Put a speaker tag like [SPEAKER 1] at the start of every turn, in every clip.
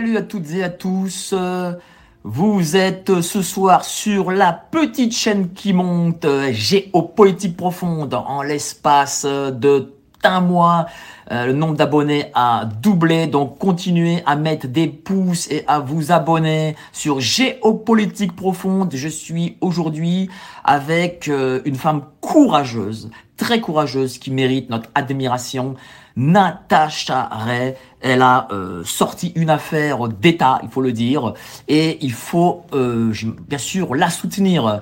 [SPEAKER 1] Salut à toutes et à tous. Vous êtes ce soir sur la petite chaîne qui monte Géopolitique Profonde en l'espace de un mois. Euh, le nombre d'abonnés a doublé, donc continuez à mettre des pouces et à vous abonner sur Géopolitique Profonde. Je suis aujourd'hui avec euh, une femme courageuse, très courageuse, qui mérite notre admiration. Natacha Ray, elle a euh, sorti une affaire d'État, il faut le dire, et il faut euh, bien sûr la soutenir.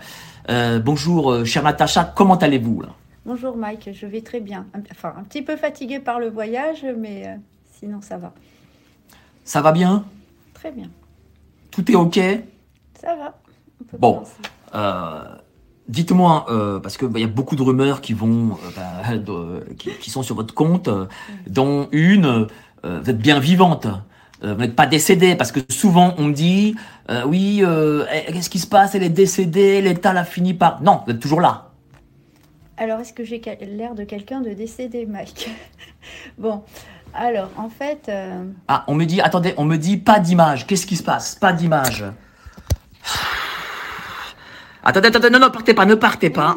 [SPEAKER 1] Euh, bonjour, chère Natacha, comment allez-vous
[SPEAKER 2] Bonjour Mike, je vais très bien. Enfin, un petit peu fatiguée par le voyage, mais sinon ça va.
[SPEAKER 1] Ça va bien?
[SPEAKER 2] Très bien.
[SPEAKER 1] Tout est ok?
[SPEAKER 2] Ça va. On peut
[SPEAKER 1] Bon. Dites-moi, euh, parce qu'il y a beaucoup de rumeurs qui vont, euh, bah, de- qui, qui sont sur votre compte, euh, dont une, euh, vous êtes bien vivante. Euh, vous n'êtes pas décédée, parce que souvent on me dit, euh, oui, euh, eh, qu'est-ce qui se passe? Elle est décédée, l'État l'a fini par. Non, vous êtes toujours là.
[SPEAKER 2] Alors, est-ce que j'ai l'air de quelqu'un de décédé, Mike? Bon, alors, en fait,
[SPEAKER 1] Ah, on me dit, attendez, on me dit pas d'image. Qu'est-ce qui se passe? Pas d'image. Attendez, attendez, non, non, partez pas, ne partez pas.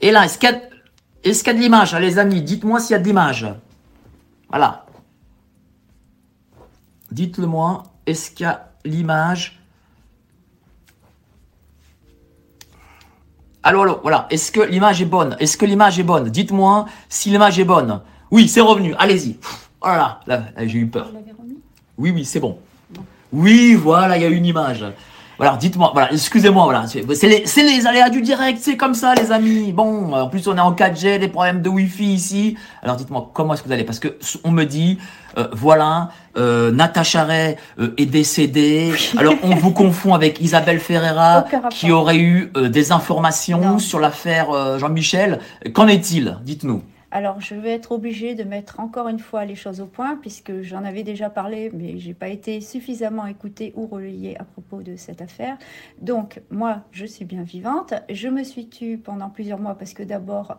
[SPEAKER 1] Et là, est-ce qu'il y, y a de l'image, hein, les amis? Dites-moi s'il y a de l'image. Voilà. Dites-le moi, est-ce qu'il y a l'image Allô, allô, voilà. Est-ce que l'image est bonne? Est-ce que l'image est bonne? Dites-moi si l'image est bonne. Oui, c'est revenu. Allez-y. Oh là là, là, là, j'ai eu peur. Oui, oui, c'est bon. Oui, voilà, il y a une image. Voilà, dites-moi, voilà, excusez-moi, voilà, c'est les, aléas du direct, c'est comme ça, les amis. Bon, en plus, on est en 4G, des problèmes de Wi-Fi ici. Alors, dites-moi, comment est-ce que vous allez? Parce que on me dit, euh, voilà, euh, Natacha Ray euh, est décédée. Alors, on vous confond avec Isabelle Ferreira, qui aurait eu euh, des informations
[SPEAKER 2] Non.
[SPEAKER 1] sur l'affaire euh, Jean-Michel. Qu'en est-il? Dites-nous.
[SPEAKER 2] Alors, je vais être obligée de mettre encore une fois les choses au point, puisque j'en avais déjà parlé, mais j'ai pas été suffisamment écoutée ou relayée à propos de cette affaire. Donc, moi, je suis bien vivante. Je me suis tue pendant plusieurs mois parce que d'abord,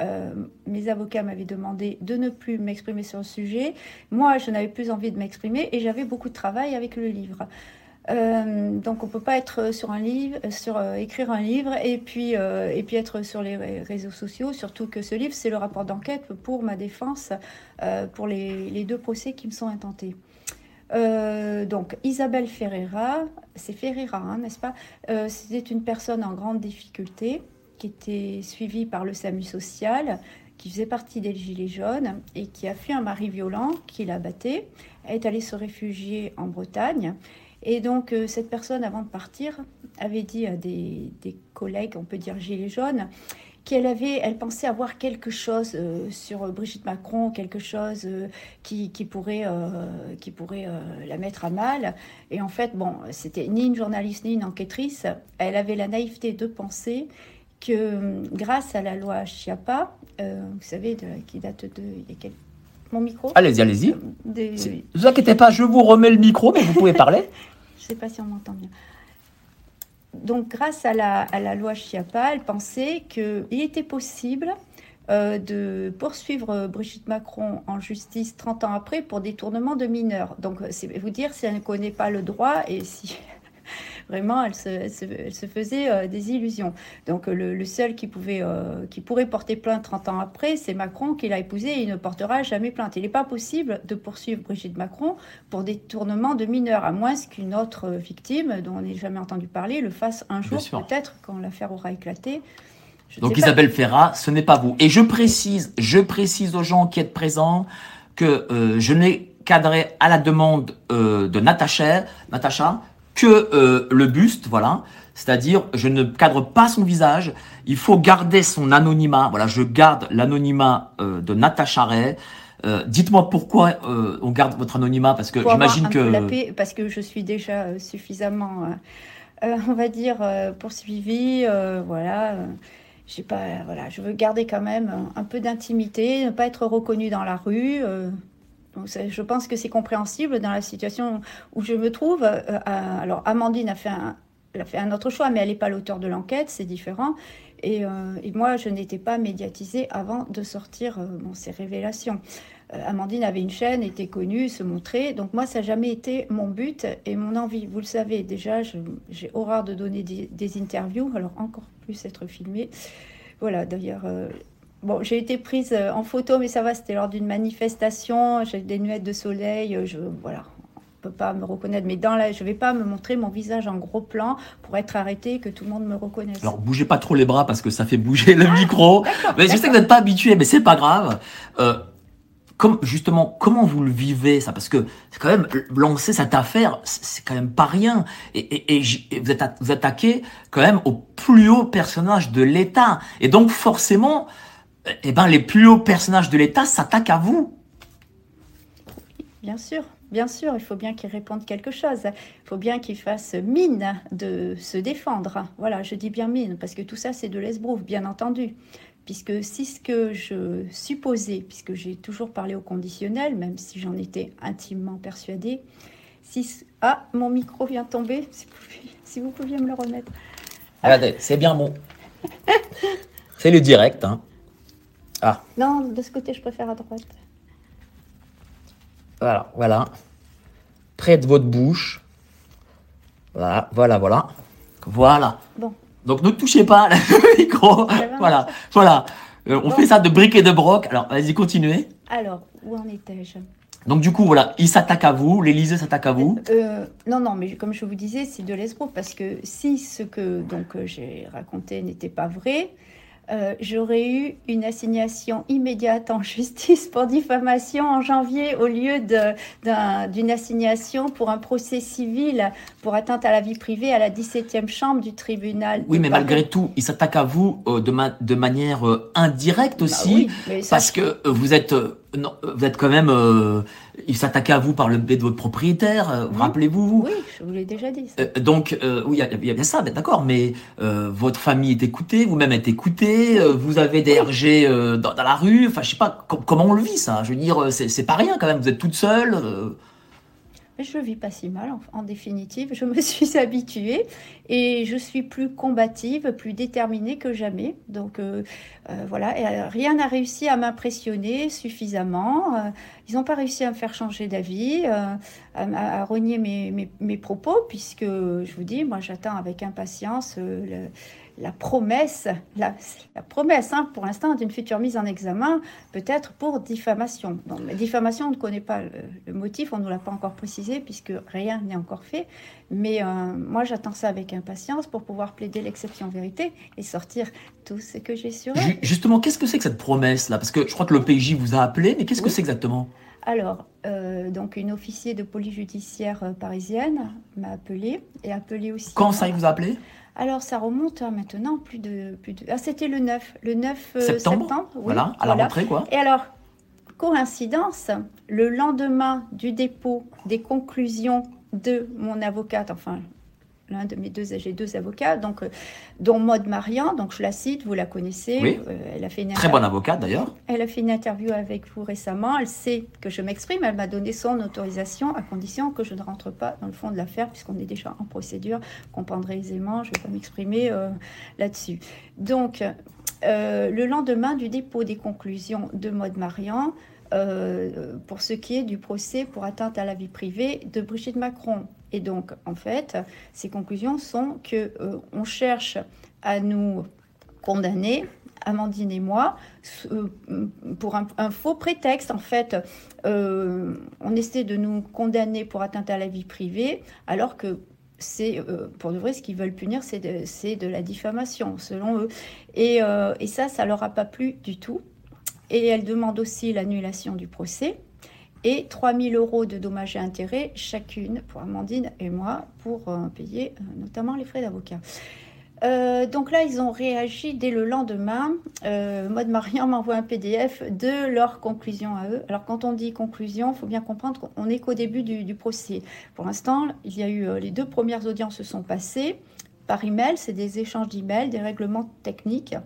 [SPEAKER 2] euh, mes avocats m'avaient demandé de ne plus m'exprimer sur le sujet. Moi, je n'avais plus envie de m'exprimer et j'avais beaucoup de travail avec le livre. Euh, donc on peut pas être sur un livre, sur euh, écrire un livre et puis euh, et puis être sur les ré- réseaux sociaux. Surtout que ce livre c'est le rapport d'enquête pour ma défense euh, pour les, deux procès qui me sont intentés. Euh, donc Isabelle Ferreira, c'est Ferreira, hein, n'est-ce pas Euh, C'était une personne en grande difficulté qui était suivie par le SAMU social, qui faisait partie des Gilets jaunes et qui a fui un mari violent qui l'a batté. Elle est allée se réfugier en Bretagne. Et donc, euh, cette personne, avant de partir, avait dit à des, des collègues, on peut dire gilets jaunes, qu'elle avait, elle pensait avoir quelque chose euh, sur Brigitte Macron, quelque chose euh, qui, qui pourrait, euh, qui pourrait la mettre à mal. Et en fait, bon, c'était ni une journaliste ni une enquêtrice. Elle avait la naïveté de penser que euh, grâce à la loi Chiappa, vous savez, de, qui date de... il y a quel- Mon micro?
[SPEAKER 1] Allez-y, allez-y.
[SPEAKER 2] Des-
[SPEAKER 1] Ne vous inquiétez pas, je vous remets le micro, mais vous pouvez parler.
[SPEAKER 2] Je ne sais pas si on m'entend bien. Donc, grâce à la, loi Chiappa, elle pensait qu'il était possible euh, de poursuivre Brigitte Macron en justice 30 ans après pour détournement de mineurs. Donc, c'est vous dire si elle ne connaît pas le droit et si vraiment elle se, elle se- elle se faisait euh, des illusions. Donc, le, le seul qui, pouvait, euh, qui pourrait porter plainte 30 ans après, c'est Macron qui l'a épousé et il ne portera jamais plainte. Il n'est pas possible de poursuivre Brigitte Macron pour détournement de mineurs, à moins qu'une autre victime, dont on n'ait jamais entendu parler, le fasse un jour, peut-être, quand l'affaire aura éclaté. Je
[SPEAKER 1] Donc. Isabelle Ferrat, ce n'est pas vous. Et je précise, je précise aux gens qui êtes présents que euh, je n'ai cadré à la demande euh, de Natacha, Natacha que euh, le buste, voilà. C'est-à-dire, je ne cadre pas son visage. Il faut garder son anonymat. Voilà, je garde l'anonymat euh, de Natacha Ray. Euh, Dites-moi pourquoi on garde votre anonymat parce que j'imagine
[SPEAKER 2] un peu la
[SPEAKER 1] que
[SPEAKER 2] paix, parce que je suis déjà suffisamment, on va dire, poursuivie, voilà. j'ai pas, voilà, je veux garder quand même un peu d'intimité, ne pas être reconnue dans la rue. Euh, je pense que c'est compréhensible dans la situation où je me trouve. Euh, alors Amandine a fait un, autre choix, mais elle n'est pas l'auteur de l'enquête, c'est différent. Et, moi, je n'étais pas médiatisée avant de sortir ces révélations. Amandine avait une chaîne, était connue, se montrait. Donc moi, ça n'a jamais été mon but et mon envie. Vous le savez, déjà, j'ai horreur de donner des, des, interviews, alors encore plus être filmée. Voilà, d'ailleurs, Bon, j'ai été prise euh, en photo, mais ça va, c'était lors d'une manifestation. J'ai des nuettes de soleil. Euh, je, voilà, on peut pas me reconnaître. Mais dans la, je vais pas me montrer mon visage en gros plan pour être arrêté, que tout le monde me reconnaisse.
[SPEAKER 1] Alors, bougez pas trop les bras parce que ça fait bouger le micro. Mais je sais que vous n'êtes pas habitué, mais c'est pas grave. Euh, comme, justement, comment vous le vivez ça? Parce que c'est quand même lancer cette affaire, c'est quand même pas rien. Et, et, et vous êtes vous attaquez quand même au plus haut personnage de l'État. Et donc forcément, eh ben, les plus hauts personnages de l'État s'attaquent à vous.
[SPEAKER 2] Bien sûr, bien sûr, il faut bien qu'ils répondent quelque chose. Il faut bien qu'ils fassent mine de se défendre. Voilà, je dis bien mine, parce que tout ça, c'est de l'esbrouf, bien entendu. Puisque si ce que je supposais, puisque j'ai toujours parlé au conditionnel, même si j'en étais intimement persuadée, si... Ah, mon micro vient tomber, si vous pouviez, me le remettre.
[SPEAKER 1] Regardez, c'est bien bon. c'est le direct, hein.
[SPEAKER 2] Ah. Non, de ce côté, je préfère à droite.
[SPEAKER 1] Voilà, voilà. Près de votre bouche. Voilà, voilà, voilà. Voilà. Bon. Donc ne touchez pas le micro. Voilà, voilà. Euh, on fait ça de briques et de broc. Alors, vas-y, continuez.
[SPEAKER 2] Alors, où en étais-je?
[SPEAKER 1] Donc du coup, voilà, il s'attaque à vous, l'Élysée s'attaque à vous.
[SPEAKER 2] Euh, non, non, mais comme je vous disais, c'est de l'escroc parce que si ce que donc euh, j'ai raconté n'était pas vrai, euh, j'aurais eu une assignation immédiate en justice pour diffamation en janvier au lieu d'une assignation pour un procès civil pour atteinte à la vie privée à la 17e chambre du tribunal.
[SPEAKER 1] Oui, mais malgré tout, il s'attaque à vous euh, de, de, manière euh, indirecte bah aussi, parce que vous êtes non, vous êtes quand même. Euh, il s'attaquait à vous par le biais de votre propriétaire, euh, rappelez-vous.
[SPEAKER 2] Oui, je vous l'ai déjà dit.
[SPEAKER 1] Euh, donc, oui, il y, a bien ça, d'accord, mais votre famille est écoutée, vous-même êtes écouté, vous avez des RG dans, la rue, enfin, je sais pas comment on le vit ça? Je veux dire, c'est pas rien quand même, vous êtes toute seule.
[SPEAKER 2] Je vis pas si mal, en, définitive. Je me suis habituée et je suis plus combative, plus déterminée que jamais. Donc euh, euh, voilà, euh, rien n'a réussi à m'impressionner suffisamment. ils n'ont pas réussi à me faire changer d'avis, à, renier mes, mes, propos, puisque je vous dis, moi j'attends avec impatience le la promesse, la, promesse hein, pour l'instant d'une future mise en examen, peut-être pour diffamation. Donc, diffamation, on ne connaît pas le, motif, on ne nous l'a pas encore précisé puisque rien n'est encore fait. Mais euh, moi, j'attends ça avec impatience pour pouvoir plaider l'exception vérité et sortir tout ce que j'ai sur elle.
[SPEAKER 1] Justement, qu'est-ce que c'est que cette promesse-là? Parce que je crois que le PJ vous a appelé, mais qu'est-ce que c'est exactement?
[SPEAKER 2] Alors, euh, donc une officier de police judiciaire euh, parisienne m'a appelé et appelé aussi.
[SPEAKER 1] Quand ça, il vous a appelé?
[SPEAKER 2] Alors, ça remonte à maintenant plus de. Plus de... Ah, c'était le 9, le 9 euh, septembre.
[SPEAKER 1] voilà, à la rentrée, quoi.
[SPEAKER 2] Et alors, coïncidence, le lendemain du dépôt des conclusions de mon avocate, enfin, l'un de mes deux, j'ai deux avocats, donc, euh, dont Maud Marian, donc je la cite, vous la connaissez.
[SPEAKER 1] Oui. Euh, elle a fait une Très bonne avocate d'ailleurs.
[SPEAKER 2] Elle a fait une interview avec vous récemment. Elle sait que je m'exprime. Elle m'a donné son autorisation à condition que je ne rentre pas dans le fond de l'affaire, puisqu'on est déjà en procédure. Vous comprendrez aisément. Je ne vais pas m'exprimer euh, là-dessus. Donc, le lendemain du dépôt des conclusions de Maud Marian, pour ce qui est du procès pour atteinte à la vie privée de Brigitte Macron. Et donc, en fait, ces conclusions sont que euh, on cherche à nous condamner, Amandine et moi, euh, pour un, faux prétexte. En fait, euh, on essaie de nous condamner pour atteinte à la vie privée, alors que c'est, pour de vrai, ce qu'ils veulent punir, c'est de, la diffamation, selon eux. Et, et ça, ça leur a pas plu du tout. Et elle demande aussi l'annulation du procès et 3 000 euros de dommages et intérêts chacune pour Amandine et moi pour euh, payer euh, notamment les frais d'avocat. Euh, donc là, ils ont réagi dès le lendemain. Maud Marian m'envoie un PDF de leurs conclusions à eux. Alors quand on dit conclusion, il faut bien comprendre qu'on n'est qu'au début du, procès. Pour l'instant, il y a eu les deux premières audiences se sont passées par email. C'est des échanges d'emails, des règlements techniques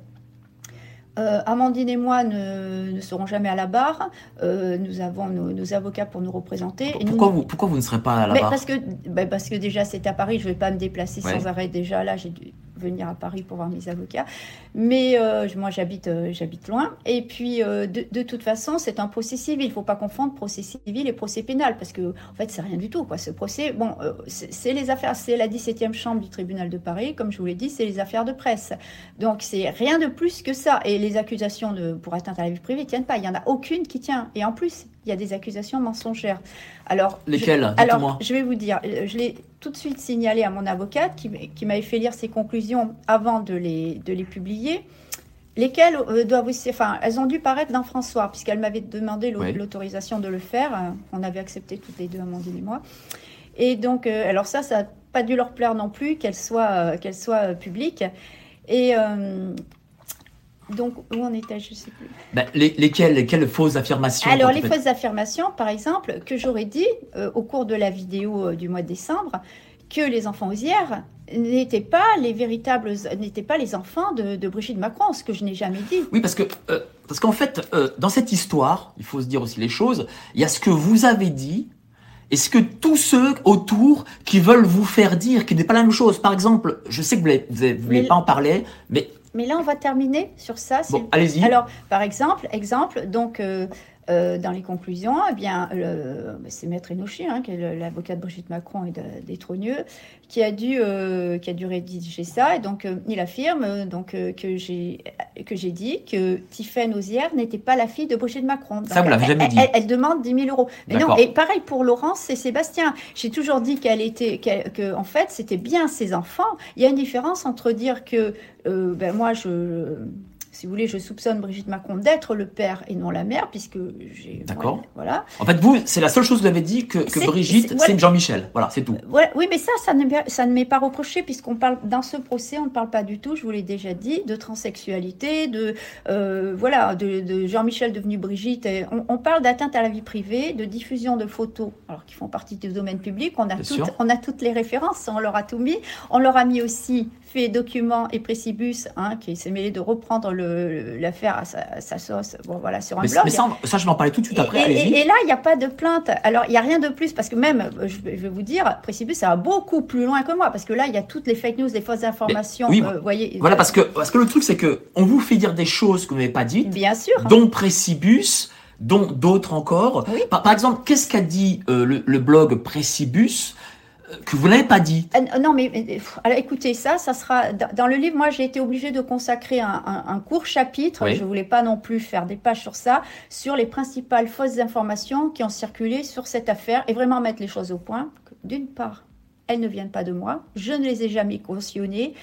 [SPEAKER 2] euh, Amandine et moi ne, serons jamais à la barre. Euh, nous avons nos, avocats pour nous représenter.
[SPEAKER 1] Pourquoi, vous, pourquoi vous ne serez pas à la barre
[SPEAKER 2] parce que, ben, parce que déjà, c'est à Paris. Je ne vais pas me déplacer sans arrêt. Déjà, là, j'ai venir à Paris pour voir mes avocats. Mais euh, moi, j'habite j'habite loin. Et puis, de, toute façon, c'est un procès civil. Il ne faut pas confondre procès civil et procès pénal. Parce que, en fait, c'est rien du tout. Quoi. Ce procès, bon, c'est les affaires. C'est la 17e chambre du tribunal de Paris. Comme je vous l'ai dit, c'est les affaires de presse. Donc, c'est rien de plus que ça. Et les accusations de, pour atteinte à la vie privée ne tiennent pas. Il n'y en a aucune qui tient. Et en plus, il y a des accusations mensongères. Alors,
[SPEAKER 1] Lesquelles?
[SPEAKER 2] je, Alors, je vais vous dire, euh, je l'ai tout de suite signalé à mon avocate qui, qui m'avait fait lire ses conclusions avant de les, de les publier lesquelles euh, doivent aussi, enfin, elles ont dû paraître dans François, puisqu'elle m'avait demandé l'autorisation de le faire. On avait accepté toutes les deux, Amandine et moi. Et donc, euh, alors ça, ça n'a pas dû leur plaire non plus qu'elle soit, qu'elle soit publique. Et donc, où en était Je ne sais plus.
[SPEAKER 1] Ben, lesquelles, lesquelles fausses affirmations
[SPEAKER 2] Alors, les fausses affirmations, par exemple, que j'aurais dit euh, au cours de la vidéo euh, du mois de décembre, que les enfants osières n'étaient pas les véritables, n'étaient pas les enfants de, Brigitte Macron, ce que je n'ai jamais dit.
[SPEAKER 1] Oui, parce que euh, parce qu'en fait, dans cette histoire, il faut se dire aussi les choses. Il y a ce que vous avez dit et ce que tous ceux autour qui veulent vous faire dire, qui n'est pas la même chose. Par exemple, je sais que vous ne voulez pas en parler, mais
[SPEAKER 2] mais là, on va terminer sur ça.
[SPEAKER 1] Bon, allez-y.
[SPEAKER 2] Alors, par exemple, exemple, donc, euh, euh, dans les conclusions, eh bien, c'est Maître Enouchi, hein, qui est l'avocat de Brigitte Macron et des Trogneux, qui a dû, euh, qui a dû rédiger ça. Et donc, euh, il affirme donc que j'ai que j'ai dit que Tiffaine Osière n'était pas la fille de Brigitte Macron.
[SPEAKER 1] ça, vous l'avez jamais dit.
[SPEAKER 2] Elle, demande 10 000 euros. Mais non. Et pareil pour Laurence et Sébastien. J'ai toujours dit qu'elle était, que, en fait, c'était bien ses enfants. Il y a une différence entre dire que, ben moi, je si vous voulez, je soupçonne Brigitte Macron d'être le père et non la mère, puisque j'ai.
[SPEAKER 1] D'accord. Voilà. En fait, vous, c'est la seule chose que vous avez dit que, Brigitte, c'est Jean-Michel. Voilà, c'est tout.
[SPEAKER 2] oui, mais ça, ça ne, ça ne m'est pas reproché, puisqu'on parle, dans ce procès, on ne parle pas du tout, je vous l'ai déjà dit, de transsexualité, de. Euh, voilà, de, Jean-Michel devenu Brigitte. On, parle d'atteinte à la vie privée, de diffusion de photos, alors qui font partie du domaine public. On a, toutes, on a toutes les références, on leur a tout mis. On leur a mis aussi fait documents et Précibus, hein, qui s'est mêlé de reprendre l'affaire à, sa, sauce, bon, voilà, sur un blog.
[SPEAKER 1] Mais ça, ça, je vais en parler tout de suite après.
[SPEAKER 2] Et, là, il n'y a pas de plainte. Alors, il n'y a rien de plus, parce que même, je, vais vous dire, Précibus, ça va beaucoup plus loin que moi, parce que là, il y a toutes les fake news, les fausses informations.
[SPEAKER 1] oui, euh, voyez, voilà, parce que, parce que le truc, c'est que on vous fait dire des choses que vous n'avez pas dites.
[SPEAKER 2] Bien sûr.
[SPEAKER 1] Dont Précibus dont d'autres encore. Par, exemple, qu'est-ce qu'a dit euh, le, le, blog Précibus que vous n'avez pas dit.
[SPEAKER 2] Euh, non, mais alors, écoutez, ça, ça sera dans le livre. Moi, j'ai été obligée de consacrer un, court chapitre. Je voulais pas non plus faire des pages sur ça, sur les principales fausses informations qui ont circulé sur cette affaire et vraiment mettre les choses au point. D'une part, elles ne viennent pas de moi. Je ne les ai jamais cautionnées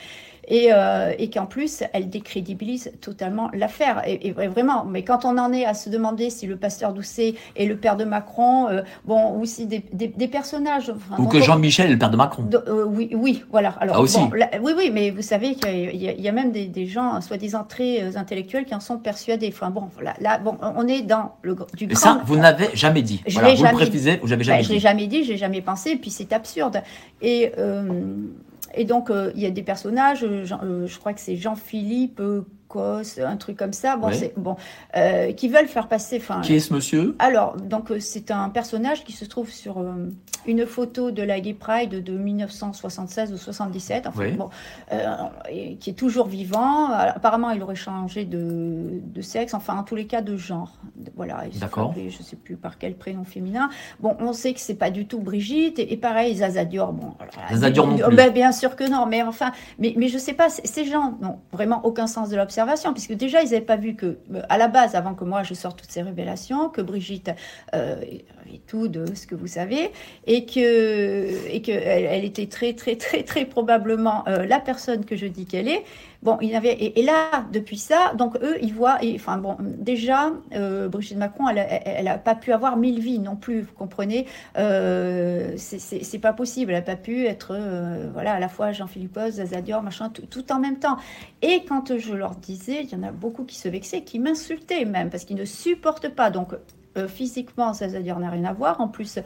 [SPEAKER 2] et, euh, et qu'en plus, elle décrédibilise totalement l'affaire. Et, vraiment, mais quand on en est à se demander si le pasteur Doucet est le père de Macron, euh, bon, ou si des, des, personnages.
[SPEAKER 1] ou que Jean-Michel est le père de Macron.
[SPEAKER 2] Euh, oui, oui, voilà.
[SPEAKER 1] Alors, ah, aussi.
[SPEAKER 2] oui, oui, mais vous savez qu'il y, a même des, des gens, soi-disant très intellectuels, qui en sont persuadés. Enfin, bon, là, là bon, on est dans le du
[SPEAKER 1] Et ça, vous n'avez jamais dit.
[SPEAKER 2] Je
[SPEAKER 1] voilà,
[SPEAKER 2] vous
[SPEAKER 1] le précisez, vous n'avez jamais
[SPEAKER 2] ben,
[SPEAKER 1] dit.
[SPEAKER 2] Je l'ai jamais dit, j'ai jamais pensé, et puis c'est absurde. Et. Et donc, euh, il y a des personnages, euh, euh, je crois que c'est Jean-Philippe un truc comme ça, bon, c'est bon, euh, qui veulent faire passer.
[SPEAKER 1] Qui est ce monsieur?
[SPEAKER 2] Alors, donc euh, c'est un personnage qui se trouve sur euh, une photo de la Gay Pride de 1976 ou 77, enfin, bon, qui est toujours vivant. apparemment, il aurait changé de, de, sexe, enfin, en tous les cas, de genre. Voilà.
[SPEAKER 1] D'accord.
[SPEAKER 2] Je sais plus par quel prénom féminin. Bon, on sait que c'est pas du tout Brigitte, et, pareil, Zazadior, bon.
[SPEAKER 1] Zazadior non plus.
[SPEAKER 2] Ben, bien sûr que non, mais enfin, mais, mais je sais pas, ces gens n'ont vraiment aucun sens de l'observation puisque déjà, ils n'avaient pas vu que, euh, à la base, avant que moi je sorte toutes ces révélations, que Brigitte euh, et tout de ce que vous savez, et que, et que elle, était très, très, très, très probablement euh, la personne que je dis qu'elle est. Bon, il avait, et, là, depuis ça, donc eux, ils voient, enfin bon, déjà, euh, Brigitte Macron, elle n'a pas pu avoir mille vies non plus, vous comprenez euh, C'est pas possible, elle n'a pas pu être, euh, voilà, à la fois Jean-Philippe Zadior, machin, tout, en même temps. Et quand je leur disais, il y en a beaucoup qui se vexaient, qui m'insultaient même, parce qu'ils ne supportent pas. Donc, euh, physiquement, ça n'a rien à voir. En plus,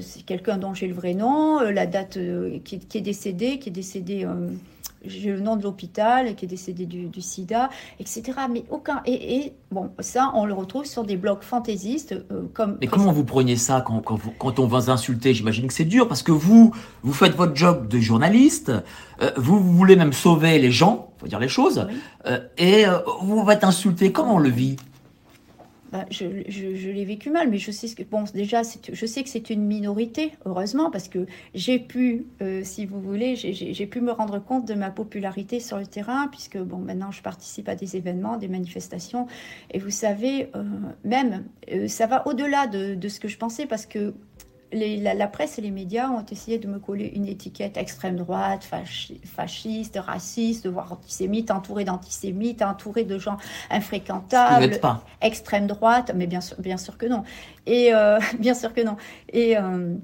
[SPEAKER 2] c'est quelqu'un dont j'ai le vrai nom, la date qui, est décédée, qui est décédée j'ai le nom de l'hôpital qui est décédé du, sida, etc. Mais aucun. Et, bon, ça, on le retrouve sur des blogs fantaisistes. Euh, comme
[SPEAKER 1] Mais comment vous preniez ça quand, quand, quand on vous insulter? J'imagine que c'est dur parce que vous, vous faites votre job de journaliste, euh, vous, voulez même sauver les gens, faut dire les choses, euh, et vous vous faites insulter. Comment on le vit?
[SPEAKER 2] Bah, je, l'ai vécu mal, mais je sais que bon, déjà, je sais que c'est une minorité, heureusement, parce que j'ai pu, euh, si vous voulez, j'ai pu me rendre compte de ma popularité sur le terrain, puisque bon, maintenant je participe à des événements, des manifestations, et vous savez, euh, même, euh, ça va au-delà de, de, ce que je pensais, parce que la, presse et les médias ont essayé de me coller une étiquette extrême droite, fasciste, raciste, voire antisémite, entouré d'antisémites, entouré de gens infréquentables.
[SPEAKER 1] pas.
[SPEAKER 2] Extrême droite, mais bien sûr, bien sûr que non. Et euh, bien sûr que non. Et euh,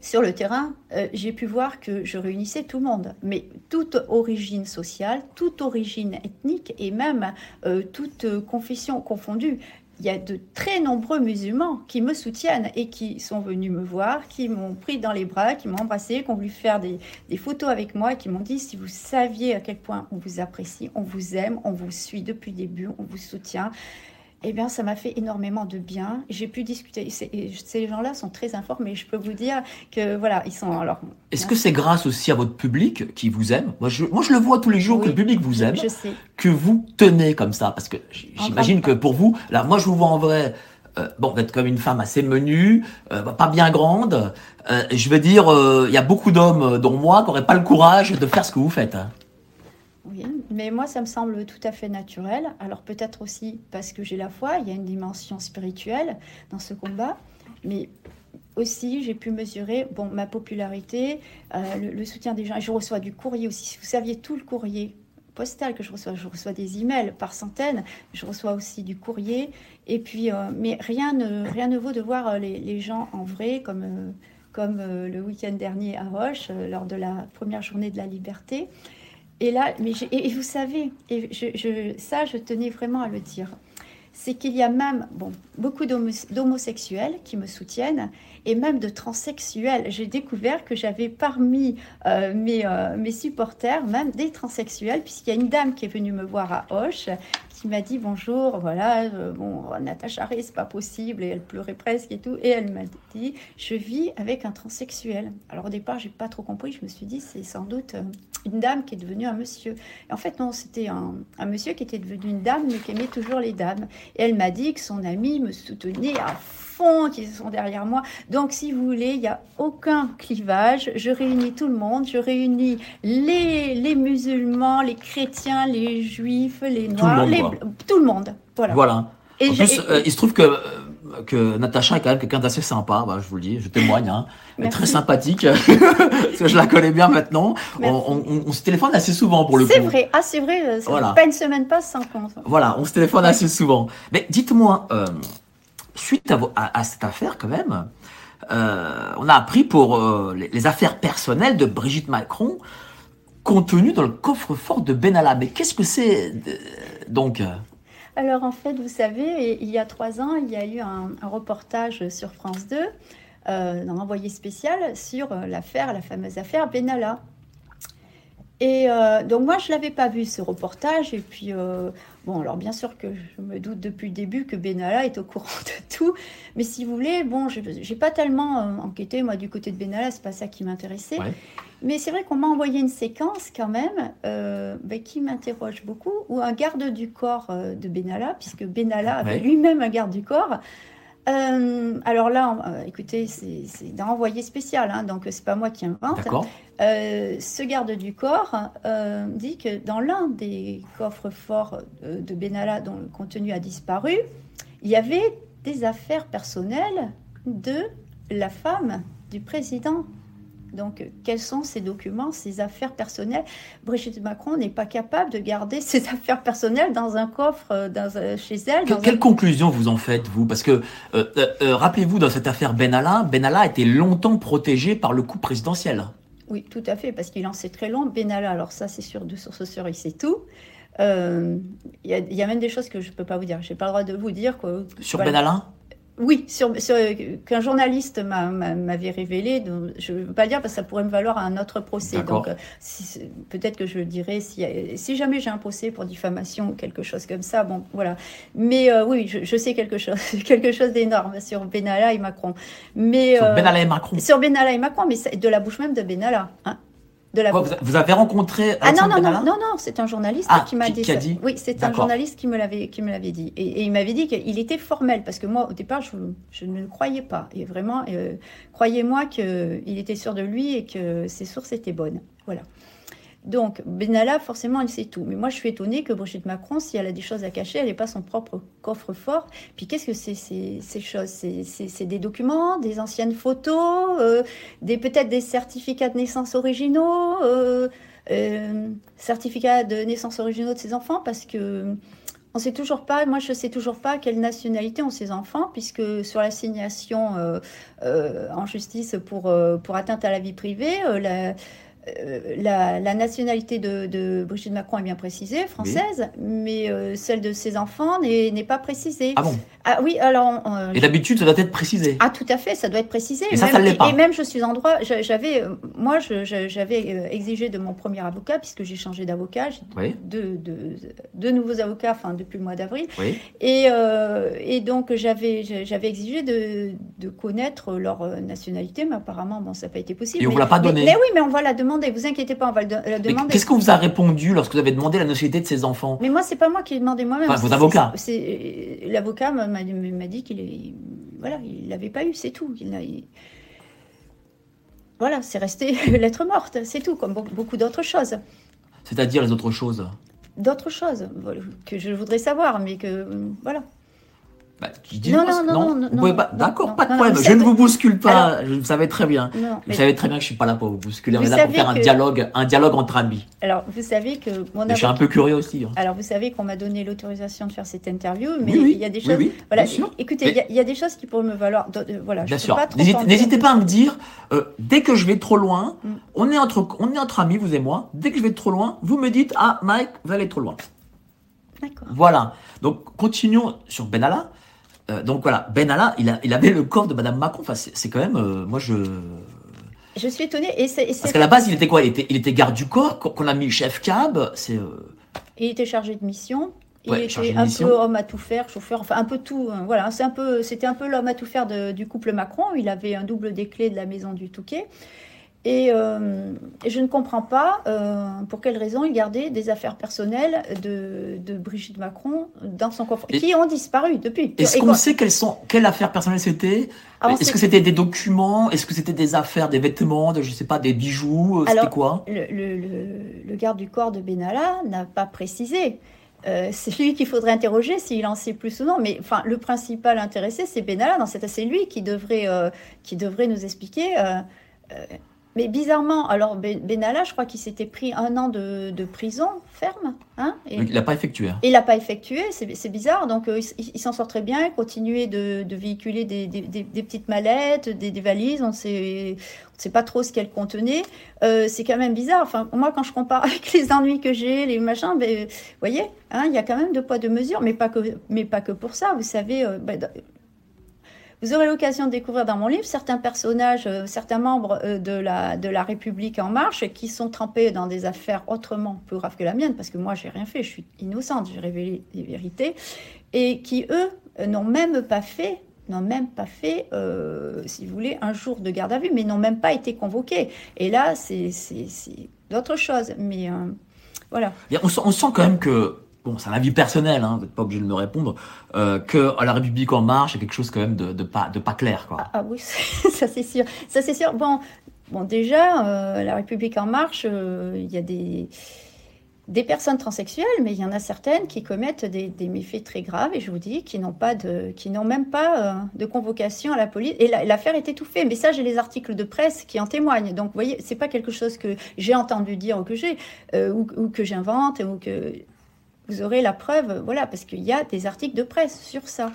[SPEAKER 2] sur le terrain, euh, j'ai pu voir que je réunissais tout le monde, mais toute origine sociale, toute origine ethnique et même toute confession confondue il y a de très nombreux musulmans qui me soutiennent et qui sont venus me voir, qui m'ont pris dans les bras, qui m'ont embrassé, qui ont voulu faire des, photos avec moi et qui m'ont dit si vous saviez à quel point on vous apprécie, on vous aime, on vous suit depuis le début, on vous soutient eh bien, ça m'a fait énormément de bien. J'ai pu discuter. Ces gens-là sont très informés. Je peux vous dire que voilà, ils sont alors.
[SPEAKER 1] Est-ce que c'est grâce aussi à votre public qui vous aime? Moi je, moi, je le vois tous les jours que le public vous aime.
[SPEAKER 2] Je sais.
[SPEAKER 1] Que vous tenez comme ça, parce que j'imagine que pour vous, là, moi, je vous vois en vrai. Euh, bon, vous êtes comme une femme assez menue, euh, pas bien grande. Euh, je veux dire, il y a beaucoup d'hommes, dont moi, qui n'auraient pas le courage de faire ce que vous faites. Hein.
[SPEAKER 2] Mais moi, ça me semble tout à fait naturel. Alors peut-être aussi parce que j'ai la foi, il y a une dimension spirituelle dans ce combat, mais aussi j'ai pu mesurer bon, ma popularité, euh, le, soutien des gens. Et je reçois du courrier aussi. Si vous saviez tout le courrier postal que je reçois, je reçois des emails par centaines, je reçois aussi du courrier. Et puis, euh, mais rien ne, rien ne vaut de voir euh, les, gens en vrai comme... comme le week-end dernier à Roche, lors de la première journée de la liberté. Et là, mais et, vous savez, et ça, je tenais vraiment à le dire, c'est qu'il y a même bon, beaucoup d'homosexuels qui me soutiennent et même de transsexuels. J'ai découvert que j'avais parmi euh, mes, euh, mes supporters même des transsexuels, puisqu'il y a une dame qui est venue me voir à Hoche qui m'a dit bonjour, voilà, euh, bon, Natacha c'est pas possible, et elle pleurait presque et tout, et elle m'a dit, je vis avec un transsexuel. Alors au départ, j'ai pas trop compris, je me suis dit, c'est sans doute euh, une dame qui est devenue un monsieur. Et en fait, non, c'était un, monsieur qui était devenu une dame, mais qui aimait toujours les dames. Et elle m'a dit que son ami me soutenait à qui sont derrière moi. Donc, si vous voulez, il n'y a aucun clivage. Je réunis tout le monde. Je réunis les, les musulmans, les chrétiens, les juifs, les noirs, tout le monde. Voilà.
[SPEAKER 1] voilà. Et en plus, euh, il se trouve que euh, que Natacha est quand même quelqu'un d'assez sympa, bah, je vous le dis, je témoigne, hein. très sympathique, parce que je la connais bien maintenant. On, se téléphone assez souvent pour le coup.
[SPEAKER 2] C'est vrai, ah c'est vrai, euh, voilà. pas une semaine passe sans compte.
[SPEAKER 1] Voilà, on se téléphone assez souvent. Mais dites-moi, suite à, cette affaire, quand même, euh, on a appris pour euh, les, affaires personnelles de Brigitte Macron contenues dans le coffre-fort de Benalla. Mais qu'est-ce que c'est donc
[SPEAKER 2] Alors en fait, vous savez, il y a trois ans, il y a eu un, reportage sur France 2 euh, d'un envoyé spécial sur l'affaire, la fameuse affaire Benalla. Et donc moi, je l'avais pas vu ce reportage. Et puis, Bon, alors bien sûr que je me doute depuis le début que Benalla est au courant de tout, mais si vous voulez, bon, j'ai pas tellement euh, enquêté moi du côté de Benalla, c'est pas ça qui m'intéressait. Mais c'est vrai qu'on m'a envoyé une séquence quand même euh, ben, qui m'interroge beaucoup, ou un garde du corps euh, de Benalla, puisque Benalla avait lui-même un garde du corps. Euh, alors là, euh, écoutez, c'est d'un envoyé spécial, hein, donc c'est pas moi qui invente. Euh, ce garde du corps dit que dans l'un des coffres forts de Benalla dont le contenu a disparu, il y avait des affaires personnelles de la femme du président donc, quels sont ces documents, ces affaires personnelles? Brigitte Macron n'est pas capable de garder ses affaires personnelles dans un coffre euh, dans, euh, chez elle.
[SPEAKER 1] quelle conclusion vous en faites, vous? Parce que, euh, rappelez-vous, dans cette affaire Benalla, Benalla a été longtemps protégé par le coup présidentiel.
[SPEAKER 2] Oui, tout à fait, parce qu'il en sait très long. Benalla, alors ça, c'est sûr, de source sûre, il sait tout. Il y, a même des choses que je ne peux pas vous dire. Je n'ai pas le droit de vous dire.
[SPEAKER 1] Sur Benalla
[SPEAKER 2] Oui, sur, qu'un journaliste m'avait révélé, je ne veux pas dire parce que ça pourrait me valoir un autre procès. Donc, euh, peut-être que je le dirai si, si jamais j'ai un procès pour diffamation ou quelque chose comme ça. Bon, voilà. Mais euh, oui, je, sais quelque chose, quelque chose d'énorme sur Benalla et Macron.
[SPEAKER 1] Mais, sur Benalla et Macron.
[SPEAKER 2] Sur Benalla et Macron, mais de la bouche même de Benalla. Hein
[SPEAKER 1] vous avez rencontré
[SPEAKER 2] Ah non non, non non non c'est un journaliste ah, qui m'a dit, dit, Oui, c'est un journaliste qui me l'avait qui me l'avait dit. Et, il m'avait dit qu'il était formel parce que moi au départ je, je ne le croyais pas. Et vraiment euh, croyez-moi qu'il était sûr de lui et que ses sources étaient bonnes. Voilà. Donc, Benalla, forcément, il sait tout. Mais moi, je suis étonnée que Brigitte Macron, si elle a des choses à cacher, elle n'ait pas son propre coffre-fort. Puis, qu'est-ce que c'est ces, choses C'est des documents, des anciennes photos, euh, des peut-être des certificats de naissance originaux, euh, euh, certificats de naissance originaux de ses enfants, parce que on sait toujours pas, moi je sais toujours pas quelle nationalité ont ces enfants, puisque sur l'assignation en justice pour, pour atteinte à la vie privée, la, euh, la, nationalité de, Brigitte Macron est bien précisée, française, mais euh, celle de ses enfants n'est pas précisée.
[SPEAKER 1] Ah bon?
[SPEAKER 2] Ah oui, alors.
[SPEAKER 1] Euh, et d'habitude, ça doit être précisé.
[SPEAKER 2] Ah, tout à fait, ça doit être précisé.
[SPEAKER 1] Et ça, ça l'est pas.
[SPEAKER 2] Et même, je suis en droit. J'avais, moi, j'avais exigé de mon premier avocat, puisque j'ai changé d'avocat, j'ai deux, nouveaux avocats, enfin, depuis le mois d'avril. Et, et donc, j'avais exigé de, connaître leur nationalité, mais apparemment, bon, ça n'a pas été possible.
[SPEAKER 1] Et on ne vous l'a pas donné.
[SPEAKER 2] mais oui, mais on va la demander vous inquiétez pas, on va la demander.
[SPEAKER 1] Qu'est-ce qu'on vous a répondu lorsque vous avez demandé la nationalité de ses enfants?
[SPEAKER 2] Mais moi, c'est pas moi qui ai demandé moi-même.
[SPEAKER 1] Enfin, vos avocats.
[SPEAKER 2] L'avocat m'a dit qu'il voilà, il l'avait pas eu, c'est tout. Il, voilà, c'est resté lettre morte, c'est tout, comme beaucoup d'autres choses.
[SPEAKER 1] C'est-à-dire les autres choses?
[SPEAKER 2] D'autres choses que je voudrais savoir, mais que voilà.
[SPEAKER 1] Bah, non, non, non, non, D'accord, pas de problème. je ne vous bouscule pas. je savais très bien. vous savez très bien que je suis pas là pour vous bousculer. On est là pour faire un dialogue, un dialogue entre amis.
[SPEAKER 2] Alors, vous savez que
[SPEAKER 1] mon Je suis un peu curieux aussi. Hein.
[SPEAKER 2] Alors, vous savez qu'on m'a donné l'autorisation de faire cette interview, mais il y a des choses. voilà. Écoutez, il y, a des choses qui pourraient me valoir. voilà.
[SPEAKER 1] Bien sûr. N'hésitez pas à me dire. Euh, dès que je vais trop loin, mm. on est entre, on est entre amis, vous et moi. Dès que je vais trop loin, vous me dites, ah, Mike, vous allez trop loin.
[SPEAKER 2] D'accord.
[SPEAKER 1] Voilà. Donc, continuons sur Benalla. Euh, donc voilà, Ben Allah, il, il, avait le corps de Madame Macron. Enfin, c'est quand même, euh, moi je.
[SPEAKER 2] Je suis étonnée. Et
[SPEAKER 1] Parce qu'à la base, il était quoi? Il était, il était garde du corps, qu'on a mis chef cab. C'est. Euh,
[SPEAKER 2] il était chargé de mission. Il était un peu homme à tout faire, chauffeur, enfin un peu tout. voilà, c'est un peu, c'était un peu l'homme à tout faire du couple Macron. Il avait un double des clés de la maison du Touquet. Euh, et, je ne comprends pas euh, pour quelle raison il gardait des affaires personnelles de, Brigitte Macron dans son coffre, qui ont disparu depuis.
[SPEAKER 1] Est-ce qu'on sait quelles sont quelles affaires personnelles c'était? Ah, Est-ce que c'était des documents? Est-ce que c'était des affaires, des vêtements, de, je sais pas, des bijoux? Euh, C'était quoi?
[SPEAKER 2] le, le, garde du corps de Benalla n'a pas précisé. c'est lui qu'il faudrait interroger s'il en sait plus ou non. Mais enfin, le principal intéressé, c'est Benalla. C'est lui qui devrait, qui devrait nous expliquer mais bizarrement, alors Benalla, je crois qu'il s'était pris un an de, prison ferme. Hein,
[SPEAKER 1] et, il l'a pas effectué.
[SPEAKER 2] il l'a pas effectué, c'est bizarre. Donc euh, il, s'en sort très bien, il continuait de, véhiculer des, petites mallettes, des, valises. On sait, ne sait pas trop ce qu'elles contenaient. Euh, c'est quand même bizarre. Enfin, moi, quand je compare avec les ennuis que j'ai, les machins, ben, vous voyez, hein, il y a quand même de poids, de mesure, mais pas que, mais pas que pour ça. Vous savez, euh, ben, vous aurez l'occasion de découvrir dans mon livre certains personnages, euh, certains membres euh, de, la, République en marche qui sont trempés dans des affaires autrement plus graves que la mienne, parce que moi, j'ai rien fait, je suis innocente, j'ai révélé les vérités, et qui, eux, euh, n'ont même pas fait n'ont même pas fait, si vous voulez, un jour de garde à vue, mais n'ont même pas été convoqués. Et là, c'est d'autres choses. Mais voilà.
[SPEAKER 1] On sent quand même que bon, c'est un avis personnel, hein, vous n'êtes pas obligé de me répondre, euh, que la République en marche est quelque chose quand même de, pas, de pas clair. Quoi.
[SPEAKER 2] Ah, ah oui, ça c'est sûr. Ça c'est sûr. Bon, bon déjà, euh, la République en marche, euh, il y a des, personnes transsexuelles, mais il y en a certaines qui commettent des, méfaits très graves, et je vous dis, qui n'ont même pas de convocation à la police. Et l'affaire est étouffée. Mais ça, j'ai les articles de presse qui en témoignent. Donc, vous voyez, c'est pas quelque chose que j'ai entendu dire ou que j'ai, ou, que j'invente, ou que vous aurez la preuve, voilà, parce qu'il y a des articles de presse sur ça.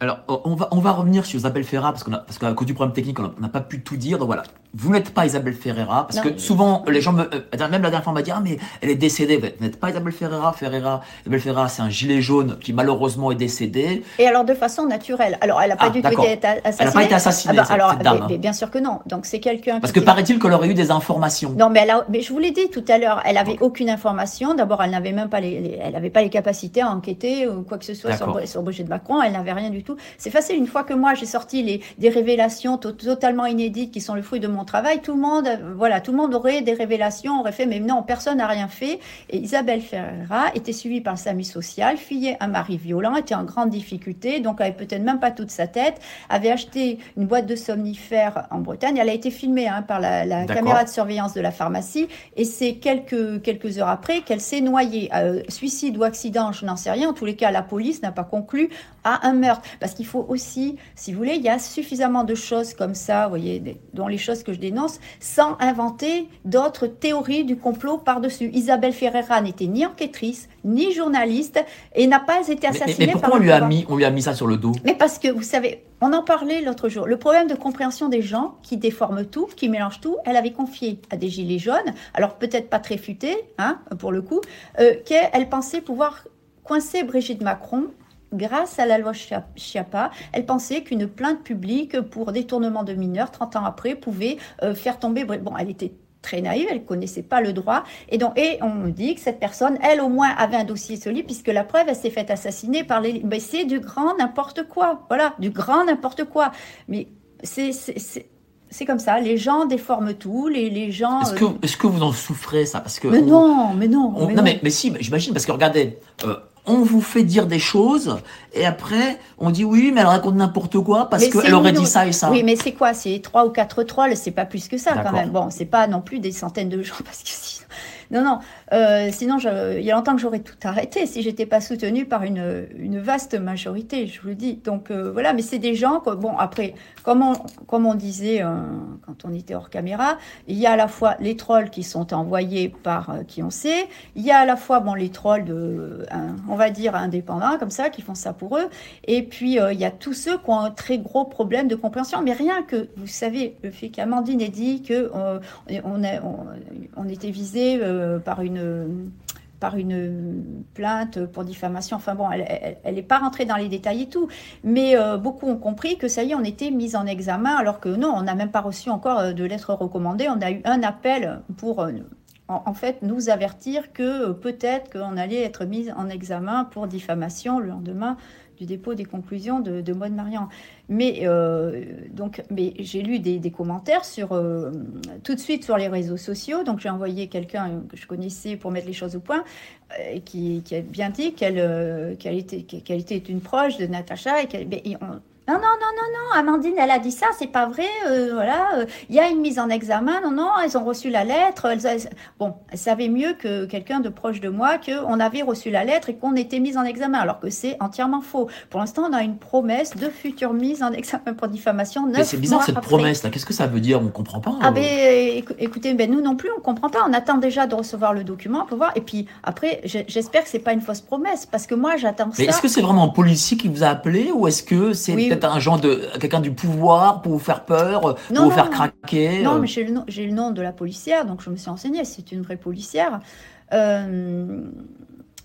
[SPEAKER 1] Alors, on va, on va revenir sur Isabelle Ferrat, parce, qu'on a, parce qu'à cause du problème technique, on n'a pas pu tout dire. Donc voilà, vous n'êtes pas Isabelle Ferreira, parce que souvent, les gens me, euh, même la dernière fois, on m'a dit, ah, mais elle est décédée. Vous n'êtes pas Isabelle Ferreira. Ferreira, Isabelle Ferreira, c'est un gilet jaune qui malheureusement est décédé.
[SPEAKER 2] Et alors, de façon naturelle. Alors, elle n'a pas
[SPEAKER 1] Ah,
[SPEAKER 2] du tout été assassinée.
[SPEAKER 1] Elle n'a pas été assassinée,
[SPEAKER 2] Ah bah,
[SPEAKER 1] cette
[SPEAKER 2] alors,
[SPEAKER 1] petite dame.
[SPEAKER 2] mais- mais bien sûr que non. Donc, c'est quelqu'un
[SPEAKER 1] Parce
[SPEAKER 2] qui
[SPEAKER 1] que paraît-il qu'elle aurait eu des informations.
[SPEAKER 2] Non, mais, elle a- mais je vous l'ai dit tout à l'heure, elle avait aucune information. D'abord, elle n'avait même pas les, les- elle avait pas les capacités à enquêter ou quoi que ce soit sur, sur Brigitte Macron. Elle n'avait rien du tout. C'est facile. Une fois que moi j'ai sorti les, des révélations to- totalement inédites qui sont le fruit de mon travail, tout le monde, voilà, tout le monde aurait des révélations, aurait fait, mais non, personne n'a rien fait. Et Isabelle Ferreira était suivie par le SAMU social, fillait un mari violent, était en grande difficulté, donc avait peut-être même pas toute sa tête, avait acheté une boîte de somnifères en Bretagne. Elle a été filmée hein, par la, caméra de surveillance de la pharmacie et c'est quelques, quelques heures après qu'elle s'est noyée. Euh, suicide ou accident, je n'en sais rien. En tous les cas, la police n'a pas conclu à un meurtre. Parce qu'il faut aussi, si vous voulez, il y a suffisamment de choses comme ça, vous voyez, dont les choses que je dénonce, sans inventer d'autres théories du complot par-dessus. Isabelle Ferreira n'était ni enquêtrice, ni journaliste et n'a pas été
[SPEAKER 1] Mais- mais,
[SPEAKER 2] assassinée
[SPEAKER 1] mais pourquoi
[SPEAKER 2] par
[SPEAKER 1] on lui, a mis, on lui a mis ça sur le dos?
[SPEAKER 2] Mais parce que, vous savez, on en parlait l'autre jour. Le problème de compréhension des gens qui déforment tout, qui mélangent tout, elle avait confié à des gilets jaunes, alors peut-être pas très futés, hein, pour le coup, euh, qu'elle pensait pouvoir coincer Brigitte Macron grâce à la loi Chia- Chiappa. Elle pensait qu'une plainte publique pour détournement de mineurs, 30 ans après, pouvait euh, faire tomber... Bon, elle était très naïve, elle connaissait pas le droit. Et donc, et on me dit que cette personne, elle au moins avait un dossier solide, puisque la preuve, elle s'est faite assassiner par les. Mais c'est du grand n'importe quoi. Voilà, du grand n'importe quoi. Mais c'est. c'est- comme ça, les gens déforment tout, les, les gens.
[SPEAKER 1] Est-ce
[SPEAKER 2] euh,
[SPEAKER 1] que, que vous en souffrez ça? Parce que
[SPEAKER 2] Mais
[SPEAKER 1] on-
[SPEAKER 2] non, mais non.
[SPEAKER 1] on-
[SPEAKER 2] mais
[SPEAKER 1] non,
[SPEAKER 2] non.
[SPEAKER 1] mais, mais si, j'imagine, parce que regardez, euh, on vous fait dire des choses, et après, on dit oui, mais elle raconte n'importe quoi, parce qu'elle aurait dit ça et ça.
[SPEAKER 2] Oui, mais c'est quoi? C'est trois ou quatre trolls, c'est pas plus que ça quand même. Bon, c'est pas non plus des centaines de gens parce que sinon, non, non. Euh, sinon, il y a longtemps que j'aurais tout arrêté si j'étais pas soutenue par une, vaste majorité, je vous le dis. Donc euh, voilà, mais c'est des gens que bon après, comme on, disait euh, quand on était hors caméra, il y a à la fois les trolls qui sont envoyés par qui on sait, il y a à la fois bon les trolls de, on va dire indépendants comme ça qui font ça pour eux, et puis il y a tous ceux qui ont un très gros problème de compréhension. Mais rien que vous savez le fait qu'Amandine ait dit que euh, on, a- on, on était visé euh, par une plainte pour diffamation. Enfin bon, elle n'est pas rentrée dans les détails et tout, mais euh, beaucoup ont compris que ça y est, on était mis en examen, alors que non, on n'a même pas reçu encore euh, de lettres recommandées. On a eu un appel pour en, fait nous avertir que peut-être qu'on allait être mis en examen pour diffamation le lendemain du dépôt des conclusions de, Maud Marian. Mais euh, donc, mais j'ai lu des, commentaires sur euh, tout de suite sur les réseaux sociaux. Donc j'ai envoyé quelqu'un que je connaissais pour mettre les choses au point, euh, qui, a bien dit qu'elle euh, qu'elle était qu'elle était une proche de Natacha et qu'elle non, non, non, non, non, Amandine, elle a dit ça, c'est pas vrai, euh, voilà, il y a une mise en examen, non, non, elles ont reçu la lettre, elles, elles, bon, elles savaient mieux que quelqu'un de proche de moi qu'on avait reçu la lettre et qu'on était mis en examen, alors que c'est entièrement faux. Pour l'instant, on a une promesse de future mise en examen pour diffamation.
[SPEAKER 1] Mais c'est bizarre cette
[SPEAKER 2] après.
[SPEAKER 1] promesse, là, qu'est-ce que ça veut dire? On comprend pas.
[SPEAKER 2] Ah
[SPEAKER 1] euh.
[SPEAKER 2] ben, écoutez, ben, nous non plus, on comprend pas, on attend déjà de recevoir le document pour voir, et puis après, j'espère que c'est pas une fausse promesse, parce que moi, j'attends ça.
[SPEAKER 1] Mais est-ce que c'est vraiment un policier qui vous a appelé, ou est-ce que c'est
[SPEAKER 2] Oui.
[SPEAKER 1] Peut-être un genre de quelqu'un du pouvoir pour vous faire peur, pour
[SPEAKER 2] Non,
[SPEAKER 1] vous
[SPEAKER 2] non.
[SPEAKER 1] faire craquer
[SPEAKER 2] Non,
[SPEAKER 1] euh,
[SPEAKER 2] mais j'ai le, nom- j'ai le nom de la policière, donc je me suis renseignée. C'est une vraie policière. Euh,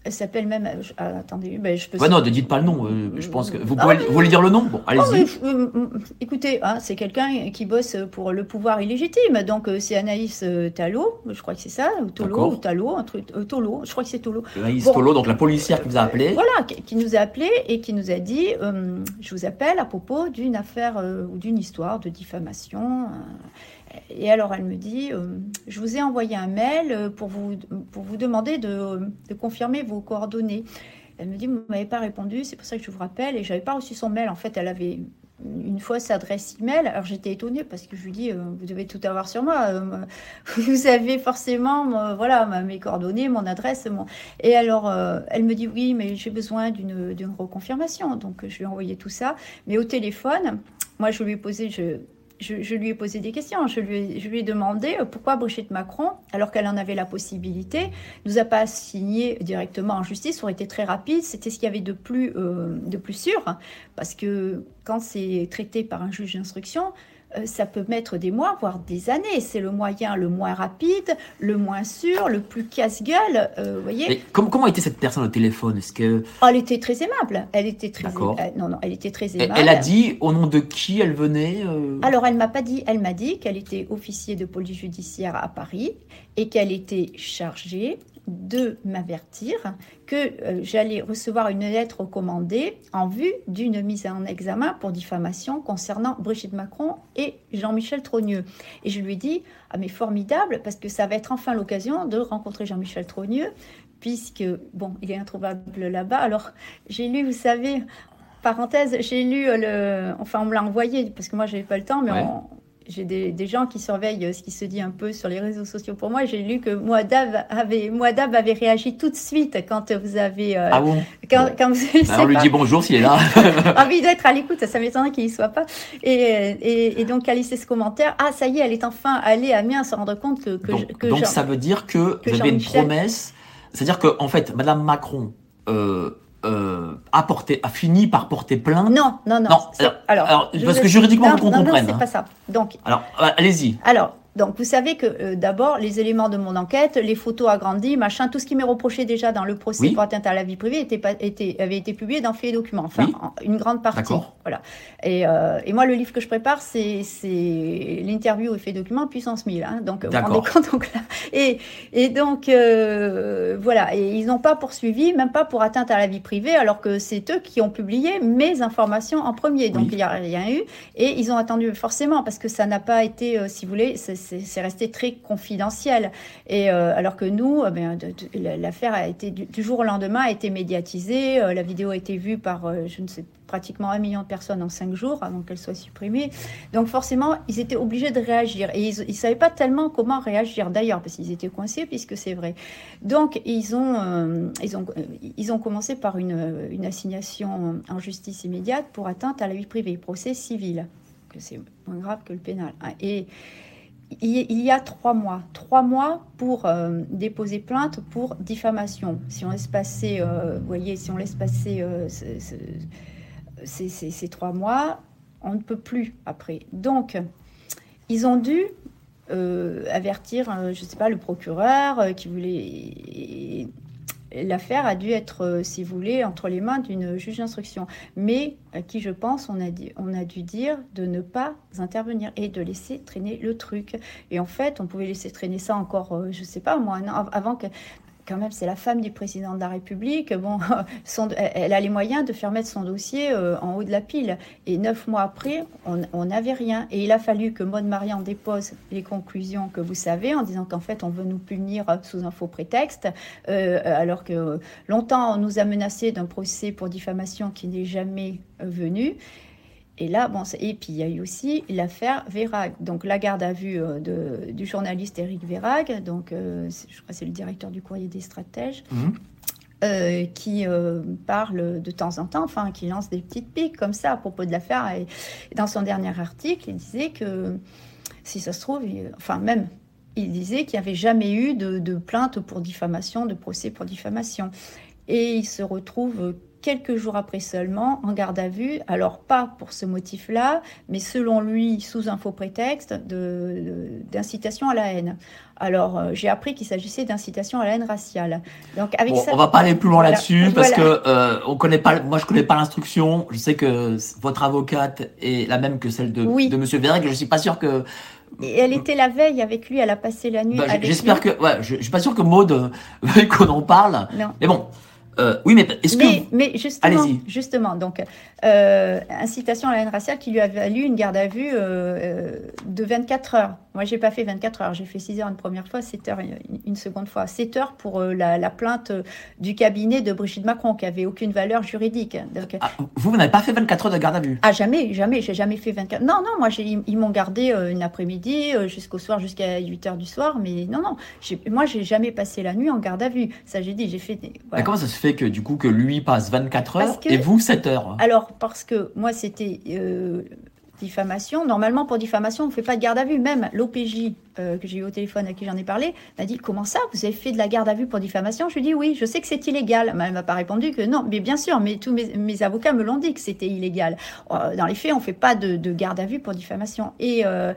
[SPEAKER 2] elle s'appelle même. je- ah, attendez, ben, je peux.
[SPEAKER 1] Ouais, non, ne dites pas le nom. euh, je pense que vous
[SPEAKER 2] Ah,
[SPEAKER 1] pouvez,
[SPEAKER 2] mais-
[SPEAKER 1] vous voulez dire le nom? Bon, allez-y.
[SPEAKER 2] euh, euh, écoutez, hein, c'est quelqu'un qui bosse pour le pouvoir illégitime. Donc, euh, c'est Anaïs euh, Talot, je crois que c'est ça, ou Tolo, ou Talot, un truc, euh, Tolo, je crois que c'est Tolo.
[SPEAKER 1] Anaïs
[SPEAKER 2] bon.
[SPEAKER 1] Tolo, donc la policière qui vous a appelé.
[SPEAKER 2] Voilà, qui, nous a appelé et qui nous a dit euh, Je vous appelle à propos d'une affaire euh, ou d'une histoire de diffamation. Euh. et alors elle me dit euh, Je vous ai envoyé un mail euh, pour vous, pour vous demander de, de confirmer vos coordonnées. Elle me dit Vous ne m'avez pas répondu, c'est pour ça que je vous rappelle. Et je n'avais pas reçu son mail. En fait, elle avait une fausse adresse email. Alors j'étais étonnée parce que je lui dis euh, Vous devez tout avoir sur moi. Euh, vous avez forcément euh, voilà, mes coordonnées, mon adresse. Et alors, euh, elle me dit oui, mais j'ai besoin d'une reconfirmation. Donc, je lui ai envoyé tout ça. Mais au téléphone, moi, je lui ai posé, je, je, lui ai posé des questions. Je lui ai, demandé euh, pourquoi Brigitte Macron, alors qu'elle en avait la possibilité, nous a pas signé directement en justice. Ça aurait été très rapide. C'était ce qu'il y avait de plus, euh, de plus sûr. Parce que quand c'est traité par un juge d'instruction, ça peut mettre des mois, voire des années. C'est le moyen le moins rapide, le moins sûr, le plus casse-gueule. Euh, voyez.
[SPEAKER 1] comment, comment était cette personne au téléphone? Est-ce que
[SPEAKER 2] oh, elle était très aimable. Elle était très aimable. non non, elle était très aimable.
[SPEAKER 1] Elle a dit au nom de qui elle venait
[SPEAKER 2] Alors elle m'a pas dit. Elle m'a dit qu'elle était officier de police judiciaire à Paris et qu'elle était chargée de m'avertir que euh, j'allais recevoir une lettre recommandée en vue d'une mise en examen pour diffamation concernant Brigitte Macron et Jean-Michel Trogneux. Et je lui ai dit, ah mais formidable, parce que ça va être enfin l'occasion de rencontrer Jean-Michel Trogneux, puisque, bon, il est introuvable là-bas. Alors, j'ai lu, vous savez, parenthèse, j'ai lu le... Enfin, on me l'a envoyé, parce que moi, je n'avais pas le temps, mais on j'ai des, gens qui surveillent euh, ce qui se dit un peu sur les réseaux sociaux pour moi. J'ai lu que Moadab avait, avait réagi tout de suite quand vous avez.
[SPEAKER 1] Euh, ah bon?
[SPEAKER 2] quand, quand vous,
[SPEAKER 1] On lui dit bonjour s'il est là.
[SPEAKER 2] envie d'être à l'écoute, ça m'étonnerait qu'il n'y soit pas. Et, et, et, donc, a laissé ce commentaire. Ah, ça y est, elle est enfin allée à Amiens se rendre compte que.
[SPEAKER 1] que donc, ça veut dire que, vous avez une promesse. C'est-à-dire qu'en en fait, Madame Macron. Euh, euh, a, a fini par porter plainte.
[SPEAKER 2] Non, non, non.
[SPEAKER 1] alors, parce que juridiquement, on comprenne. Non,
[SPEAKER 2] c'est hein. pas ça. Donc.
[SPEAKER 1] Alors, allez-y.
[SPEAKER 2] Alors, donc, vous savez que euh, d'abord, les éléments de mon enquête, les photos agrandies, machin, tout ce qui m'est reproché déjà dans le procès pour atteinte à la vie privée était, était, avait été publié dans et Documents. Enfin, une grande partie. Voilà. Et, euh, et, moi, le livre que je prépare, c'est l'interview Faits et Documents puissance 1000. Hein, donc, vous vous rendez compte donc, là. Et, et donc, euh, voilà. Et ils n'ont pas poursuivi, même pas pour atteinte à la vie privée, alors que c'est eux qui ont publié mes informations en premier. Donc, il n'y a rien eu. Et ils ont attendu forcément, parce que ça n'a pas été, si vous voulez, c'est resté très confidentiel. Et euh, alors que nous, eh l'affaire a été du, jour au lendemain a été médiatisée. Euh, la vidéo a été vue par, euh, je ne sais, pratiquement un million de personnes en cinq jours avant qu'elle soit supprimée. Donc forcément, ils étaient obligés de réagir et ils ne savaient pas tellement comment réagir d'ailleurs parce qu'ils étaient coincés puisque c'est vrai. Donc ils ont, ils ont, ils ont commencé par une, une assignation en justice immédiate pour atteinte à la vie privée, procès civil que c'est moins grave que le pénal. Hein. Et il y a trois mois. Trois mois pour euh, déposer plainte pour diffamation. Si on laisse passer, euh, voyez, si on laisse passer euh, ces, trois mois, on ne peut plus après. Donc, ils ont dû avertir, je ne sais pas, le procureur qui voulait l'affaire a dû être, euh, si vous voulez, entre les mains d'une juge d'instruction, mais à qui je pense on a, dit, on a dû dire de ne pas intervenir et de laisser traîner le truc. Et en fait, on pouvait laisser traîner ça encore, euh, je ne sais pas moi, avant que quand même, c'est la femme du président de la République. Elle a les moyens de faire mettre son dossier euh, en haut de la pile. Et neuf mois après, on n'avait rien. Et il a fallu que Maud Marian dépose les conclusions que vous savez, en disant qu'en fait, on veut nous punir sous un faux prétexte, euh, alors que longtemps, on nous a menacé d'un procès pour diffamation qui n'est jamais venu. Et là, bon, et puis il y a eu aussi l'affaire Vérag, donc la garde à vue euh, de, du journaliste Éric Vérag, donc euh, je crois c'est le directeur du courrier des stratèges, mhm. euh, qui parle de temps en temps, enfin qui lance des petites piques comme ça à propos de l'affaire. Et, dans son dernier article, il disait que si ça se trouve, enfin même, il disait qu'il n'y avait jamais eu de, de plainte pour diffamation, de procès pour diffamation. Et il se retrouve quelques jours après seulement, en garde à vue, alors pas pour ce motif-là, mais selon lui, sous un faux prétexte d'incitation à la haine. Alors, euh, j'ai appris qu'il s'agissait d'incitation à la haine raciale. Donc, avec
[SPEAKER 1] ça, on va pas aller plus loin là-dessus parce que euh, on connaît pas. Moi, je connais pas l'instruction. Je sais que votre avocate est la même que celle de, de Monsieur Verreg. Je suis pas sûr que.
[SPEAKER 2] Et elle était la veille avec lui. Elle a passé la nuit. Bah,
[SPEAKER 1] j'espère que. Ouais, je, je suis pas sûr que Maud veuille qu'on en parle. Non. Mais bon. Euh, oui, mais est-ce que.
[SPEAKER 2] Mais justement, justement, donc, euh, incitation à la haine raciale qui lui a valu une garde à vue euh, de 24 heures. Moi, j'ai pas fait 24 heures, j'ai fait 6 heures une première fois, 7 heures une seconde fois. 7 heures pour la, plainte du cabinet de Brigitte Macron, qui avait aucune valeur juridique. Donc,
[SPEAKER 1] ah, vous, vous n'avez pas fait 24 heures de garde à vue?
[SPEAKER 2] Ah, jamais, jamais, j'ai jamais fait 24 Non, non, moi, ils, m'ont gardé une après-midi jusqu'au soir, jusqu'à 8 heures du soir, mais non, non, moi, j'ai jamais passé la nuit en garde à vue. Ça, j'ai dit, j'ai fait.
[SPEAKER 1] comment ça se fait que, du coup, que lui passe 24 heures et vous 7 heures
[SPEAKER 2] Alors, parce que moi, c'était. Euh, diffamation. Normalement, pour diffamation, on ne fait pas de garde à vue. Même l'OPJ euh, que j'ai eu au téléphone, à qui j'en ai parlé, m'a dit Comment ça Vous avez fait de la garde à vue pour diffamation? Je lui ai dit Oui, je sais que c'est illégal. Mais elle m'a pas répondu que non. Mais bien sûr, mais tous mes, avocats me l'ont dit que c'était illégal. Euh, dans les faits, on ne fait pas de, garde à vue pour diffamation. Et. Euh,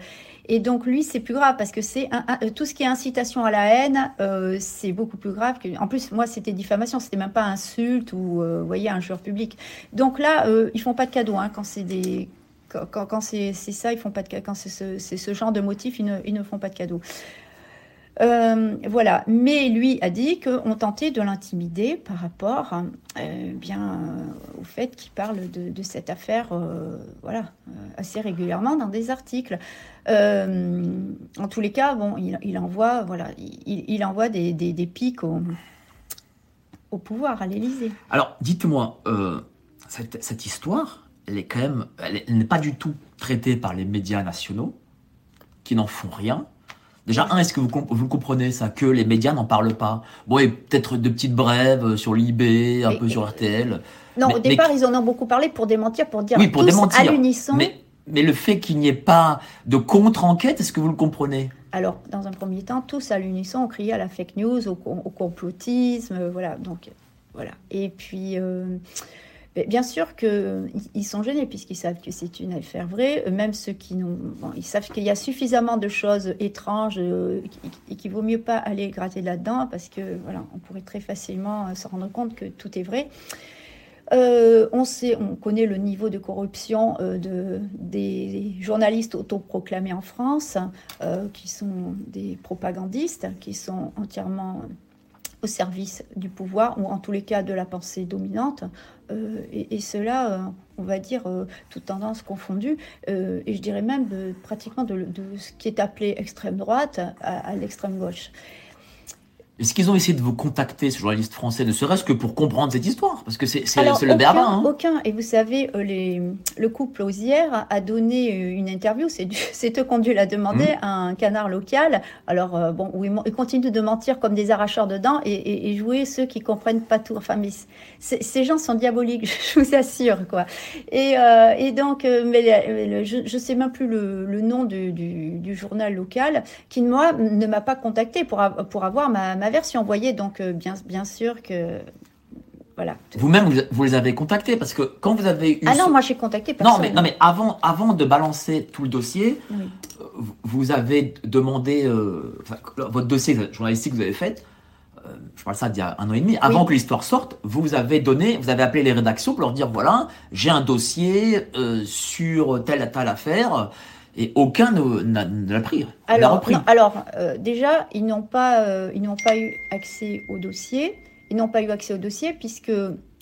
[SPEAKER 2] et donc lui, c'est plus grave parce que c'est tout ce qui est incitation à la haine, c'est beaucoup plus grave. Que, en plus, moi, c'était diffamation, c'était même pas insulte ou, vous voyez, injure publique. Donc là, ils font pas de cadeaux hein, quand c'est des quand, c'est ça, ils font pas de quand c'est ce, genre de motif, ils ne, font pas de cadeaux. Euh, voilà, mais lui a dit qu'on tentait de l'intimider par rapport euh, bien au fait qu'il parle de, cette affaire, euh, voilà, assez régulièrement dans des articles. en tous les cas, bon, il, envoie, voilà, il, envoie des, pics au, pouvoir à l'Élysée.
[SPEAKER 1] Alors, dites-moi, cette histoire, elle est quand même, elle n'est pas du tout traitée par les médias nationaux, qui n'en font rien. Déjà, un, est-ce que vous, vous comprenez ça, que les médias n'en parlent pas? Bon, et peut-être de petites brèves euh, sur l'IB, un peu sur RTL.
[SPEAKER 2] Non, au départ, ils en ont beaucoup parlé pour démentir, pour dire oui, pour démentir. à l'unisson.
[SPEAKER 1] Mais, mais le fait qu'il n'y ait pas de contre-enquête, est-ce que vous le comprenez?
[SPEAKER 2] Alors, dans un premier temps, tous à l'unisson ont crié à la fake news, au, complotisme, voilà. Donc, voilà. Et puis. Euh, Bien sûr qu'ils sont gênés puisqu'ils savent que c'est une affaire vraie. Même ceux qui ils savent qu'il y a suffisamment de choses étranges euh, et qu'il vaut mieux pas aller gratter là-dedans parce que voilà, on pourrait très facilement euh, se rendre compte que tout est vrai. Euh, on sait, on connaît le niveau de corruption de, des journalistes autoproclamés en France, qui sont des propagandistes, qui sont entièrement au service du pouvoir, ou en tous les cas de la pensée dominante. Euh, et, cela, euh, on va dire, euh, toute tendance confondue, et je dirais même pratiquement de, ce qui est appelé extrême droite à l'extrême gauche.
[SPEAKER 1] Est-ce qu'ils ont essayé de vous contacter, ce journaliste français, ne serait-ce que pour comprendre cette histoire? Parce que c'est le berbère. Hein.
[SPEAKER 2] Aucun. Et vous savez, euh, les, le couple Osière a donné euh, une interview, c'est eux qu'on dû la demander, mmh. à un canard local. Alors, euh, bon, où ils, continuent de mentir comme des arracheurs dedans et, et, jouer ceux qui comprennent pas tout. Enfin, mais ces gens sont diaboliques, je vous assure, quoi. Et, et donc, mais je ne sais même plus le, le nom du, du, du, journal local qui, moi, ne m'a pas contacté pour, pour avoir ma version. Vous voyez, donc euh, bien, bien sûr que voilà.
[SPEAKER 1] Vous-même, vous, les avez contactés parce que quand vous avez eu.
[SPEAKER 2] Ah non, moi j'ai contacté personne.
[SPEAKER 1] Non, mais, non, mais avant, avant de balancer tout le dossier, euh, vous avez demandé. Euh, votre dossier journalistique que vous avez fait, je parle ça d'il y a un an et demi, avant que l'histoire sorte, vous avez donné, vous avez appelé les rédactions pour leur dire voilà, j'ai un dossier sur telle telle affaire et aucun ne l'a pris.
[SPEAKER 2] Alors, alors euh, déjà, ils n'ont pas, euh, ils n'ont pas eu accès au dossier. Ils n'ont pas eu accès au dossier puisque.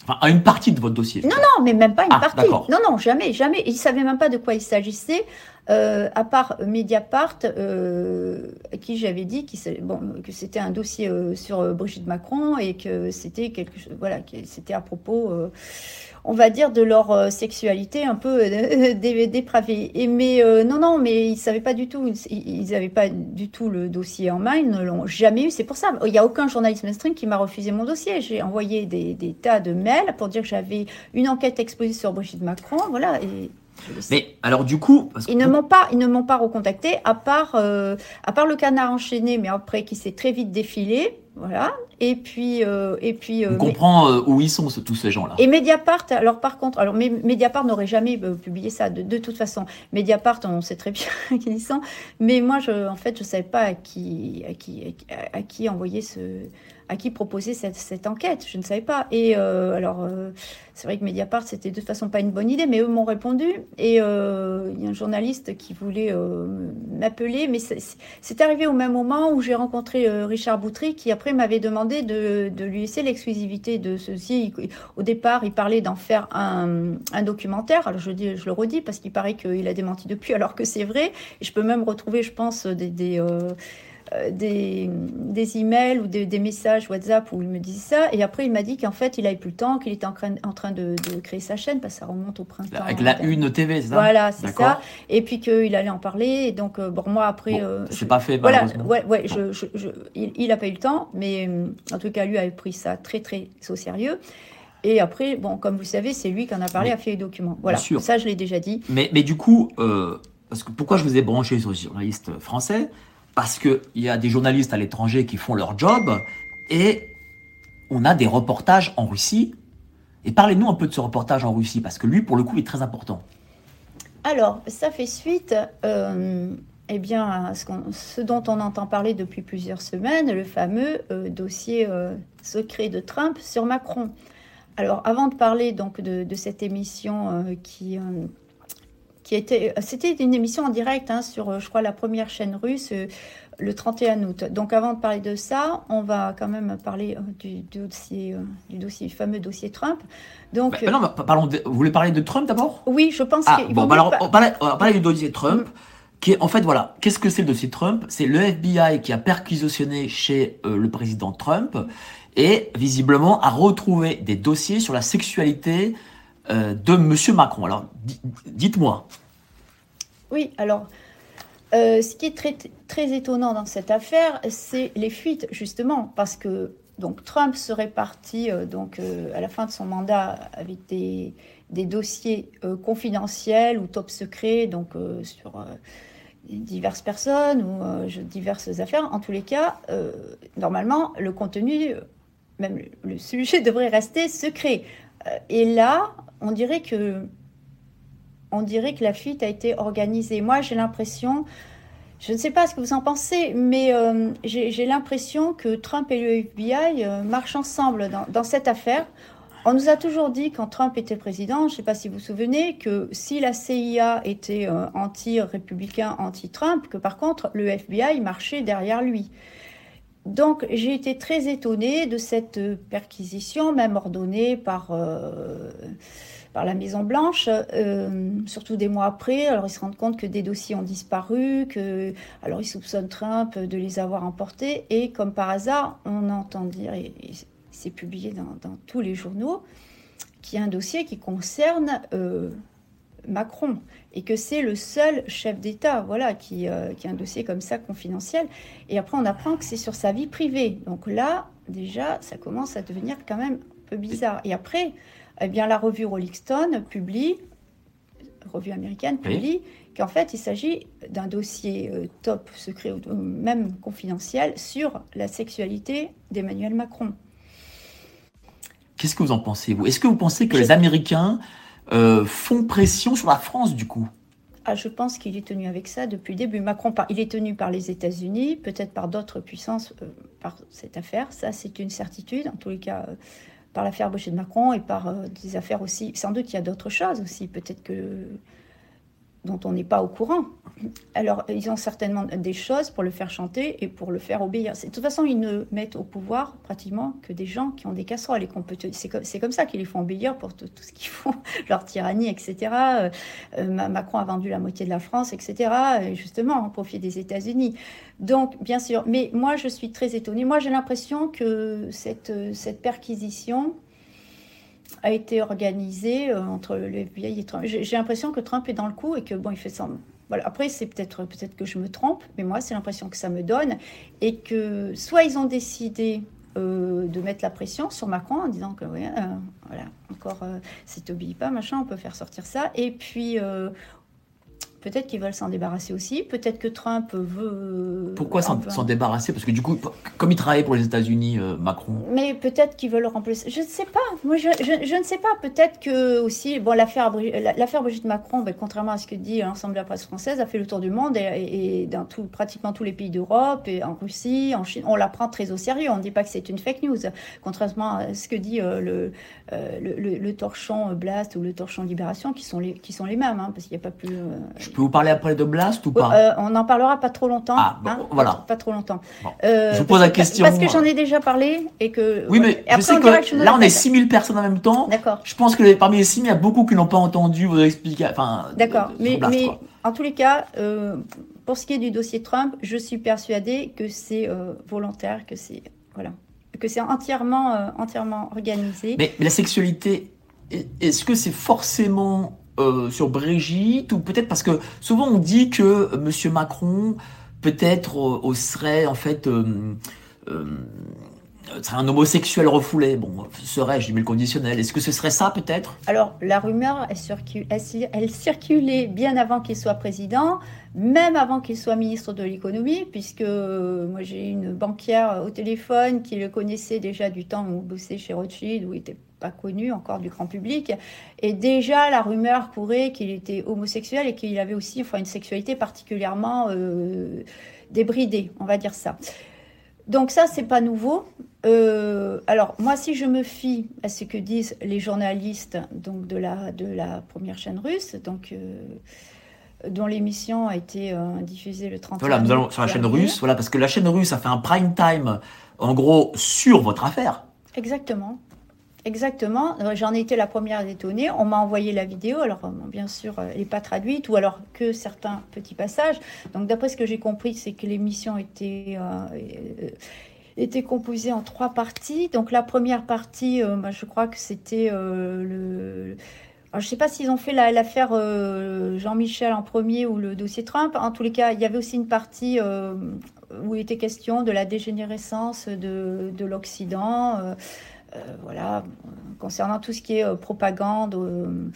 [SPEAKER 1] Enfin, à une partie de votre dossier.
[SPEAKER 2] Non, non, mais même pas une ah, partie. Non, non, jamais, jamais. Ils ne savaient même pas de quoi il s'agissait. Euh, à part Mediapart, à qui j'avais dit bon, que c'était un dossier sur Brigitte Macron et que c'était quelque chose, voilà, que c'était à propos on va dire, de leur euh, sexualité un peu euh, dépravée. Et mais euh, non, non, mais ils savaient pas du tout, ils n'avaient pas du tout le dossier en main, ils ne l'ont jamais eu. C'est pour ça, il n'y a aucun journaliste mainstream qui m'a refusé mon dossier. J'ai envoyé des, tas de mails pour dire que j'avais une enquête exposée sur Brigitte Macron, voilà. Et
[SPEAKER 1] mais alors du coup,
[SPEAKER 2] ils ne m'ont pas, ils ne m'ont pas recontacté à part, à part le canard enchaîné, mais après qui s'est très vite défilé. Voilà. Et puis, euh, et puis.
[SPEAKER 1] Euh, on comprend euh, où ils sont tous ces gens-là.
[SPEAKER 2] Et Mediapart, alors par contre, alors Mediapart n'aurait jamais publié ça de, toute façon. Mediapart, on sait très bien qui ils sont, mais moi, je, en fait, je savais pas à qui, à qui, à qui envoyer ce, à qui proposer cette, enquête. Je ne savais pas. Et euh, alors, euh, c'est vrai que Mediapart, c'était de toute façon pas une bonne idée, mais eux m'ont répondu. Et euh, il y a un journaliste qui voulait m'appeler, mais c'est arrivé au même moment où j'ai rencontré Richard Boutry, qui après m'avait demandé de, lui laisser l'exclusivité de ceci. Au départ, il parlait d'en faire un, documentaire. Alors je, le redis parce qu'il paraît qu'il a démenti depuis, alors que c'est vrai. Et je peux même retrouver, je pense, des des, des, emails ou des, messages WhatsApp où il me disait ça. Et après, il m'a dit qu'en fait, il n'avait plus le temps, qu'il était en, en train de, créer sa chaîne, parce que ça remonte au printemps.
[SPEAKER 1] Avec la Une TV, c'est ça?
[SPEAKER 2] Voilà, c'est ça. Et puis qu'il allait en parler. Et donc, euh, bon, moi, après.
[SPEAKER 1] Euh, c'est pas fait,
[SPEAKER 2] Voilà, ouais, ouais, je, il n'a pas eu le temps, mais en tout cas, lui avait pris ça très, très au sérieux. Et après, bon, comme vous savez, c'est lui qui en a parlé, a fait les documents. Voilà, ça je l'ai déjà dit.
[SPEAKER 1] Mais, mais du coup, euh, parce que pourquoi je vous ai branché sur les journalistes français? Parce qu'il y a des journalistes à l'étranger qui font leur job et on a des reportages en Russie. Et parlez-nous un peu de ce reportage en Russie, parce que lui, pour le coup, il est très important.
[SPEAKER 2] Alors, ça fait suite euh, eh bien, ce, ce, dont on entend parler depuis plusieurs semaines, le fameux euh, dossier euh, secret de Trump sur Macron. Alors, avant de parler donc de, cette émission qui, qui était, c'était une émission en direct hein, sur, je crois, la première chaîne russe le 31 août. Donc avant de parler de ça, on va quand même parler du, dossier, du dossier, fameux dossier Trump.
[SPEAKER 1] Donc, non, parlons vous voulez parler de Trump d'abord?
[SPEAKER 2] Oui, je pense
[SPEAKER 1] ah, Bon, bah alors, on va, parler, du dossier Trump. Mm. Qui est, en fait, voilà, qu'est-ce que c'est le dossier Trump? C'est le FBI qui a perquisitionné chez euh, le président Trump et visiblement a retrouvé des dossiers sur la sexualité euh, de Monsieur Macron. Alors, dites-moi.
[SPEAKER 2] Oui, alors, euh, ce qui est très, très étonnant dans cette affaire, c'est les fuites, justement, parce que donc Trump serait parti euh, donc euh, à la fin de son mandat avec des, des dossiers euh, confidentiels ou top secrets donc sur diverses personnes ou diverses affaires. En tous les cas, normalement, le contenu, même le sujet devrait rester secret. et là, on dirait que on dirait que la fuite a été organisée. Moi, j'ai l'impression je ne sais pas ce que vous en pensez, mais euh, j'ai l'impression que Trump et le FBI euh, marchent ensemble dans, cette affaire. On nous a toujours dit, quand Trump était président, je ne sais pas si vous vous souvenez, que si la CIA était euh, anti-républicain, anti-Trump, que par contre, le FBI marchait derrière lui. Donc j'ai été très étonnée de cette perquisition, même ordonnée par par la Maison Blanche, euh, surtout des mois après. Alors ils se rendent compte que des dossiers ont disparu, que alors ils soupçonnent Trump de les avoir emportés, et comme par hasard, on entend dire, et, c'est publié dans, tous les journaux, qu'il y a un dossier qui concerne euh, Macron et que c'est le seul chef d'État, voilà, qui, euh, qui, a un dossier comme ça confidentiel. Et après, on apprend que c'est sur sa vie privée. Donc là, déjà, ça commence à devenir quand même un peu bizarre. Et après, eh bien, la revue Rolling Stone publie, revue américaine publie, qu'en fait, il s'agit d'un dossier euh, top secret ou même confidentiel sur la sexualité d'Emmanuel Macron.
[SPEAKER 1] Qu'est-ce que vous en pensez, vous? Est-ce que vous pensez que les Américains euh, font pression sur la France, du coup
[SPEAKER 2] ah, je pense qu'il est tenu avec ça depuis le début. Macron, il est tenu par les États-Unis, peut-être par d'autres puissances, euh, par cette affaire. Ça, c'est une certitude. En tous les cas, par l'affaire Boucher de Macron et par euh, des affaires aussi. Sans doute, il y a d'autres choses aussi, peut-être que dont on n'est pas au courant. Alors, ils ont certainement des choses pour le faire chanter et pour le faire obéir. De toute façon, ils ne mettent au pouvoir pratiquement que des gens qui ont des casseroles et qu'on peut. C'est comme, ça qu'ils les font obéir pour tout, ce qu'ils font, leur tyrannie, etc. Euh, euh, Macron a vendu la moitié de la France, etc. justement, en profit des États-Unis. Donc, bien sûr. Mais moi, je suis très étonnée. Moi, j'ai l'impression que cette perquisition a été organisé euh, entre le FBI et Trump. J'ai l'impression que Trump est dans le coup et que bon, il fait ça. Voilà. Après, c'est peut-être peut-être que je me trompe, mais moi, c'est l'impression que ça me donne et que soit ils ont décidé euh, de mettre la pression sur Macron en disant que oui, euh, voilà, encore, si tu pas, machin, on peut faire sortir ça. Et puis, Peut-être qu'ils veulent s'en débarrasser aussi. Peut-être que Trump veut.
[SPEAKER 1] Pourquoi s'en débarrasser? Parce que du coup, comme il travaillait pour les États-Unis, euh, Macron.
[SPEAKER 2] Mais peut-être qu'ils veulent le remplacer. Je ne sais pas. Moi, je, je, ne sais pas. Peut-être que aussi, bon, l'affaire l'affaire Brigitte Macron, ben, contrairement à ce que dit l'ensemble de la presse française, a fait le tour du monde et, dans tout, pratiquement tous les pays d'Europe et en Russie, en Chine, on la prend très au sérieux. On ne dit pas que c'est une fake news, contrairement à ce que dit euh, euh, le, le, torchon Blast ou le torchon Libération, qui sont les, qui sont les mêmes, hein, parce qu'il n'y a pas plus
[SPEAKER 1] peux vous parler après de Blast ou pas
[SPEAKER 2] euh, On n'en parlera pas trop longtemps.
[SPEAKER 1] Ah, hein, voilà.
[SPEAKER 2] Pas, trop longtemps.
[SPEAKER 1] Euh, je vous pose la question.
[SPEAKER 2] Parce que j'en ai déjà parlé et que.
[SPEAKER 1] Oui, mais je sais que, là, on est 6000 personnes en même temps.
[SPEAKER 2] D'accord.
[SPEAKER 1] Je pense que parmi les 6000, il y a beaucoup qui n'ont pas entendu vous expliquer. Enfin,
[SPEAKER 2] D'accord. Mais, mais en tous les cas, euh, pour ce qui est du dossier Trump, je suis persuadée que c'est volontaire, que c'est. Voilà. Que c'est entièrement, entièrement organisé.
[SPEAKER 1] mais la sexualité, est-ce que c'est forcément euh, sur Brigitte ou peut-être parce que souvent on dit que Monsieur Macron peut-être euh, serait en fait euh, serait un homosexuel refoulé. Bon, serais-je, du le conditionnel. Est-ce que ce serait ça peut-être?
[SPEAKER 2] Alors, la rumeur, elle, circulait bien avant qu'il soit président, même avant qu'il soit ministre de l'économie, puisque euh, moi j'ai une banquière au téléphone qui le connaissait déjà du temps où il bossait chez Rothschild, où il était pas connu encore du grand public. Et déjà, la rumeur courait qu'il était homosexuel et qu'il avait aussi enfin, une sexualité particulièrement euh, débridée, on va dire ça. Donc ça, c'est pas nouveau. Euh, alors moi, si je me fie à ce que disent les journalistes donc de la de la première chaîne russe, donc euh, dont l'émission a été euh, diffusée le 30
[SPEAKER 1] Voilà, nous allons sur la chaîne russe, voilà, parce que la chaîne russe a fait un prime time, en gros, sur votre affaire.
[SPEAKER 2] Exactement. Exactement, j'en ai été la première étonnée. On m'a envoyé la vidéo, alors bien sûr, elle n'est pas traduite, ou alors que certains petits passages. Donc d'après ce que j'ai compris, c'est que l'émission était, était composé en trois parties. Donc la première partie, euh, bah, je crois que c'était euh, le... je ne sais pas s'ils ont fait l'affaire euh, Jean-Michel en premier ou le dossier Trump. En tous les cas, il y avait aussi une partie où il était question de la dégénérescence de l'Occident, voilà, concernant tout ce qui est propagande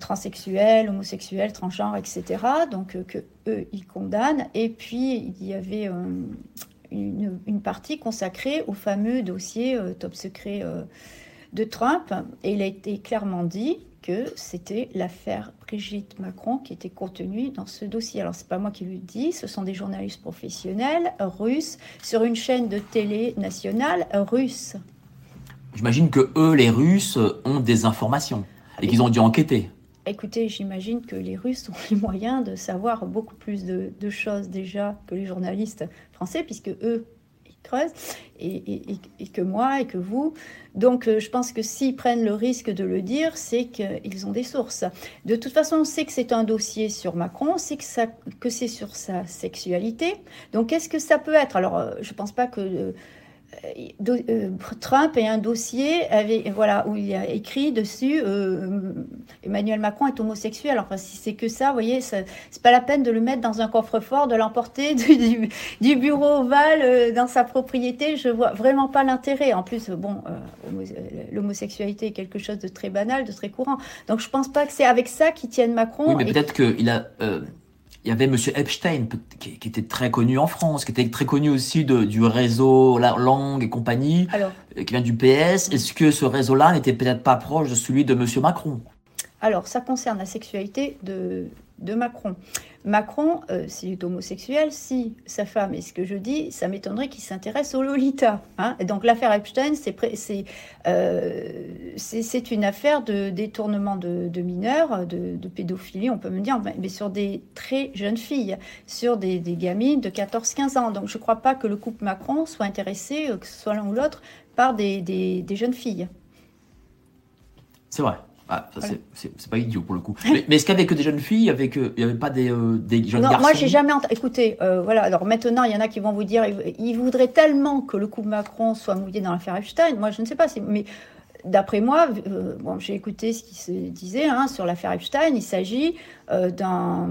[SPEAKER 2] transsexuelle, homosexuelle, transgenre, etc. Donc que eux ils condamnent. Et puis il y avait une, partie consacrée au fameux dossier euh, top secret euh, de Trump. Et il a été clairement dit que c'était l'affaire Brigitte Macron qui était contenue dans ce dossier. Alors, c'est pas moi qui le dis, ce sont des journalistes professionnels russes sur une chaîne de télé nationale russe.
[SPEAKER 1] J'imagine que eux, les Russes, ont des informations et qu'ils ont dû enquêter.
[SPEAKER 2] Écoutez, j'imagine que les Russes ont les moyens de savoir beaucoup plus de, choses déjà que les journalistes français, puisque eux, ils creusent, et, que moi, et que vous. Donc, euh, je pense que s'ils prennent le risque de le dire, c'est qu'ils ont des sources. De toute façon, on sait que c'est un dossier sur Macron, on sait que, c'est sur sa sexualité. Donc, qu'est-ce que ça peut être Alors, euh, je ne pense pas que... Euh, euh, Trump et un dossier avec, voilà, où il a écrit dessus euh, Emmanuel Macron est homosexuel. Enfin, si c'est que ça, vous voyez, c'est pas la peine de le mettre dans un coffre-fort, de l'emporter du, du, bureau ovale euh, dans sa propriété. Je vois vraiment pas l'intérêt. En plus, bon, l'homosexualité est quelque chose de très banal, de très courant. Donc, je pense pas que c'est avec ça qu'il tienne Macron.
[SPEAKER 1] Oui, mais peut-être qu'il a il y avait Monsieur Epstein, qui, était très connu en France, qui était très connu aussi de, du réseau La Langue et compagnie, euh, qui vient du PS. Est-ce que ce réseau-là n'était peut-être pas proche de celui de Monsieur Macron?
[SPEAKER 2] Alors, ça concerne la sexualité de, de Macron. Macron, euh, s'il est homosexuel, si sa femme est ce que je dis, ça m'étonnerait qu'il s'intéresse au Lolita. Hein. donc l'affaire Epstein, euh, c'est une affaire de détournement de, mineurs, de, pédophilie, on peut me dire, mais sur des très jeunes filles, sur des, gamines de 14-15 ans. Donc je ne crois pas que le couple Macron soit intéressé, euh, que ce soit l'un ou l'autre, par des jeunes filles.
[SPEAKER 1] C'est vrai. Ah, c'est pas idiot pour le coup. Mais, est-ce qu'avec des jeunes filles, avec, il n'y avait pas des, euh, des jeunes non, garçons
[SPEAKER 2] Moi, j'ai jamais entendu. Écoutez, euh, voilà. Alors maintenant, il y en a qui vont vous dire, ils voudraient tellement que le couple Macron soit mouillé dans l'affaire Epstein. Moi, je ne sais pas. Mais d'après moi, euh, bon, j'ai écouté ce qui se disait hein, sur l'affaire Epstein. Il s'agit d'un.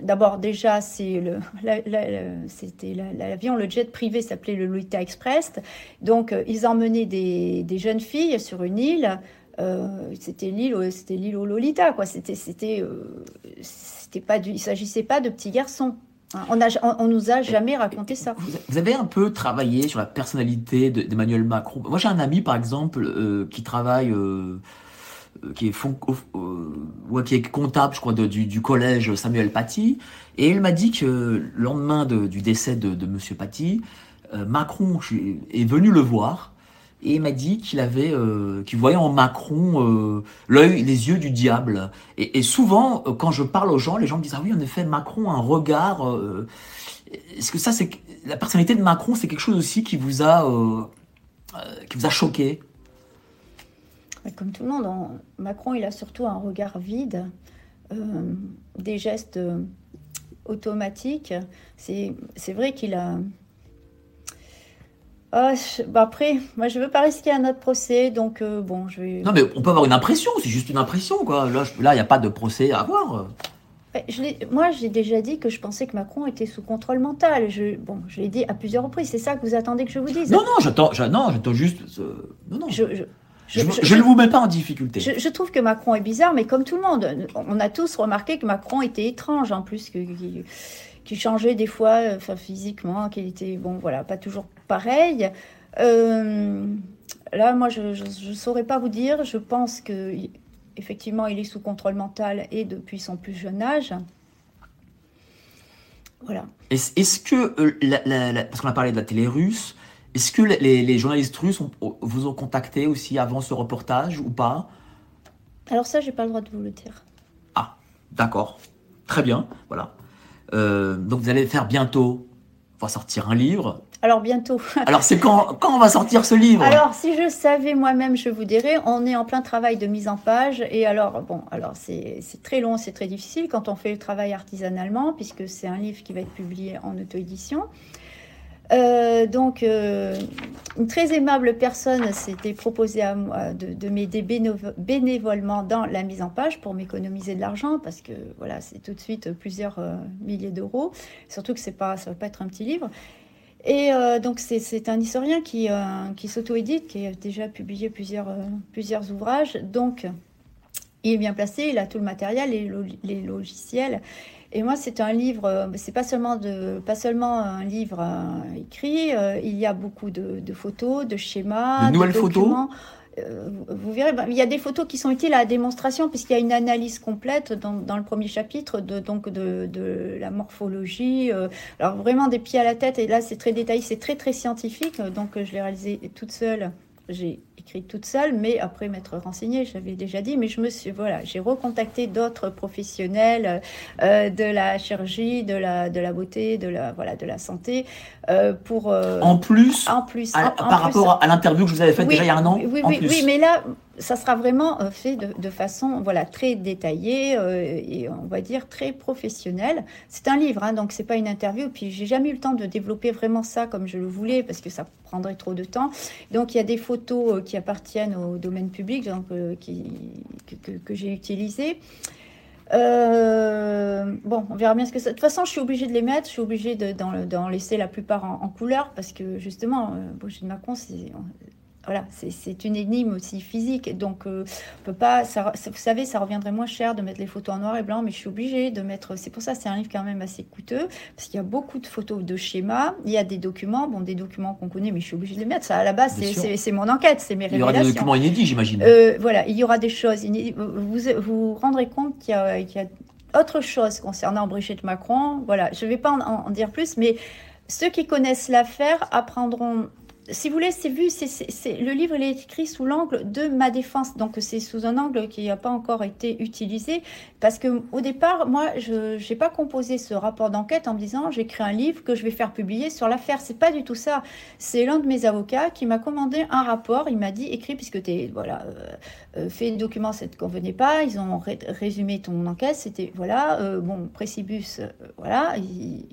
[SPEAKER 2] D'abord, déjà, c'est le, c'était l'avion, le jet privé s'appelait le Lolita Express. Donc, ils emmenaient des, des jeunes filles sur une île. Euh, c'était l'île, c'était l'île Lolita, quoi. C'était, c'était, euh, c'était pas du, il s'agissait pas de petits garçons. Hein, on, a, on, nous a jamais raconté ça.
[SPEAKER 1] Vous avez un peu travaillé sur la personnalité d'Emmanuel Macron. Moi, j'ai un ami, par exemple, euh, qui travaille, qui est qui comptable, je crois, du, du, collège Samuel Paty, et il m'a dit que le lendemain du décès de, de Monsieur Paty, Macron est venu le voir et il m'a dit qu'il avait, euh, qu'il voyait en Macron euh, l'œil, les yeux du diable. Et, souvent, euh, quand je parle aux gens, les gens me disent ah oui, en effet, Macron a un regard. Est-ce que ça, c'est la personnalité de Macron, c'est quelque chose aussi qui vous a, qui vous a choqué?
[SPEAKER 2] Comme tout le monde, Macron, il a surtout un regard vide, des gestes automatiques. C'est vrai qu'il a ah, bah après, moi je veux pas risquer un autre procès, donc euh, bon, je vais.
[SPEAKER 1] Non, mais on peut avoir une impression, c'est juste une impression, quoi. Là, il n'y a pas de procès à avoir.
[SPEAKER 2] moi, j'ai déjà dit que je pensais que Macron était sous contrôle mental. Je, bon, je l'ai dit à plusieurs reprises. C'est ça que vous attendez que je vous dise?
[SPEAKER 1] Non, non, j'attends, non, j'attends juste. Euh, non, non.
[SPEAKER 2] Je,
[SPEAKER 1] je, ne vous mets pas en difficulté.
[SPEAKER 2] Je, trouve que Macron est bizarre, mais comme tout le monde, on a tous remarqué que Macron était étrange en plus, qu'il changeait des fois, enfin physiquement, qu'il était bon, voilà, pas toujours pareil. Euh, là, moi, je ne saurais pas vous dire. Je pense que effectivement, il est sous contrôle mental et depuis son plus jeune âge. Voilà.
[SPEAKER 1] Est-ce que, euh, parce qu'on a parlé de la télé russe, est-ce que les, journalistes russes vous ont contacté aussi avant ce reportage ou pas?
[SPEAKER 2] Alors ça, j'ai pas le droit de vous le dire.
[SPEAKER 1] Ah, d'accord. Très bien, voilà. Euh, donc vous allez faire bientôt, on va sortir un livre
[SPEAKER 2] alors bientôt.
[SPEAKER 1] Alors c'est quand, quand on va sortir ce livre?
[SPEAKER 2] Alors si je savais moi-même, je vous dirais, on est en plein travail de mise en page. Et alors, bon, alors c'est très long, c'est très difficile quand on fait le travail artisanalement, puisque c'est un livre qui va être publié en auto-édition. Euh, donc, euh, une très aimable personne s'était proposée à moi de, m'aider bénévolement dans la mise en page pour m'économiser de l'argent, parce que voilà, c'est tout de suite plusieurs euh, milliers d'euros. Surtout que c'est pas, ça va pas être un petit livre. Et euh, donc, c'est un historien qui, euh, qui s'auto-édite, qui a déjà publié plusieurs, euh, plusieurs ouvrages. Donc, il est bien placé, il a tout le matériel, les, les logiciels. Et moi, c'est un livre, c'est pas seulement, de, pas seulement un livre écrit, il y a beaucoup de, de photos, de schémas,
[SPEAKER 1] de nouvelles photos
[SPEAKER 2] euh, vous verrez, bah, il y a des photos qui sont utiles à la démonstration puisqu'il y a une analyse complète dans, le premier chapitre de, donc de, la morphologie. Euh, alors vraiment des pieds à la tête et là c'est très détaillé, c'est très très scientifique. Donc je l'ai réalisé toute seule. J'ai écrit toute seule, mais après m'être renseignée, j'avais déjà dit, mais je me suis, voilà, j'ai recontacté d'autres professionnels euh, de la chirurgie, de la, de la beauté, de la, voilà, de la santé, euh, pour.
[SPEAKER 1] Euh, en plus.
[SPEAKER 2] En plus.
[SPEAKER 1] par rapport à l'interview que je vous avais faite déjà il y a un an.
[SPEAKER 2] Oui, oui, oui, mais là, ça sera vraiment fait de, façon voilà très détaillée et on va dire très professionnelle. C'est un livre, hein, donc c'est pas une interview. Puis j'ai jamais eu le temps de développer vraiment ça comme je le voulais parce que ça prendrait trop de temps. Donc il y a des photos qui appartiennent au domaine public, donc, euh, que, j'ai utilisé. Euh, bon, on verra bien ce que ça. De toute façon, je suis obligée de les mettre, je suis obligée d'en laisser la plupart en, couleur parce que justement, euh, de Macron, c'est voilà, c'est une énigme aussi physique. Donc, euh, on peut pas. Ça, vous savez, ça reviendrait moins cher de mettre les photos en noir et blanc, mais je suis obligée de mettre. C'est pour ça, c'est un livre quand même assez coûteux, parce qu'il y a beaucoup de photos de schémas. Il y a des documents, bon, des documents qu'on connaît, mais je suis obligée de les mettre. Ça, à la base, c'est mon enquête, c'est mes révélations.
[SPEAKER 1] Il y aura des documents inédits, j'imagine.
[SPEAKER 2] Euh, voilà, il y aura des choses. Vous vous rendrez compte qu'il y, a autre chose concernant Brigitte Macron. Voilà, je ne vais pas en dire plus, mais ceux qui connaissent l'affaire apprendront si vous voulez, c'est vu, c'est, le livre il est écrit sous l'angle de ma défense, donc c'est sous un angle qui n'a pas encore été utilisé, parce que au départ, moi, je n'ai pas composé ce rapport d'enquête en me disant j'écris un livre que je vais faire publier sur l'affaire. C'est pas du tout ça. C'est l'un de mes avocats qui m'a commandé un rapport. Il m'a dit écris puisque tu es voilà euh, euh, fait le document, ça te convenait pas. Ils ont résumé ton enquête. C'était voilà euh, bon Précibus, voilà. Il,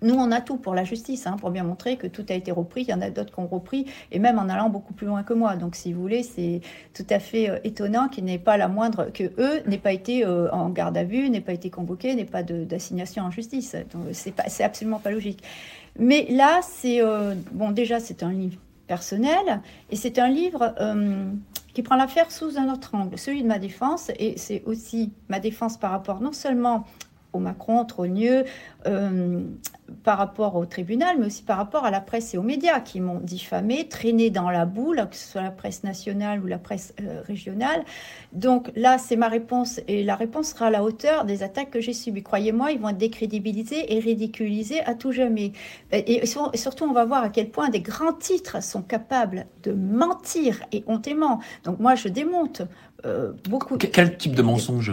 [SPEAKER 2] nous, on a tout pour la justice, hein, pour bien montrer que tout a été repris. Il y en a d'autres qui ont repris, et même en allant beaucoup plus loin que moi. Donc, si vous voulez, c'est tout à fait euh, étonnant qu'il n'ait pas la moindre, que eux n'aient pas été euh, en garde à vue, n'aient pas été convoqués, n'aient pas d'assignation en justice. Donc, c'est absolument pas logique. Mais là, c'est euh, bon. Déjà, c'est un livre personnel, et c'est un livre qui prend l'affaire sous un autre angle, celui de ma défense, et c'est aussi ma défense par rapport non seulement au Macron, Trogneux, euh, par rapport au tribunal, mais aussi par rapport à la presse et aux médias qui m'ont diffamé, traîné dans la boule, que ce soit la presse nationale ou la presse euh, régionale. Donc là, c'est ma réponse et la réponse sera à la hauteur des attaques que j'ai subies. Croyez-moi, ils vont être décrédibilisés et ridiculisés à tout jamais. Et, surtout, on va voir à quel point des grands titres sont capables de mentir et hontément. Donc moi, je démonte euh, beaucoup.
[SPEAKER 1] Quel type de mensonge?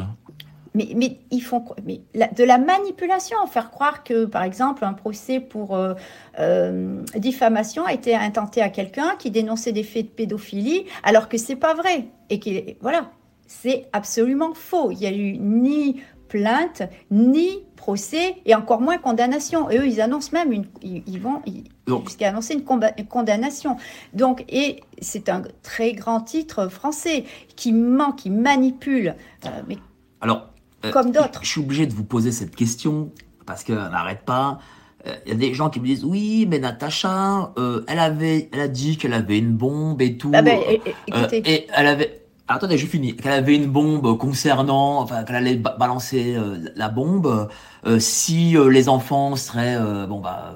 [SPEAKER 2] Mais, ils font mais de la manipulation, faire croire que, par exemple, un procès pour euh, euh, diffamation a été intenté à quelqu'un qui dénonçait des faits de pédophilie, alors que c'est pas vrai. Et qui, voilà, c'est absolument faux. Il n'y a eu ni plainte, ni procès, et encore moins condamnation. Et eux, ils annoncent même une, ils, vont jusqu'à annoncer une, condamnation. Donc, et c'est un très grand titre français qui ment, qui manipule. Euh, mais
[SPEAKER 1] alors,
[SPEAKER 2] comme d'autres.
[SPEAKER 1] Je suis obligé de vous poser cette question parce qu'elle n'arrête pas. Il y a des gens qui me disent oui, mais Natacha, elle avait, elle a dit qu'elle avait une bombe et tout.
[SPEAKER 2] Ah ben, écoutez.
[SPEAKER 1] et elle avait, attendez, je finis. Qu'elle avait une bombe concernant, enfin, qu'elle allait balancer la bombe si les enfants seraient, bon bah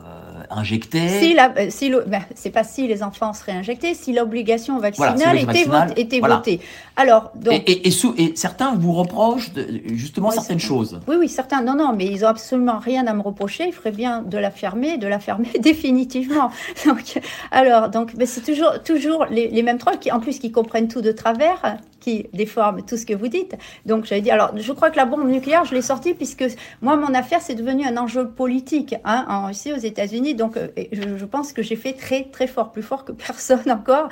[SPEAKER 1] injectés.
[SPEAKER 2] Si la, euh, si ben, c'est pas si les enfants seraient injectés, si l'obligation vaccinale était, votée. Alors, donc,
[SPEAKER 1] et, et, et, certains vous reprochent justement certaines choses.
[SPEAKER 2] Oui, oui, certains. Non, non, mais ils ont absolument rien à me reprocher. Il ferait bien de la fermer, de la fermer définitivement. Donc, alors, donc, c'est toujours, toujours les, les mêmes trolls qui, en plus, qui comprennent tout de travers qui déforme tout ce que vous dites. Donc j'avais dit, alors je crois que la bombe nucléaire, je l'ai sortie puisque moi, mon affaire, c'est devenu un enjeu politique hein, en Russie, aux États-Unis. Donc euh, je, pense que j'ai fait très, très fort, plus fort que personne encore.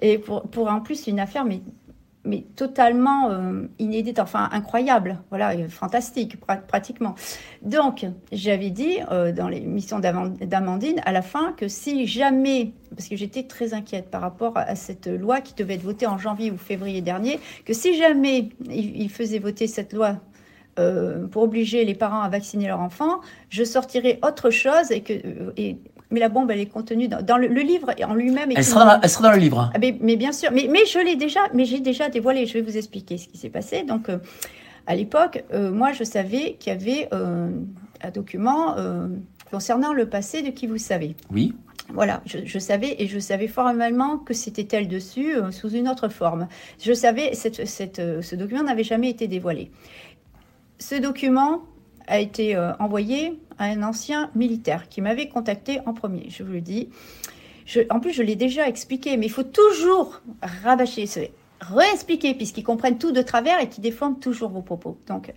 [SPEAKER 2] Et pour, pour en plus une affaire, mais mais totalement euh, inédite, enfin incroyable, voilà, fantastique pratiquement. Donc, j'avais dit euh, dans l'émission d'Amandine à la fin que si jamais, parce que j'étais très inquiète par rapport à cette loi qui devait être votée en janvier ou février dernier, que si jamais il, faisait voter cette loi euh, pour obliger les parents à vacciner leurs enfants, je sortirais autre chose et que mais la bombe, elle est contenue dans, le, livre en lui-même.
[SPEAKER 1] Elle, sera dans, elle sera dans le livre.
[SPEAKER 2] Ah, mais, bien sûr, mais, mais je l'ai déjà, mais j'ai déjà dévoilé. Je vais vous expliquer ce qui s'est passé. Donc, euh, à l'époque, euh, moi, je savais qu'il y avait euh, un document concernant le passé de qui vous savez.
[SPEAKER 1] Oui.
[SPEAKER 2] Voilà, je, savais et je savais formellement que c'était elle dessus sous une autre forme. Je savais, cette, cette, ce document n'avait jamais été dévoilé. Ce document a été envoyé un ancien militaire qui m'avait contacté en premier, je vous le dis. en plus, je l'ai déjà expliqué, mais il faut toujours rabâcher, réexpliquer, puisqu'ils comprennent tout de travers et qu'ils défendent toujours vos propos. Donc,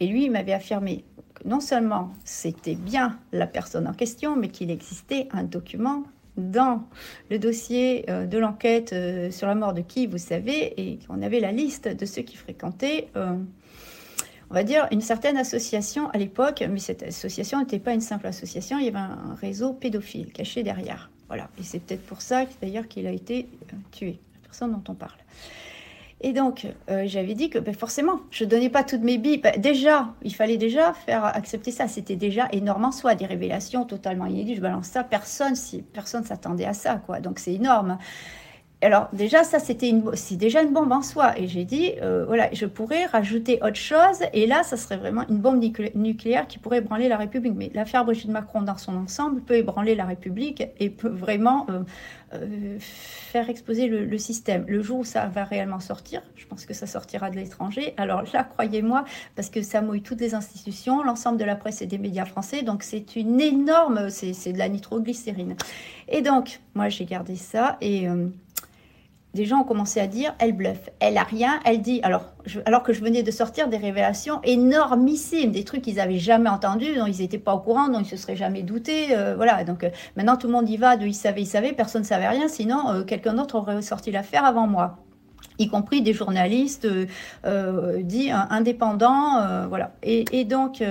[SPEAKER 2] et lui, il m'avait affirmé que non seulement c'était bien la personne en question, mais qu'il existait un document dans le dossier euh, de l'enquête euh, sur la mort de qui, vous savez, et qu'on avait la liste de ceux qui fréquentaient euh, on va dire, une certaine association à l'époque, mais cette association n'était pas une simple association, il y avait un réseau pédophile caché derrière. Voilà. Et c'est peut-être pour ça d'ailleurs qu'il a été euh, tué, la personne dont on parle. Et donc, euh, j'avais dit que ben, forcément, je ne donnais pas toutes mes billes. Ben, déjà, il fallait déjà faire accepter ça. C'était déjà énorme en soi, des révélations totalement inédites. Je balance ça, personne, si personne s'attendait à ça, quoi. Donc c'est énorme alors déjà, ça, c'était une, c'est déjà une bombe en soi. Et j'ai dit, euh, voilà, je pourrais rajouter autre chose. Et là, ça serait vraiment une bombe nucléaire qui pourrait ébranler la République. Mais l'affaire Brigitte Macron dans son ensemble peut ébranler la République et peut vraiment euh, euh, faire exploser le, système. Le jour où ça va réellement sortir, je pense que ça sortira de l'étranger. Alors là, croyez-moi, parce que ça mouille toutes les institutions, l'ensemble de la presse et des médias français. Donc c'est une énorme, c'est, de la nitroglycérine. Et donc, moi, j'ai gardé ça et des gens ont commencé à dire elle bluffe, elle a rien, elle dit alors alors que je venais de sortir des révélations énormissimes, des trucs qu'ils avaient jamais entendus, dont ils n'étaient pas au courant, dont ils se seraient jamais doutés, euh, voilà. Donc euh, maintenant tout le monde y va, de ils savaient, ils savaient, personne ne savait rien, sinon euh, quelqu'un d'autre aurait sorti l'affaire avant moi y compris des journalistes dits indépendants, voilà. Et donc,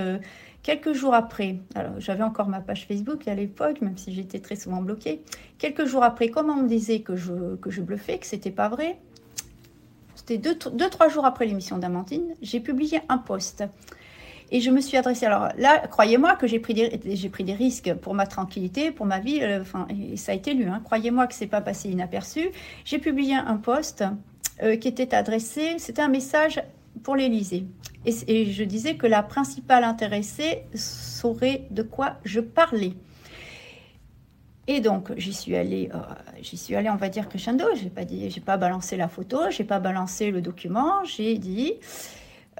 [SPEAKER 2] Quelques jours après, alors j'avais encore ma page Facebook à l'époque, même si j'étais très souvent bloquée. Quelques jours après, comme on me disait que je, que bluffais, que c'était pas vrai, c'était deux, deux, trois jours après l'émission d'Amandine, j'ai publié un post. Et je me suis adressée. Alors là, croyez-moi que j'ai pris, des, risques pour ma tranquillité, pour ma vie. Euh, et ça a été lu. Hein. Croyez-moi que c'est pas passé inaperçu. J'ai publié un post euh, qui était adressé. C'était un message pour l'Élysée. Et, je disais que la principale intéressée saurait de quoi je parlais. Et donc j'y suis allée, euh, j'y suis allée, on va dire crescendo. J'ai pas pas balancé la photo, j'ai pas balancé le document. J'ai dit,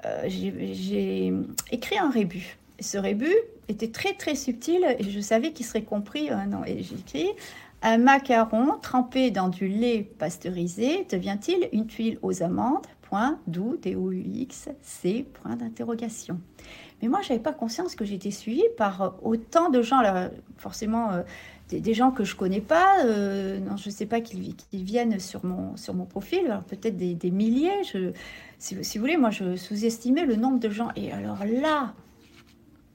[SPEAKER 2] euh, j'ai écrit un rébut. ce rébut était très très subtil et je savais qu'il serait compris. Euh, non, et j'ai écrit un macaron trempé dans du lait pasteurisé devient-il une tuile aux amandes? Point d'où, D-O-U-X, point d'interrogation. Mais moi, je pas conscience que j'étais suivie par euh, autant de gens, là, forcément euh, des, gens que je connais pas, euh, non, je ne sais pas qu'ils viennent sur mon, sur mon profil, peut-être des, milliers. Je, si, si, vous voulez, moi, je sous-estimais le nombre de gens. Et alors là,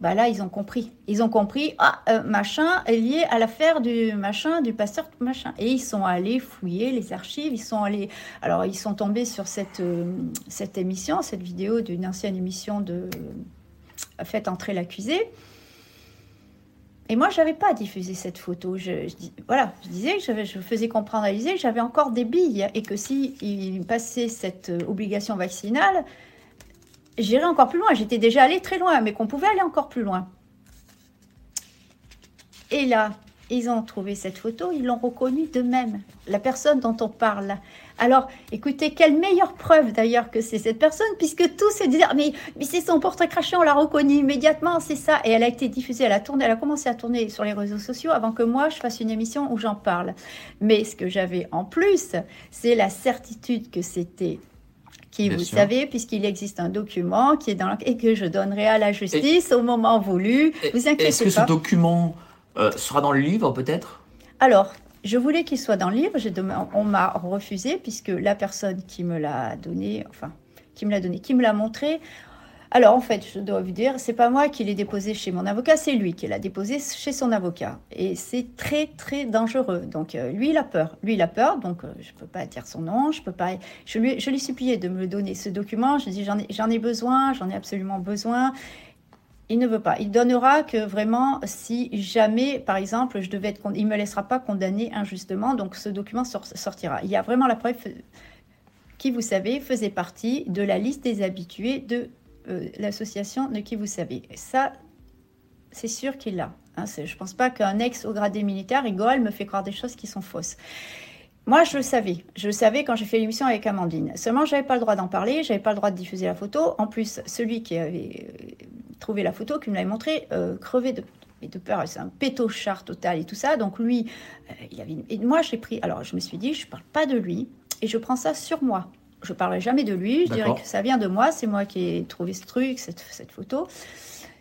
[SPEAKER 2] bah là, ils ont compris. Ils ont compris, ah, euh, machin est lié à l'affaire du machin, du pasteur, machin. Et ils sont allés fouiller les archives, ils sont allés... Alors, ils sont tombés sur cette, euh, cette émission, cette vidéo d'une ancienne émission de Faites entrer l'accusé. Et moi, je n'avais pas diffusé cette photo. Je, voilà, je disais, je, je faisais comprendre à Lisée que j'avais encore des billes et que si il passait cette obligation vaccinale, j'irais encore plus loin. J'étais déjà allée très loin, mais qu'on pouvait aller encore plus loin. Et là, ils ont trouvé cette photo, ils l'ont reconnue d'eux-mêmes, la personne dont on parle. Alors, écoutez, quelle meilleure preuve d'ailleurs que c'est cette personne, puisque tous se disaient, mais, mais c'est son portrait craché, on l'a reconnu immédiatement, c'est ça. Et elle a été diffusée, elle a tourné, elle a commencé à tourner sur les réseaux sociaux avant que moi je fasse une émission où j'en parle. Mais ce que j'avais en plus, c'est la certitude que c'était qui, vous savez, puisqu'il existe un document qui est dans et que je donnerai à la justice au moment voulu. vous inquiétez pas.
[SPEAKER 1] Est-ce que ce document euh, sera dans le livre, peut-être?
[SPEAKER 2] Alors, je voulais qu'il soit dans le livre. On m'a refusé puisque la personne qui me l'a donné, enfin, qui me l'a donné, qui me l'a montré, alors en fait, je dois vous dire, c'est pas moi qui l'ai déposé chez mon avocat, c'est lui qui l'a déposé chez son avocat. Et c'est très très dangereux. Donc euh, lui, il a peur. Lui, il a peur. Donc je euh, je peux pas dire son nom. Je peux pas. Je lui, je lui suppliais de me donner ce document. Je dis j'en ai, j'en ai besoin. J'en ai absolument besoin. Il ne veut pas. Il donnera que vraiment si jamais, par exemple, je devais être, il me laissera pas condamner injustement. Donc ce document sortira. Il y a vraiment la preuve qui, vous savez, faisait partie de la liste des habitués de euh, l'association de qui vous savez. ça, c'est sûr qu'il l'a. Hein, je ne pense pas qu'un ex au gradé militaire rigole, me fait croire des choses qui sont fausses. Moi, je le savais. Je le savais quand j'ai fait l'émission avec Amandine. Seulement, je n'avais pas le droit d'en parler, je n'avais pas le droit de diffuser la photo. En plus, celui qui avait euh, trouvé la photo, qui me l'avait montré, euh, crevait de, de peur. C'est un pétochard total et tout ça. Donc lui, il avait. Et moi, j'ai pris. Alors, je me suis dit, je parle pas de lui et je prends ça sur moi je parlerai jamais de lui. Je dirais que ça vient de moi. C'est moi qui ai trouvé ce truc, cette, cette photo.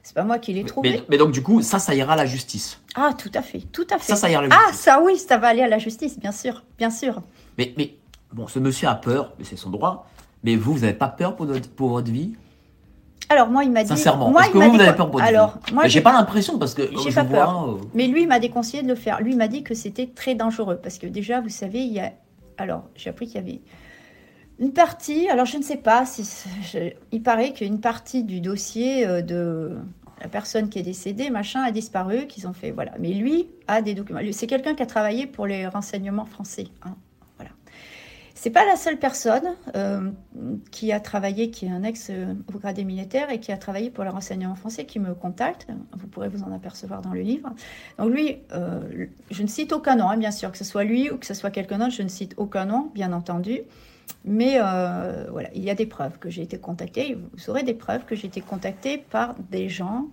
[SPEAKER 2] C'est pas moi qui l'ai trouvé.
[SPEAKER 1] Mais, donc, du coup, ça, ça ira à la justice.
[SPEAKER 2] Ah, tout à fait, tout à fait.
[SPEAKER 1] Ça, ça ira à
[SPEAKER 2] la justice. Ah, ça, oui, ça va aller à la justice, bien sûr, bien sûr.
[SPEAKER 1] Mais, mais bon, ce monsieur a peur, mais c'est son droit. Mais vous, vous n'avez pas peur pour, pour votre vie?
[SPEAKER 2] Alors moi, il m'a dit.
[SPEAKER 1] Sincèrement, moi, est-ce que vous, vous avez peur pour votre
[SPEAKER 2] Alors,
[SPEAKER 1] moi, j'ai pas l'impression parce que.
[SPEAKER 2] J'ai pas peur. Euh, mais lui, il m'a déconseillé de le faire. Lui, il m'a dit que c'était très dangereux parce que déjà, vous savez, il y a. Alors, j'ai appris qu'il y avait une partie, alors je ne sais pas si. il paraît qu'une partie du dossier euh, de la personne qui est décédée, machin, a disparu, qu'ils ont fait. Voilà. Mais lui a des documents. C'est quelqu'un qui a travaillé pour les renseignements français. Hein. Voilà. C'est pas la seule personne euh, qui a travaillé, qui est un ex au gradé militaire et qui a travaillé pour les renseignements français qui me contacte. Vous pourrez vous en apercevoir dans le livre. Donc lui, euh, je ne cite aucun nom, hein, bien sûr, que ce soit lui ou que ce soit quelqu'un d'autre, je ne cite aucun nom, bien entendu. Mais euh, voilà, il y a des preuves que j'ai été contactée. Vous aurez des preuves que j'ai été contactée par des gens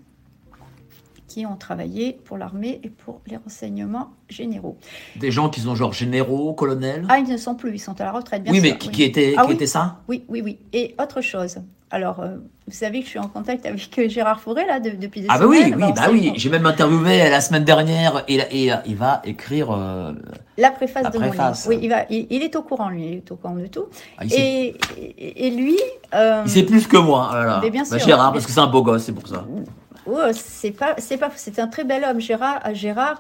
[SPEAKER 2] qui ont travaillé pour l'armée et pour les renseignements généraux.
[SPEAKER 1] Des gens qui sont genre généraux, colonels?
[SPEAKER 2] Ah, ils ne sont plus, ils sont à la retraite, bien
[SPEAKER 1] oui,
[SPEAKER 2] sûr.
[SPEAKER 1] Mais qui, Était, ah, qui était ça?
[SPEAKER 2] Oui, oui, oui. Et autre chose, alors, euh, vous savez que je suis en contact avec euh, Gérard Fauré là depuis des
[SPEAKER 1] ah
[SPEAKER 2] semaines.
[SPEAKER 1] Ah oui, oui, bah oui. J'ai même interviewé la semaine dernière et, et il va écrire euh,
[SPEAKER 2] la préface de mon livre. Oui, il, va, il, est au courant, lui, il est au courant de tout. Ah, et, et, lui,
[SPEAKER 1] il sait plus que moi. Voilà. Mais bien bah, sûr. Gérard, parce que c'est un beau gosse, c'est pour ça.
[SPEAKER 2] Oh, c'est pas, c'est pas, c'est un très bel homme, Gérard. Gérard,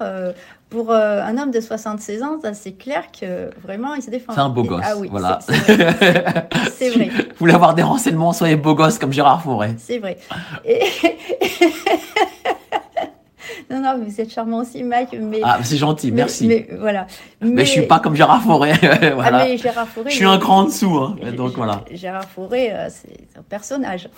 [SPEAKER 2] pour euh, un homme de 76 ans, c'est clair que vraiment, il se défend.
[SPEAKER 1] C'est un beau gosse.
[SPEAKER 2] Ah oui,
[SPEAKER 1] voilà.
[SPEAKER 2] C'est vrai.
[SPEAKER 1] Vous voulez avoir des renseignements, soyez beau gosse comme Gérard Fauré.
[SPEAKER 2] C'est vrai. non, non, vous êtes charmant aussi, Mike. Mais...
[SPEAKER 1] Ah, c'est gentil, merci.
[SPEAKER 2] Mais, voilà.
[SPEAKER 1] Mais... mais je suis pas comme Gérard Fauré. voilà.
[SPEAKER 2] Ah, mais Gérard Fauré.
[SPEAKER 1] Je suis un cran en dessous, hein. donc voilà.
[SPEAKER 2] Gérard Fauré, euh, c'est un personnage.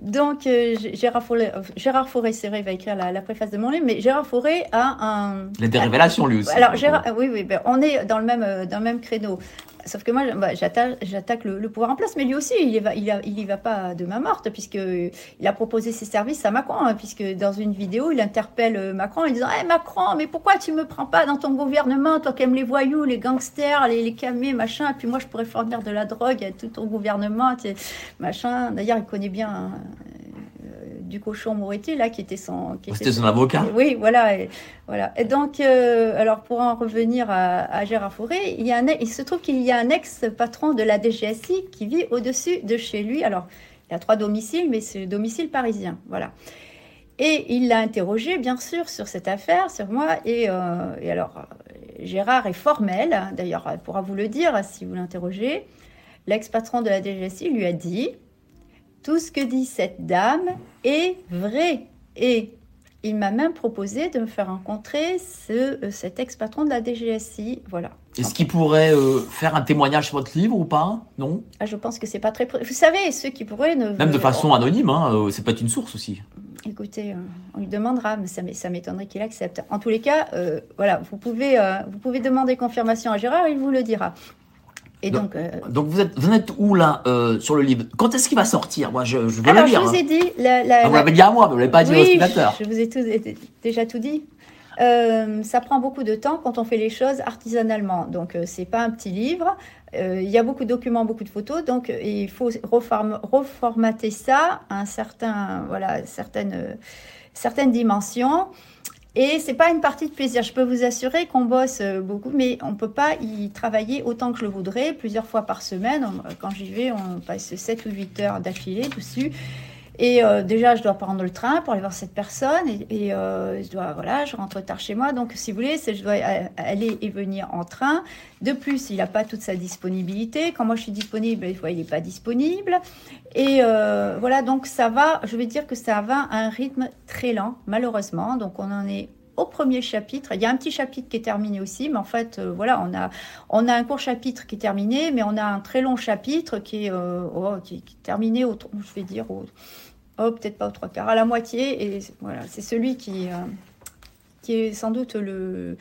[SPEAKER 2] Donc, euh, Gérard Fauré, Gérard Fauré c'est vrai, va écrire la, préface de mon livre, mais Gérard Fauré a un.
[SPEAKER 1] Il a des révélations, lui aussi.
[SPEAKER 2] Alors, Gérard, oui, oui, ben, on est dans le même, euh, dans le même créneau. Sauf que moi, bah, j'attaque le, pouvoir en place, mais lui aussi, il n'y va, il, va pas de main morte, puisqu'il a proposé ses services à Macron, hein, puisque dans une vidéo, il interpelle Macron en disant hey, eh, Macron, mais pourquoi tu me prends pas dans ton gouvernement, toi qui aimes les voyous, les gangsters, les, les camés, machin, puis moi, je pourrais fournir de la drogue à tout ton gouvernement, machin. D'ailleurs, il connaît bien du cochon Moretti, là, qui était son...
[SPEAKER 1] C'était son, avocat
[SPEAKER 2] Oui, voilà. Et, voilà. et donc, euh, alors pour en revenir à, Gérard Fauré, il, y a un, il se trouve qu'il y a un ex-patron de la DGSI qui vit au-dessus de chez lui. Alors, il a trois domiciles, mais c'est le domicile parisien. Voilà. Et il l'a interrogé, bien sûr, sur cette affaire, sur moi. Et, et alors, Gérard est formel, d'ailleurs, il pourra vous le dire si vous l'interrogez. L'ex-patron de la DGSI lui a dit Tout ce que dit cette dame est vrai. Et il m'a même proposé de me faire rencontrer ce, euh, cet ex-patron de la DGSI. Voilà.
[SPEAKER 1] Est-ce qu'il pourrait euh, faire un témoignage sur votre livre ou pas? Non?
[SPEAKER 2] Ah, Je pense que c'est pas très. Vous savez, ceux qui pourraient ne.
[SPEAKER 1] Même de façon anonyme, hein, euh, c'est pas une source aussi.
[SPEAKER 2] Écoutez, on lui demandera, mais ça m'étonnerait qu'il accepte. En tous les cas, voilà, vous pouvez, vous pouvez demander confirmation à Gérard, il vous le dira.
[SPEAKER 1] Et donc, euh, donc, vous, êtes, vous êtes où là euh, sur le livre? Quand est-ce qu'il va sortir? Moi, je, je veux
[SPEAKER 2] Alors,
[SPEAKER 1] le lire.
[SPEAKER 2] Je vous
[SPEAKER 1] hein.
[SPEAKER 2] ai dit. La, la,
[SPEAKER 1] ah, vous l'avez dit à moi, mais vous l'avez pas dit au spectateur.
[SPEAKER 2] Je vous ai tout, déjà tout dit. Euh, ça prend beaucoup de temps quand on fait les choses artisanalement. Donc, c'est pas un petit livre. Il y a beaucoup de documents, beaucoup de photos. Donc, il faut reform reformater ça à un certain, voilà, certaines, certaines dimensions. Et c'est pas une partie de plaisir. Je peux vous assurer qu'on bosse euh, beaucoup, mais on peut pas y travailler autant que je le voudrais, plusieurs fois par semaine. Quand j'y vais, on passe 7 ou 8 heures d'affilée dessus. Et euh, déjà, je dois prendre le train pour aller voir cette personne. Et, euh, je dois, voilà, je rentre tard chez moi. Donc, si vous voulez, je dois aller et venir en train. De plus, il n'a pas toute sa disponibilité. Quand moi je suis disponible, des fois, il n'est pas disponible. Et euh, voilà, donc ça va, je vais dire que ça va à un rythme très lent, malheureusement. Donc, on en est au premier chapitre. Il y a un petit chapitre qui est terminé aussi, mais en fait, voilà, on a, on a un court chapitre qui est terminé, mais on a un très long chapitre qui est, oh, qui, est terminé, au, je vais dire, au, oh, peut-être pas aux trois quarts, à la moitié. Et voilà, c'est celui qui, euh, qui est sans doute le,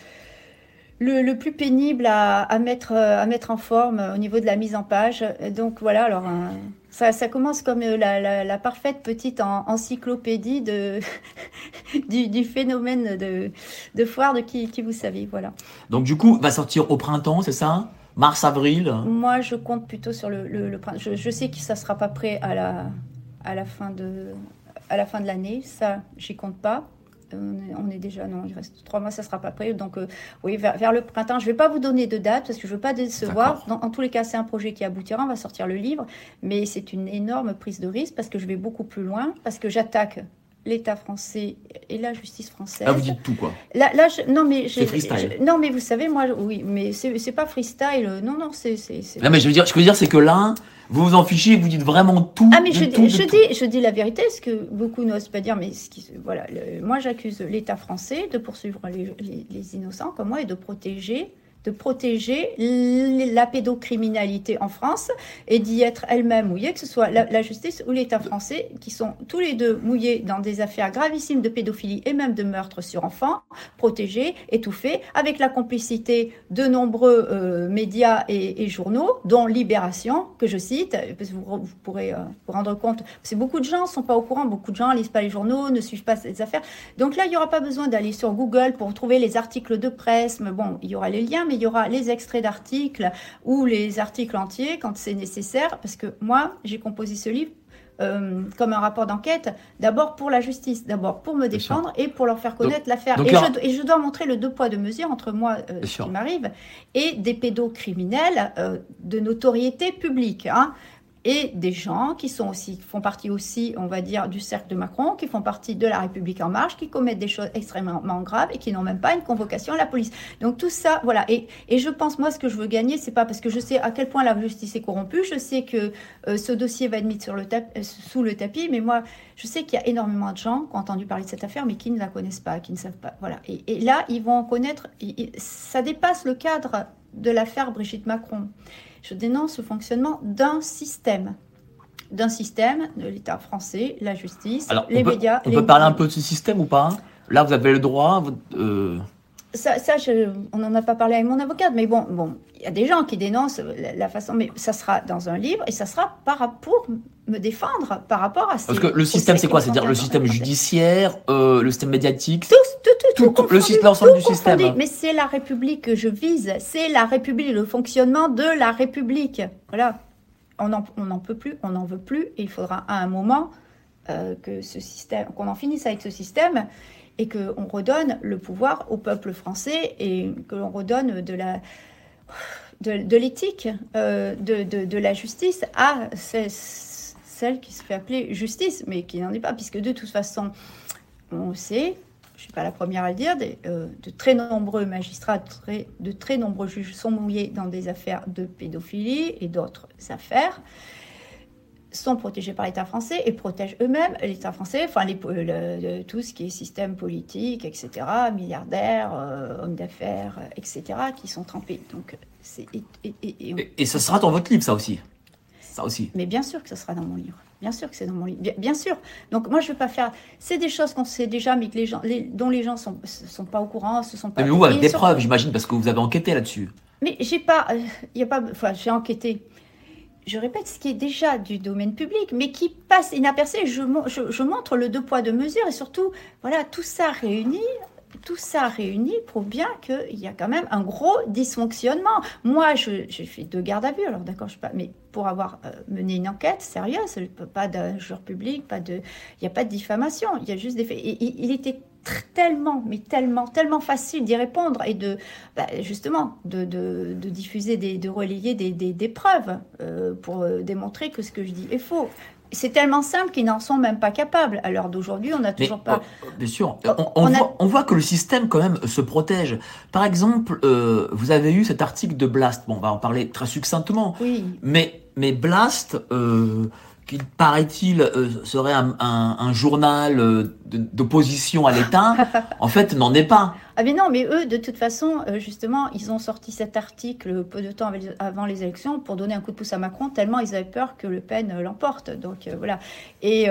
[SPEAKER 2] le, le plus pénible à, à, mettre, euh, à mettre en forme au niveau de la mise en page. Donc voilà, alors euh, ça, ça, commence comme la, la, la parfaite petite en, encyclopédie de, du, du, phénomène de, de foire de qui, qui vous savez. Voilà.
[SPEAKER 1] Donc du coup, va sortir au printemps, c'est ça? Mars, avril?
[SPEAKER 2] Moi, je compte plutôt sur le, le, le printemps. Je, je, sais que ça ne sera pas prêt à la, à la fin de, à la fin de l'année. Ça, j'y compte pas. On est, déjà, non, il reste trois mois, ça sera pas prêt. Donc, euh, oui, vers, vers, le printemps. Je vais pas vous donner de date parce que je veux pas décevoir. Dans, en tous les cas, c'est un projet qui aboutira. On va sortir le livre, mais c'est une énorme prise de risque parce que je vais beaucoup plus loin, parce que j'attaque l'État français et la justice française.
[SPEAKER 1] Ah, vous dites tout, quoi.
[SPEAKER 2] Là, là je, non, mais
[SPEAKER 1] c'est freestyle.
[SPEAKER 2] Je, non, mais vous savez, moi, oui, mais c'est pas freestyle. Non, non, c'est.
[SPEAKER 1] Non, mais je veux dire, ce que je veux dire, c'est que là, vous vous en fichez, vous dites vraiment tout.
[SPEAKER 2] Ah, mais je,
[SPEAKER 1] tout,
[SPEAKER 2] je
[SPEAKER 1] tout.
[SPEAKER 2] dis, je dis la vérité, ce que beaucoup n'osent pas dire, mais ce qui, voilà, le, moi, j'accuse l'État français de poursuivre les, les, les innocents comme moi et de protéger de protéger la pédocriminalité en France et d'y être elle-même mouillée, que ce soit la, justice ou l'État français, qui sont tous les deux mouillés dans des affaires gravissimes de pédophilie et même de meurtre sur enfants, protégés, étouffés, avec la complicité de nombreux euh, médias et, et, journaux, dont Libération, que je cite, parce que vous, vous pourrez euh, vous rendre compte, parce que beaucoup de gens ne sont pas au courant, beaucoup de gens ne lisent pas les journaux, ne suivent pas ces affaires. Donc là, il n'y aura pas besoin d'aller sur Google pour trouver les articles de presse, mais bon, il y aura les liens, mais il y aura les extraits d'articles ou les articles entiers quand c'est nécessaire, parce que moi, j'ai composé ce livre euh, comme un rapport d'enquête, d'abord pour la justice, d'abord pour me défendre et pour leur faire connaître l'affaire. Et, je dois montrer le deux poids, deux mesures entre moi, euh, ce qui m'arrive, et des pédocriminels euh, de notoriété publique. Hein et des gens qui sont aussi, font partie aussi, on va dire, du cercle de Macron, qui font partie de la République en marche, qui commettent des choses extrêmement graves et qui n'ont même pas une convocation à la police. Donc tout ça, voilà. Et, et je pense, moi, ce que je veux gagner, c'est pas parce que je sais à quel point la justice est corrompue, je sais que euh, ce dossier va être mis sur le tapis, sous le tapis, mais moi, je sais qu'il y a énormément de gens qui ont entendu parler de cette affaire, mais qui ne la connaissent pas, qui ne savent pas. Voilà. Et, et là, ils vont en connaître, ça dépasse le cadre de l'affaire Brigitte Macron je dénonce le fonctionnement d'un système d'un système de l'État français, la justice,
[SPEAKER 1] Alors,
[SPEAKER 2] les
[SPEAKER 1] on peut,
[SPEAKER 2] médias.
[SPEAKER 1] On
[SPEAKER 2] les
[SPEAKER 1] peut parler un peu de ce système ou pas? Là, vous avez le droit. Euh...
[SPEAKER 2] Ça, ça je, on n'en a pas parlé avec mon avocate, mais bon, bon, il y a des gens qui dénoncent la, la, façon, mais ça sera dans un livre et ça sera par, pour me défendre par rapport à. Ces,
[SPEAKER 1] Parce que le système, c'est quoi? C'est-à-dire le système judiciaire, euh, le système médiatique,
[SPEAKER 2] tout, tout, tout,
[SPEAKER 1] tout, tout le l'ensemble du système.
[SPEAKER 2] Mais c'est la République que je vise, c'est la République, le fonctionnement de la République. Voilà, on n'en on peut plus, on n'en veut plus, et il faudra à un moment euh, que ce système, qu'on en finisse avec ce système et qu'on redonne le pouvoir au peuple français et que l'on redonne de la de, l'éthique, euh, de, de, la justice à celle qui se fait appeler justice, mais qui n'en est pas, puisque de toute façon, on sait, je ne suis pas la première à le dire, euh, de très nombreux magistrats, de très nombreux juges sont mouillés dans des affaires de pédophilie et d'autres affaires sont protégés par l'État français et protègent eux-mêmes l'État français, enfin les, tout ce qui est système politique, etc., milliardaires, euh, hommes d'affaires, etc., qui sont trempés. Donc,
[SPEAKER 1] et, et, et, ça sera dans votre livre, ça aussi Ça aussi.
[SPEAKER 2] Mais bien sûr que ça sera dans mon livre. Bien sûr que c'est dans mon livre. Bien, sûr. Donc moi, je ne veux pas faire... C'est des choses qu'on sait déjà, mais que les gens, dont les gens ne sont, sont pas au courant, se sont pas...
[SPEAKER 1] Mais vous, avec des preuves, j'imagine, parce que vous avez enquêté là-dessus.
[SPEAKER 2] Mais j'ai pas... Il a pas... Enfin, j'ai enquêté je répète, ce qui est déjà du domaine public, mais qui passe inaperçu. Je, montre le deux poids, deux mesures, et surtout, voilà, tout ça réuni, tout ça réuni prouve bien qu'il y a quand même un gros dysfonctionnement. Moi, j'ai fait deux gardes à vue, alors d'accord, je pas, mais pour avoir euh, mené une enquête sérieuse, pas d'injure public, pas de, il n'y a pas de diffamation, il y a juste des faits. Il était tellement, mais tellement, tellement facile d'y répondre et de, bah, justement, de, diffuser, des, de relayer des, preuves euh, pour euh, démontrer que ce que je dis est faux. C'est tellement simple qu'ils n'en sont même pas capables. À l'heure d'aujourd'hui, on n'a toujours pas.
[SPEAKER 1] Oh, bien sûr, oh, on, voit, on, voit, que le système quand même se protège. Par exemple, euh, vous avez eu cet article de Blast. Bon, on va en parler très succinctement.
[SPEAKER 2] Oui.
[SPEAKER 1] Mais, mais Blast, qui paraît-il euh, serait un, journal euh, d'opposition à l'État, en fait n'en est pas.
[SPEAKER 2] Ah mais non, mais eux, de toute façon, euh, justement, ils ont sorti cet article peu de temps avant les élections pour donner un coup de pouce à Macron, tellement ils avaient peur que Le Pen l'emporte. Donc voilà. Et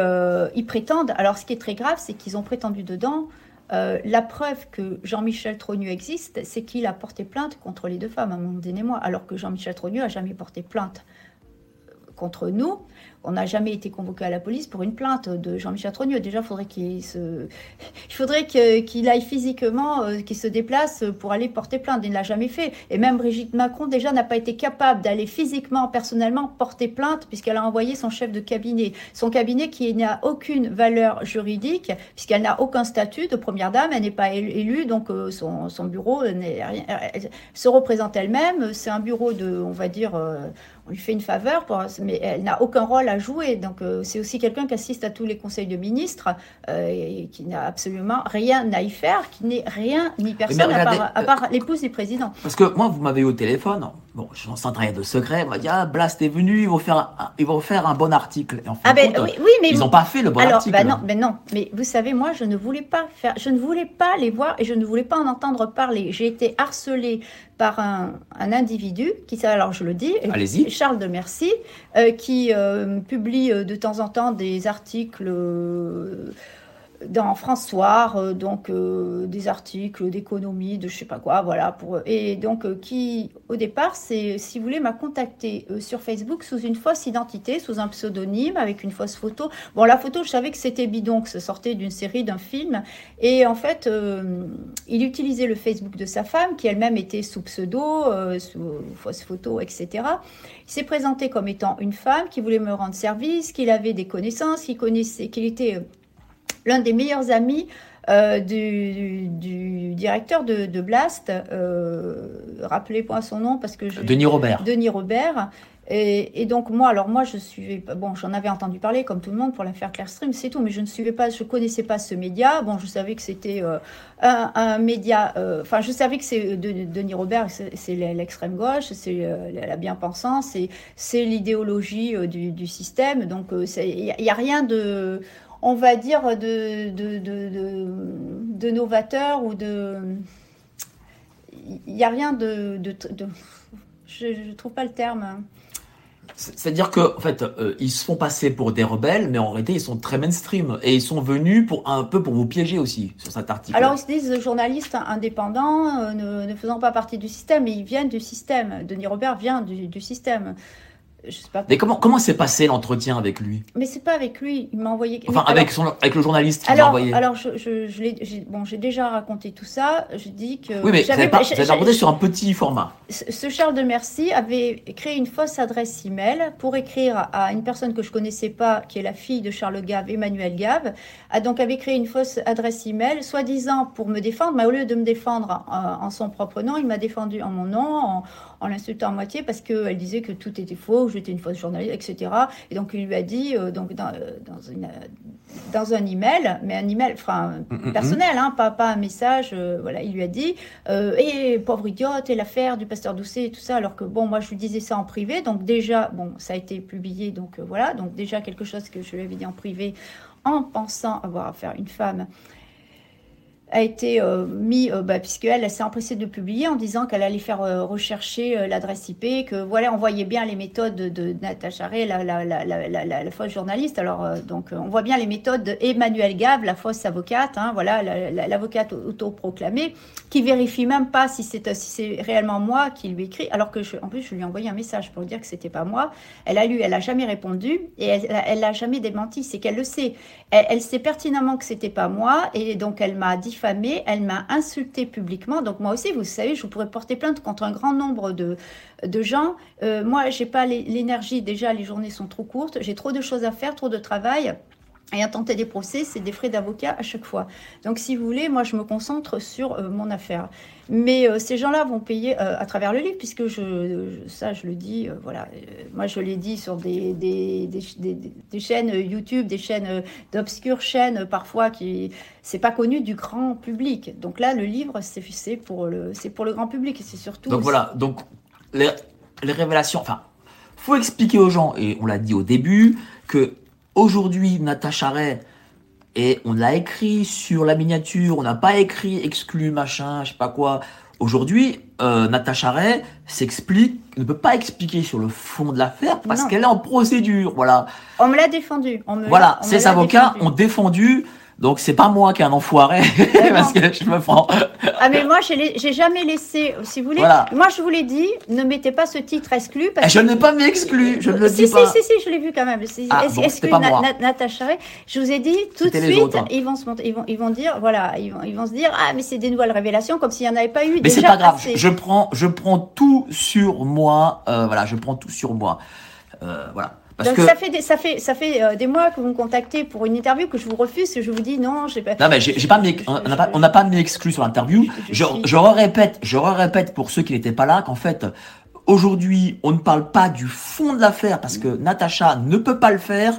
[SPEAKER 2] ils prétendent, alors ce qui est très grave, c'est qu'ils ont prétendu dedans la preuve que Jean-Michel Trogneux existe, c'est qu'il a porté plainte contre les deux femmes, Amandine et moi, alors que Jean-Michel Trogneux a jamais porté plainte contre nous on n'a jamais été convoqué à la police pour une plainte de Jean-Michel Trogneux. Déjà, faudrait il faudrait qu'il aille physiquement, euh, qu'il se déplace pour aller porter plainte. Il ne l'a jamais fait. Et même Brigitte Macron, déjà, n'a pas été capable d'aller physiquement, personnellement, porter plainte, puisqu'elle a envoyé son chef de cabinet. Son cabinet qui n'a aucune valeur juridique, puisqu'elle n'a aucun statut de première dame, elle n'est pas élue, donc euh, son, bureau rien, elle se représente elle-même. C'est un bureau de, on va dire, euh, on lui fait une faveur, mais elle n'a aucun rôle à jouer. Donc euh, c'est aussi quelqu'un qui assiste à tous les conseils de ministres euh, et qui n'a absolument rien à y faire, qui n'est rien ni personne à part, l'épouse du président.
[SPEAKER 1] Parce que moi, vous m'avez eu au téléphone, bon, je n'en sens rien de secret, on m'a dit, ah, Blast est venu, ils vont faire un, ils vont faire un bon article.
[SPEAKER 2] en ah ben, oui, mais
[SPEAKER 1] ils n'ont pas fait le bon
[SPEAKER 2] alors,
[SPEAKER 1] article.
[SPEAKER 2] Bah non, mais non, mais vous savez, moi, je ne voulais pas faire, je ne voulais pas les voir et je ne voulais pas en entendre parler. J'ai été harcelée par un, individu qui, alors je le dis, Charles de Merci, euh, qui euh, publie euh, de temps en temps des articles dans François, euh, donc euh, des articles d'économie, de je sais pas quoi, voilà. Pour, et donc, euh, qui, au départ, c'est, si vous voulez, m'a contacté sur Facebook sous une fausse identité, sous un pseudonyme, avec une fausse photo. Bon, la photo, je savais que c'était bidon, que ça sortait d'une série, d'un film. Et en fait, il utilisait le Facebook de sa femme, qui elle-même était sous pseudo, sous fausse photo, etc. Il s'est présenté comme étant une femme qui voulait me rendre service, qu'il avait des connaissances, qu'il connaissait, qu'il était l'un des meilleurs amis euh, du, directeur de, Blast, euh, rappelez moi son nom parce que je,
[SPEAKER 1] Denis Robert.
[SPEAKER 2] Denis Robert. Et, donc moi, alors moi je suivais, bon, j'en avais entendu parler comme tout le monde pour l'affaire Clearstream, c'est tout, mais je ne suivais pas, je connaissais pas ce média. Bon, je savais que c'était euh, un, média, enfin, je savais que c'est Denis Robert, c'est l'extrême gauche, c'est la bien-pensance, c'est l'idéologie du, du, système. Donc il n'y a, rien de on va dire, de, de, de, de novateur ou de... Il n'y a rien de... je ne trouve pas le terme.
[SPEAKER 1] C'est-à-dire qu'en en fait, euh, ils se font passer pour des rebelles, mais en réalité, ils sont très mainstream. Et ils sont venus pour un peu pour vous piéger aussi sur cet article.
[SPEAKER 2] Alors, ils se disent journalistes indépendants, euh, ne, faisant pas partie du système, mais ils viennent du système. Denis Robert vient du, du système.
[SPEAKER 1] Mais comment comment s'est passé l'entretien avec lui?
[SPEAKER 2] Mais c'est pas avec lui, il m'a envoyé.
[SPEAKER 1] Enfin, avec son avec le journaliste
[SPEAKER 2] qui m'a envoyé. Alors, je, je, je bon, j'ai déjà raconté tout ça. Je dis que.
[SPEAKER 1] Oui, mais avez, abordé sur un petit format.
[SPEAKER 2] Ce Charles de Merci avait créé une fausse adresse email pour écrire à une personne que je connaissais pas, qui est la fille de Charles Gave, Emmanuel Gave, a donc avait créé une fausse adresse email, soi-disant pour me défendre, mais au lieu de me défendre en, en son propre nom, il m'a défendu en mon nom, en, en l'insultant à moitié parce qu'elle disait que tout était faux, que j'étais une fausse journaliste, etc. Et donc il lui a dit, donc dans, dans, une, dans un email, mais un email enfin, mm, mm, mm. personnel, hein, pas, pas un message, voilà, il lui a dit, et pauvre idiote, et l'affaire du pasteur Doucet et tout ça, alors que bon, moi je lui disais ça en privé, donc déjà, bon, ça a été publié, donc voilà, donc déjà quelque chose que je lui avais dit en privé en pensant avoir affaire à une femme a été euh, mis, euh, bah, puisqu'elle elle, s'est empressée de publier en disant qu'elle allait faire euh, rechercher l'adresse IP, que voilà, on voyait bien les méthodes de, Natacha Ray, la, fausse journaliste. Alors, donc, on voit bien les méthodes d'Emmanuel Gave, la fausse avocate, hein, voilà, l'avocate autoproclamée, qui vérifie même pas si c'est si réellement moi qui lui écrit, alors que, je, en plus, je lui ai envoyé un message pour dire que c'était pas moi. Elle a lu, elle a jamais répondu et elle n'a jamais démenti, c'est qu'elle le sait. Elle, elle, sait pertinemment que c'était pas moi et donc elle m'a dit elle m'a insulté publiquement. Donc moi aussi, vous savez, je pourrais porter plainte contre un grand nombre de, de gens. Euh, moi, j'ai pas l'énergie. Déjà, les journées sont trop courtes. J'ai trop de choses à faire, trop de travail. Et à tenter des procès, c'est des frais d'avocat à chaque fois. Donc, si vous voulez, moi, je me concentre sur euh, mon affaire. Mais euh, ces gens-là vont payer euh, à travers le livre, puisque je, ça, je le dis, voilà. moi, je l'ai dit sur des, des, des, des, chaînes YouTube, des chaînes d'obscures chaînes, parfois, qui c'est pas connu du grand public. Donc là, le livre, c'est pour le, pour le grand public. C'est surtout.
[SPEAKER 1] Donc voilà. Donc les, les révélations. Enfin, faut expliquer aux gens, et on l'a dit au début, que Aujourd'hui, Natacha Ray, et on l'a écrit sur la miniature, on n'a pas écrit exclu, machin, je sais pas quoi. Aujourd'hui, euh, Natacha Ray s'explique, ne peut pas expliquer sur le fond de l'affaire parce qu'elle est en procédure, voilà.
[SPEAKER 2] On me l'a défendu.
[SPEAKER 1] voilà, ses avocats ont défendu donc c'est pas moi qui ai un enfoiré parce que je me prends.
[SPEAKER 2] ah mais moi j'ai jamais laissé, si vous voulez. Moi je vous l'ai dit, ne mettez pas ce titre exclu.
[SPEAKER 1] Parce je n'ai pas mis exclu, je ne le dis pas.
[SPEAKER 2] Si si si, je l'ai vu quand même.
[SPEAKER 1] Ah, exclu pas moi.
[SPEAKER 2] Natacha Je vous ai dit tout de suite, ils vont se ils vont ils vont dire voilà, ils vont ils vont se dire ah mais c'est des nouvelles révélations comme s'il y en avait pas eu.
[SPEAKER 1] Mais c'est pas grave. Je prends je prends tout sur moi. Euh, voilà, je prends tout sur moi. Euh, voilà.
[SPEAKER 2] Donc ça fait des, ça fait ça fait euh, des mois que vous me contactez pour une interview que je vous refuse que je vous dis non j'ai pas.
[SPEAKER 1] Non mais j'ai pas mis, on n'a pas on n'a pas mis exclu sur l'interview. Je, je, répète je répète pour ceux qui n'étaient pas là qu'en fait aujourd'hui on ne parle pas du fond de l'affaire parce que Natacha ne peut pas le faire.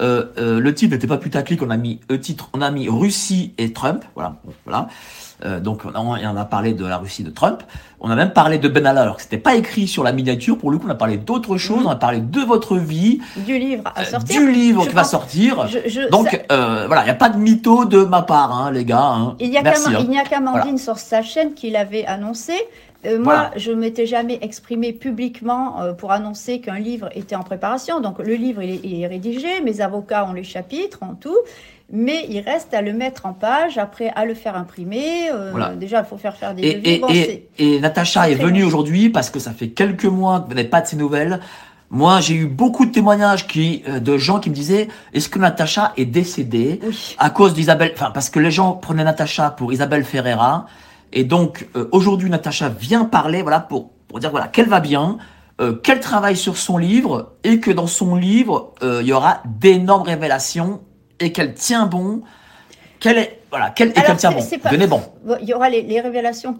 [SPEAKER 1] Euh, euh, le titre n'était pas putaclic, on a mis le titre, on a mis Russie et Trump, voilà, voilà. Euh, donc on a, on a parlé de la Russie de Trump. On a même parlé de Ben Allah, alors que c'était pas écrit sur la miniature. Pour le coup, on a parlé d'autres choses. On a parlé de votre vie,
[SPEAKER 2] du livre à euh, sortir,
[SPEAKER 1] du livre qui va sortir. donc euh, voilà, il n'y a pas de mytho de ma part, hein, les gars. Hein.
[SPEAKER 2] Il n'y a hein. qu'Amandine sur sa chaîne qui l'avait annoncé. moi, je ne m'étais jamais exprimé publiquement pour annoncer qu'un livre était en préparation. Donc, le livre, il est, il est, rédigé, mes avocats ont les chapitres, en tout mais il reste à le mettre en page, après à le faire imprimer. Euh, déjà, il faut faire faire des
[SPEAKER 1] et, devis. Et, et, Natacha est, venue aujourd'hui parce que ça fait quelques mois que vous n'avez pas de ses nouvelles. Moi, j'ai eu beaucoup de témoignages qui, euh, de gens qui me disaient est-ce que Natacha est décédée à cause d'Isabelle Enfin, parce que les gens prenaient Natacha pour Isabelle Ferreira. Et donc, euh, aujourd'hui, Natacha vient parler, voilà, pour, pour dire voilà qu'elle va bien, qu'elle travaille sur son livre et que dans son livre, il y aura d'énormes révélations et qu'elle tient bon, qu'elle est voilà, qu'elle et qu'elle tient bon. Venez bon.
[SPEAKER 2] Il y aura les, les révélations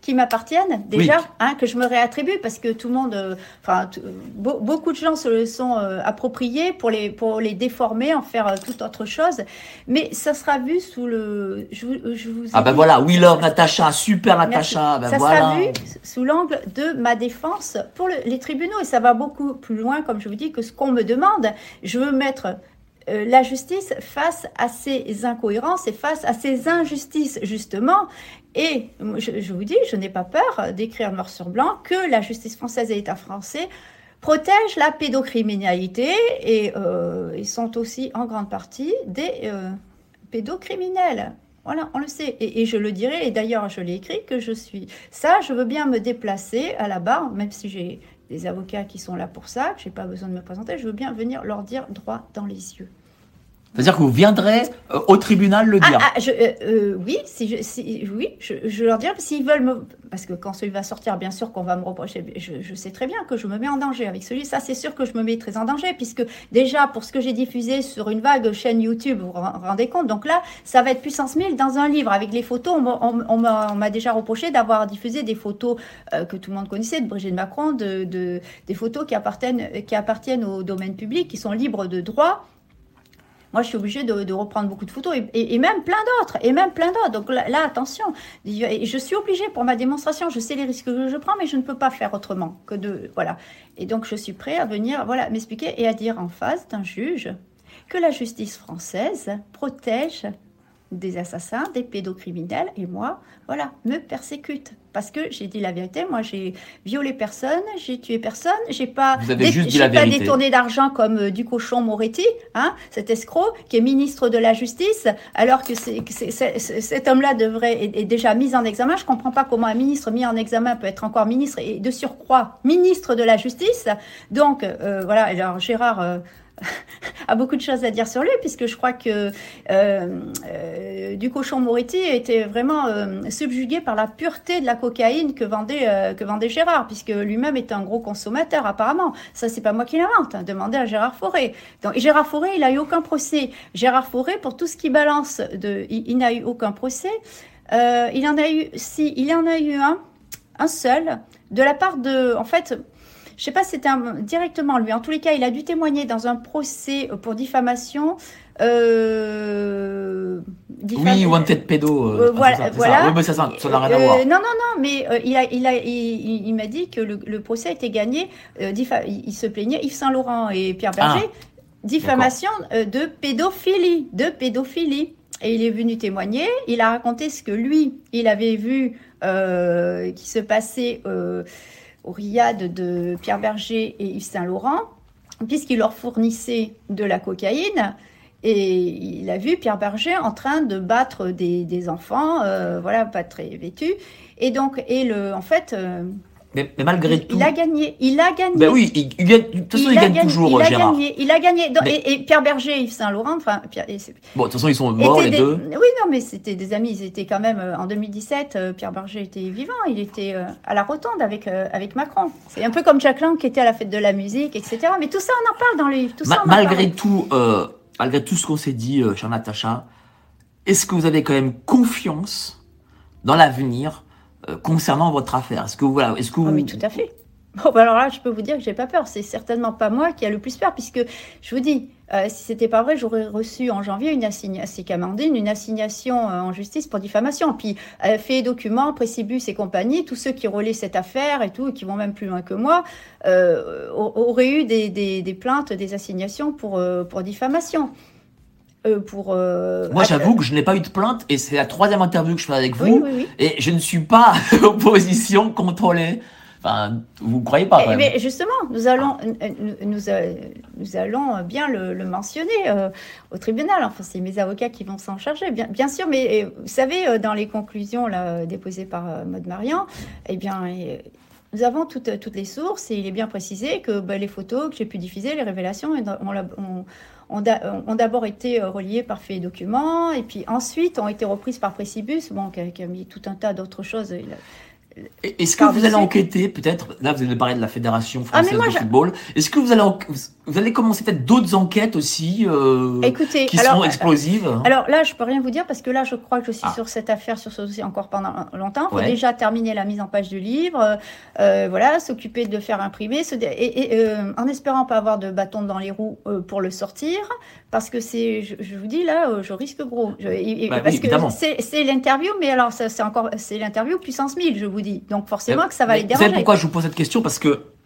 [SPEAKER 2] qui m'appartiennent déjà, hein, que je me réattribue parce que tout le monde, euh, enfin beaucoup de gens se le sont euh, appropriés pour les pour les déformer, en faire euh, toute autre chose. Mais ça sera vu sous le, je, je vous
[SPEAKER 1] ah ben voilà, We Love Natacha, super Natacha, ben
[SPEAKER 2] ça
[SPEAKER 1] voilà.
[SPEAKER 2] sera vu sous l'angle de ma défense pour les tribunaux et ça va beaucoup plus loin, comme je vous dis, que ce qu'on me demande. Je veux mettre euh, la justice face à ces incohérences et face à ces injustices, justement. Et je, vous dis, je n'ai pas peur d'écrire noir sur blanc que la justice française et l'État français protègent la pédocriminalité et euh, ils sont aussi en grande partie des euh, pédocriminels. Voilà, on le sait. Et, je le dirai, et d'ailleurs je l'ai écrit, que je suis ça, je veux bien me déplacer à la barre, même si j'ai des avocats qui sont là pour ça, que je n'ai pas besoin de me présenter, je veux bien venir leur dire droit dans les yeux.
[SPEAKER 1] C'est-à-dire que vous viendrez euh, au tribunal le dire.
[SPEAKER 2] Ah, ah, euh, euh, oui, si je, si, oui, je, leur dirai s'ils veulent me, parce que quand celui va sortir, bien sûr qu'on va me reprocher. Je, sais très bien que je me mets en danger avec celui. Ça, c'est sûr que je me mets très en danger, puisque déjà pour ce que j'ai diffusé sur une vague chaîne YouTube, vous vous rendez compte. Donc là, ça va être puissance 1000 dans un livre avec les photos. On, m'a déjà reproché d'avoir diffusé des photos que tout le monde connaissait de Brigitte Macron, de, des photos qui appartiennent qui appartiennent au domaine public, qui sont libres de droit moi, je suis obligée de, reprendre beaucoup de photos et, même plein d'autres, et même plein d'autres. Donc là, attention, je suis obligée pour ma démonstration. Je sais les risques que je prends, mais je ne peux pas faire autrement que de voilà. Et donc, je suis prêt à venir voilà m'expliquer et à dire en face d'un juge que la justice française protège des assassins, des pédocriminels, et moi, voilà, me persécute. Parce que j'ai dit la vérité, moi j'ai violé personne, j'ai tué personne, j'ai pas, pas détourné d'argent comme euh, du cochon Moretti, hein, cet escroc qui est ministre de la Justice, alors que c'est, cet homme-là devrait être déjà mis en examen. Je comprends pas comment un ministre mis en examen peut être encore ministre et de surcroît ministre de la Justice. Donc euh, voilà, alors Gérard. A beaucoup de choses à dire sur lui, puisque je crois que euh, euh, du cochon Moretti était vraiment euh, subjugué par la pureté de la cocaïne que vendait, que vendait Gérard, puisque lui-même était un gros consommateur apparemment. Ça, c'est pas moi qui l'invente. Hein. Demandez à Gérard Fauré. Donc, Gérard Fauré, il n'a eu aucun procès. Gérard Fauré, pour tout ce qui balance, il, n'a eu aucun procès. il en a eu, il en a eu un, un seul, de la part de, en fait, je ne sais pas si c'était directement lui. En tous les cas, il a dû témoigner dans un procès pour diffamation.
[SPEAKER 1] Euh, oui, wanted pédo.
[SPEAKER 2] Euh, euh, voilà,
[SPEAKER 1] voilà. mais ça, ça n'a rien à voir.
[SPEAKER 2] non, non, non, mais il a, il a, il, m'a dit que le, procès a été gagné. il se plaignait Yves Saint Laurent et Pierre ah, Berger. diffamation de pédophilie, de pédophilie. Et il est venu témoigner. Il a raconté ce que lui, il avait vu qui se passait au de Pierre Berger et Yves Saint-Laurent, puisqu'il leur fournissait de la cocaïne. Et il a vu Pierre Berger en train de battre des, enfants, euh, voilà, pas très vêtus. Et donc, et le, en fait,
[SPEAKER 1] mais, malgré tout.
[SPEAKER 2] Il a gagné. Il a gagné.
[SPEAKER 1] Ben oui, il, gagne, de toute façon, il, gagne toujours,
[SPEAKER 2] il a
[SPEAKER 1] Gérard.
[SPEAKER 2] Gagné, il a gagné. et, Pierre Berger et Yves Saint-Laurent, enfin.
[SPEAKER 1] Bon, de toute façon, ils sont morts, les deux. Oui,
[SPEAKER 2] non, mais c'était des amis. Ils étaient quand même. Euh, en 2017, euh, Pierre Berger était vivant. Il était euh, à la rotonde avec, avec Macron. C'est un peu comme Jacques Lang qui était à la fête de la musique, etc. Mais tout ça, on en parle dans les livres. Tout ça,
[SPEAKER 1] malgré, tout, malgré tout ce qu'on s'est dit, chère Natacha, est-ce que vous avez quand même confiance dans l'avenir concernant votre affaire Est-ce que voilà, est-ce que
[SPEAKER 2] ah Oui, tout à fait. Bon, bah alors là, je peux vous dire que j'ai pas peur. C'est certainement pas moi qui a le plus peur, puisque je vous dis, euh, si c'était pas vrai, j'aurais reçu en janvier une assignation, Camandine, une assignation euh, en justice pour diffamation. Puis elle fait documents, Précibus et compagnie, tous ceux qui relaient cette affaire et tout, et qui vont même plus loin que moi, auraient eu des, des, des, plaintes, des assignations pour, pour diffamation.
[SPEAKER 1] Euh, pour. Euh, Moi, j'avoue que je n'ai pas eu de plainte et c'est la troisième interview que je fais avec vous. Et je ne suis pas opposition contrôlée. Enfin, vous ne croyez pas
[SPEAKER 2] eh, Mais justement, nous allons, nous, nous, allons bien le, mentionner euh, au tribunal. Enfin, c'est mes avocats qui vont s'en charger, bien, bien sûr. Mais vous savez, dans les conclusions là, déposées par Maud Marian, eh bien, nous avons toutes, toutes les sources et il est bien précisé que bah, les photos que j'ai pu diffuser, les révélations, on, on, ont, d'abord été euh, reliés par faits et documents, et puis ensuite ont été reprises par Précibus, bon, qui, a, mis tout un tas d'autres choses.
[SPEAKER 1] Est-ce que vous allez enquêter, peut-être, là vous allez parler de la Fédération ah, française de football, est-ce que vous allez, vous allez commencer peut-être d'autres enquêtes aussi euh,
[SPEAKER 2] Écoutez,
[SPEAKER 1] qui sont explosives
[SPEAKER 2] Alors là, je peux rien vous dire parce que là, je crois que je suis ah. sur cette affaire, sur ce dossier encore pendant longtemps. Il faut déjà terminer la mise en page du livre, euh, voilà, s'occuper de faire imprimer, et, euh, en espérant pas avoir de bâton dans les roues pour le sortir, parce que c'est, je, vous dis là, je risque gros. Bah parce que c'est l'interview, mais alors c'est encore, c'est l'interview puissance 1000, je vous dis. Donc forcément que ça va les déranger.
[SPEAKER 1] Vous savez pourquoi je vous pose cette question? Parce que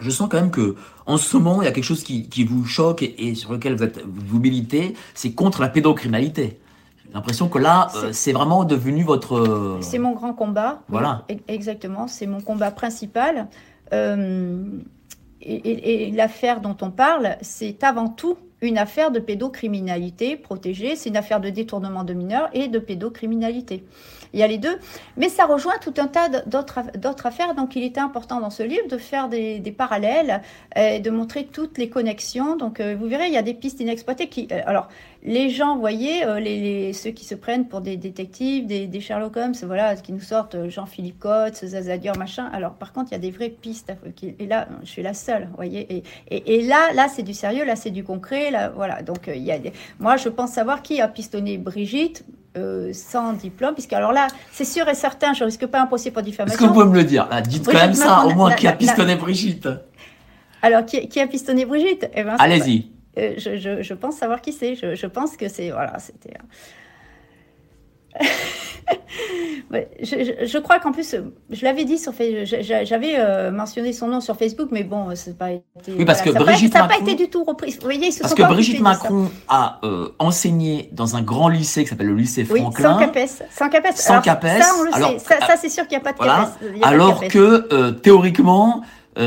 [SPEAKER 1] je sens quand même que en ce moment, il y a quelque chose qui, qui vous choque et, sur lequel vous, êtes, vous militez, c'est contre la pédocriminalité. J'ai l'impression que là, euh, c'est vraiment devenu votre... Euh,
[SPEAKER 2] c'est mon grand combat.
[SPEAKER 1] Voilà.
[SPEAKER 2] exactement, c'est mon combat principal. Euh, et, et l'affaire dont on parle, c'est avant tout une affaire de pédocriminalité protégée, c'est une affaire de détournement de mineurs et de pédocriminalité il y a les deux. Mais ça rejoint tout un tas d'autres affaires. Donc, il était important dans ce livre de faire des, parallèles, et de montrer toutes les connexions. Donc, euh, vous verrez, il y a des pistes inexploitées qui. Euh, alors, les gens, vous voyez, euh, les, ceux qui se prennent pour des détectives, des, Sherlock Holmes, voilà, qui nous sortent euh, Jean-Philippe Cotte, Zazadior, machin. Alors, par contre, il y a des vraies pistes. Et là, je suis la seule, vous voyez. Et, là, là, c'est du sérieux, là, c'est du concret. Là, voilà. Donc, y a moi, je pense savoir qui a pistonné Brigitte. Sans diplôme, puisque alors là, c'est sûr et certain, je risque pas un procès pour diffamation.
[SPEAKER 1] Est-ce que vous pouvez me le dire? Dites quand même ça, au moins, qui a pistonné Brigitte
[SPEAKER 2] Alors, qui, a pistonné Brigitte?
[SPEAKER 1] Eh ben, Allez-y.
[SPEAKER 2] Euh, je, pense savoir qui c'est. Je, pense que c'est. Voilà, c'était. Je, crois qu'en plus, je l'avais dit sur Facebook, j'avais euh, mentionné son nom sur Facebook, mais bon, c'est pas été.
[SPEAKER 1] Oui, parce que Brigitte
[SPEAKER 2] ça n'a pas, été du tout repris. Vous voyez,
[SPEAKER 1] parce que Brigitte Macron a euh, enseigné dans un grand lycée qui s'appelle le lycée Franklin.
[SPEAKER 2] sans CAPES. Sans CAPES.
[SPEAKER 1] Sans CAPES.
[SPEAKER 2] Ça, on le sait. Ça, c'est sûr qu'il n'y a pas de
[SPEAKER 1] voilà. Alors que théoriquement,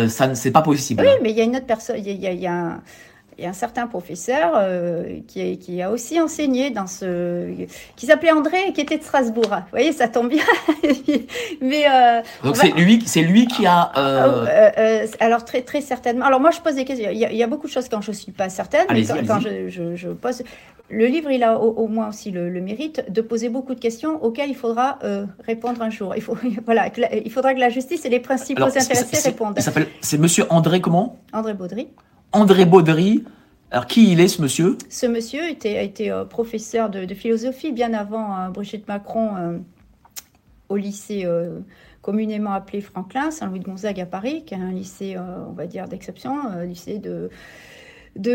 [SPEAKER 1] ça ne c'est pas possible.
[SPEAKER 2] Oui, mais il y a une autre personne. Il y a, il y a un il y a un certain professeur euh, qui, qui, a aussi enseigné dans ce. qui s'appelait André et qui était de Strasbourg. Vous voyez, ça tombe bien.
[SPEAKER 1] Mais, euh, Donc c'est lui, c'est lui qui a.
[SPEAKER 2] Euh, euh, alors très, très certainement. Alors moi, je pose des questions. Il y a, beaucoup de choses quand je ne suis pas certaine. Mais quand, je, je, pose. Le livre, il a au, moins aussi le, mérite de poser beaucoup de questions auxquelles il faudra répondre un jour. Il, faut, voilà, il faudra que la justice et les principaux intéressés répondent.
[SPEAKER 1] C'est monsieur André comment?
[SPEAKER 2] André Baudry.
[SPEAKER 1] André Baudry. Alors, qui il est, ce monsieur?
[SPEAKER 2] Ce monsieur était, a été euh, professeur de, philosophie bien avant euh, Brigitte Macron euh, au lycée communément appelé Franklin, Saint-Louis de Gonzague à Paris, qui est un lycée, on va dire, d'exception, lycée de,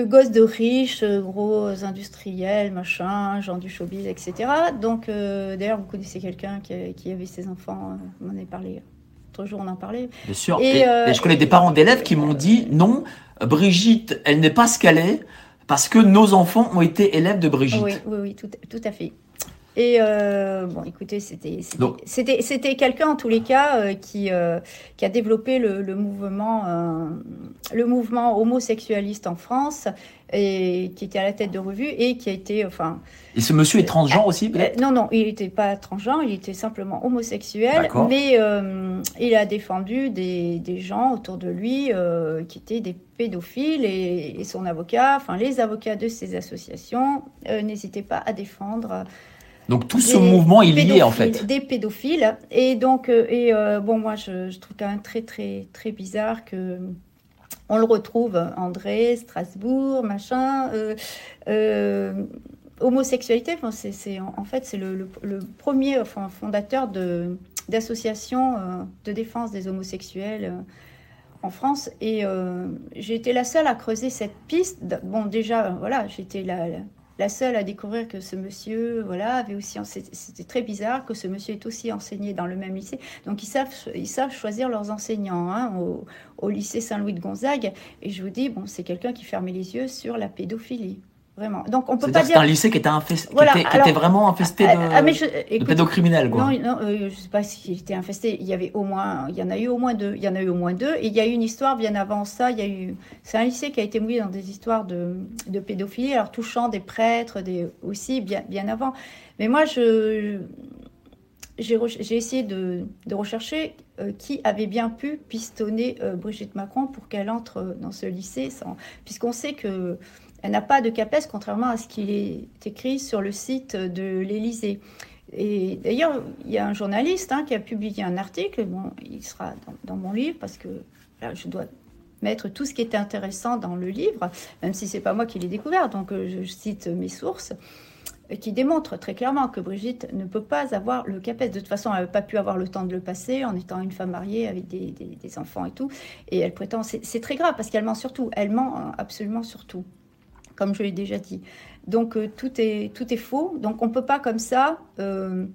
[SPEAKER 2] gosses de riches, gros industriels, machin, gens du showbiz, etc. Donc, d'ailleurs, vous connaissez quelqu'un qui, avait ses enfants, on en a parlé. L'autre jour, on en parlait.
[SPEAKER 1] Bien sûr. et je connais des parents d'élèves qui m'ont dit non, Brigitte, elle n'est pas ce qu'elle est parce que nos enfants ont été élèves de Brigitte.
[SPEAKER 2] Oui, oui, oui tout, à fait. Et euh, bon, écoutez, c'était c'était quelqu'un en tous les cas euh, qui euh, qui a développé le, le mouvement le mouvement homosexualiste en France et qui était à la tête de revue et qui a été, enfin.
[SPEAKER 1] Et ce monsieur est transgenre aussi,
[SPEAKER 2] euh, Non, non, il n'était pas transgenre, il était simplement homosexuel, mais il a défendu des, des, gens autour de lui qui étaient des pédophiles et, son avocat, enfin les avocats de ces associations n'hésitaient pas à défendre.
[SPEAKER 1] Donc tout ce mouvement est lié en fait.
[SPEAKER 2] Des pédophiles. Et donc, et bon, moi je, je, trouve quand même très très très bizarre que on le retrouve, André, Strasbourg, machin. Euh, euh, homosexualité, c'est, en fait, c'est le, premier fondateur d'associations euh, de défense des homosexuels en France. Et j'ai été la seule à creuser cette piste. Bon, déjà, voilà, j'étais la, la seule à découvrir que ce monsieur, voilà, avait aussi, c'était très bizarre que ce monsieur est aussi enseigné dans le même lycée. Donc ils savent, ils savent choisir leurs enseignants hein, au, au, lycée Saint-Louis de Gonzague. Et je vous dis, bon, c'est quelqu'un qui fermait les yeux sur la pédophilie. Vraiment. Donc on peut pas dire.
[SPEAKER 1] C'est un lycée qui était, infesté, qui, était, vraiment infesté de, ah, de pédocriminels.
[SPEAKER 2] Quoi. Non, non euh, je sais pas s'il était infesté. Il y avait au moins, il y en a eu au moins deux. Il y en a eu au moins deux. Et il y a eu une histoire bien avant ça. Il y a eu, c'est un lycée qui a été mouillé dans des histoires de, de pédophilie, alors touchant des prêtres, des aussi bien bien avant. Mais moi, je j'ai essayé de, de rechercher euh, qui avait bien pu pistonner euh, Brigitte Macron pour qu'elle entre dans ce lycée, puisqu'on sait que elle n'a pas de CAPES, contrairement à ce qui est écrit sur le site de l'Élysée. Et d'ailleurs, il y a un journaliste hein, qui a publié un article, bon, il sera dans, mon livre, parce que je dois mettre tout ce qui était intéressant dans le livre, même si c'est pas moi qui l'ai découvert, donc euh, je cite mes sources, qui démontrent très clairement que Brigitte ne peut pas avoir le CAPES. De toute façon, elle n'a pas pu avoir le temps de le passer en étant une femme mariée avec des, des enfants et tout. Et elle prétend, c'est très grave parce qu'elle ment surtout, elle ment absolument surtout comme je l'ai déjà dit. Donc euh, tout, est, tout est faux. Donc on ne peut pas comme ça... Euh,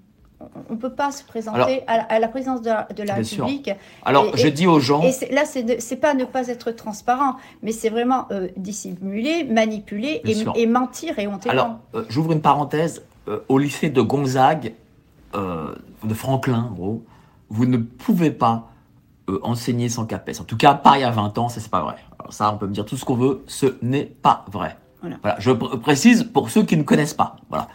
[SPEAKER 2] on ne peut pas se présenter à, la, présidence de la, République.
[SPEAKER 1] Alors, je dis aux gens.
[SPEAKER 2] Et là, c'est pas ne pas être transparent, mais c'est vraiment euh, dissimuler, manipuler et, mentir et honter.
[SPEAKER 1] Alors, j'ouvre une parenthèse. au lycée de Gonzague, de Franklin, gros, vous ne pouvez pas enseigner sans CAPES. En tout cas, pas il y a 20 ans, ça, c'est pas vrai. Alors, ça, on peut me dire tout ce qu'on veut, ce n'est pas vrai. Voilà. Je précise pour ceux qui ne connaissent pas. Voilà.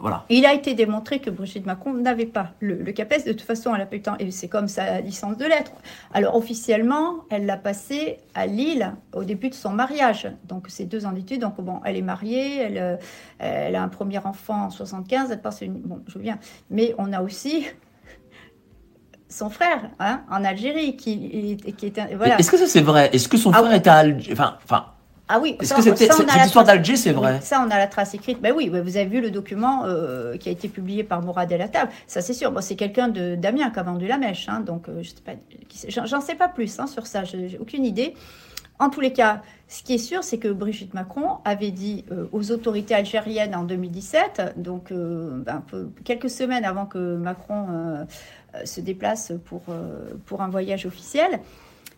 [SPEAKER 1] voilà.
[SPEAKER 2] Il a été démontré que Brigitte Macron n'avait pas le, le CAPES. De toute façon, elle a pas eu le temps. Et c'est comme sa licence de lettres. Alors, officiellement, elle l'a passé à Lille au début de son mariage. Donc, c'est deux ans d'études. Donc, bon, elle est mariée. Elle, euh, elle a un premier enfant en 75. Elle passe une... Bon, je viens. Mais on a aussi son frère hein, en Algérie qui, qui était voilà.
[SPEAKER 1] Est-ce que ça c'est vrai? Est-ce que son
[SPEAKER 2] Ah
[SPEAKER 1] frère
[SPEAKER 2] oui.
[SPEAKER 1] était à Alger Enfin, enfin,
[SPEAKER 2] Ah oui,
[SPEAKER 1] est-ce
[SPEAKER 2] ça,
[SPEAKER 1] que c'était cette histoire d'Alger, c'est vrai
[SPEAKER 2] Ça, on a la trace écrite. Ben oui, ouais, vous avez vu le document euh, qui a été publié par Mourad El Attab. Ça, c'est sûr. Bon, c'est quelqu'un de d'Amiens qui a vendu la mèche. hein, donc, euh, sais j'en sais pas plus hein, sur ça. J'ai aucune idée. En tous les cas, ce qui est sûr, c'est que Brigitte Macron avait dit euh, aux autorités algériennes en 2017, donc euh, ben, un peu, quelques semaines avant que Macron euh, euh, se déplace pour, euh, pour un voyage officiel,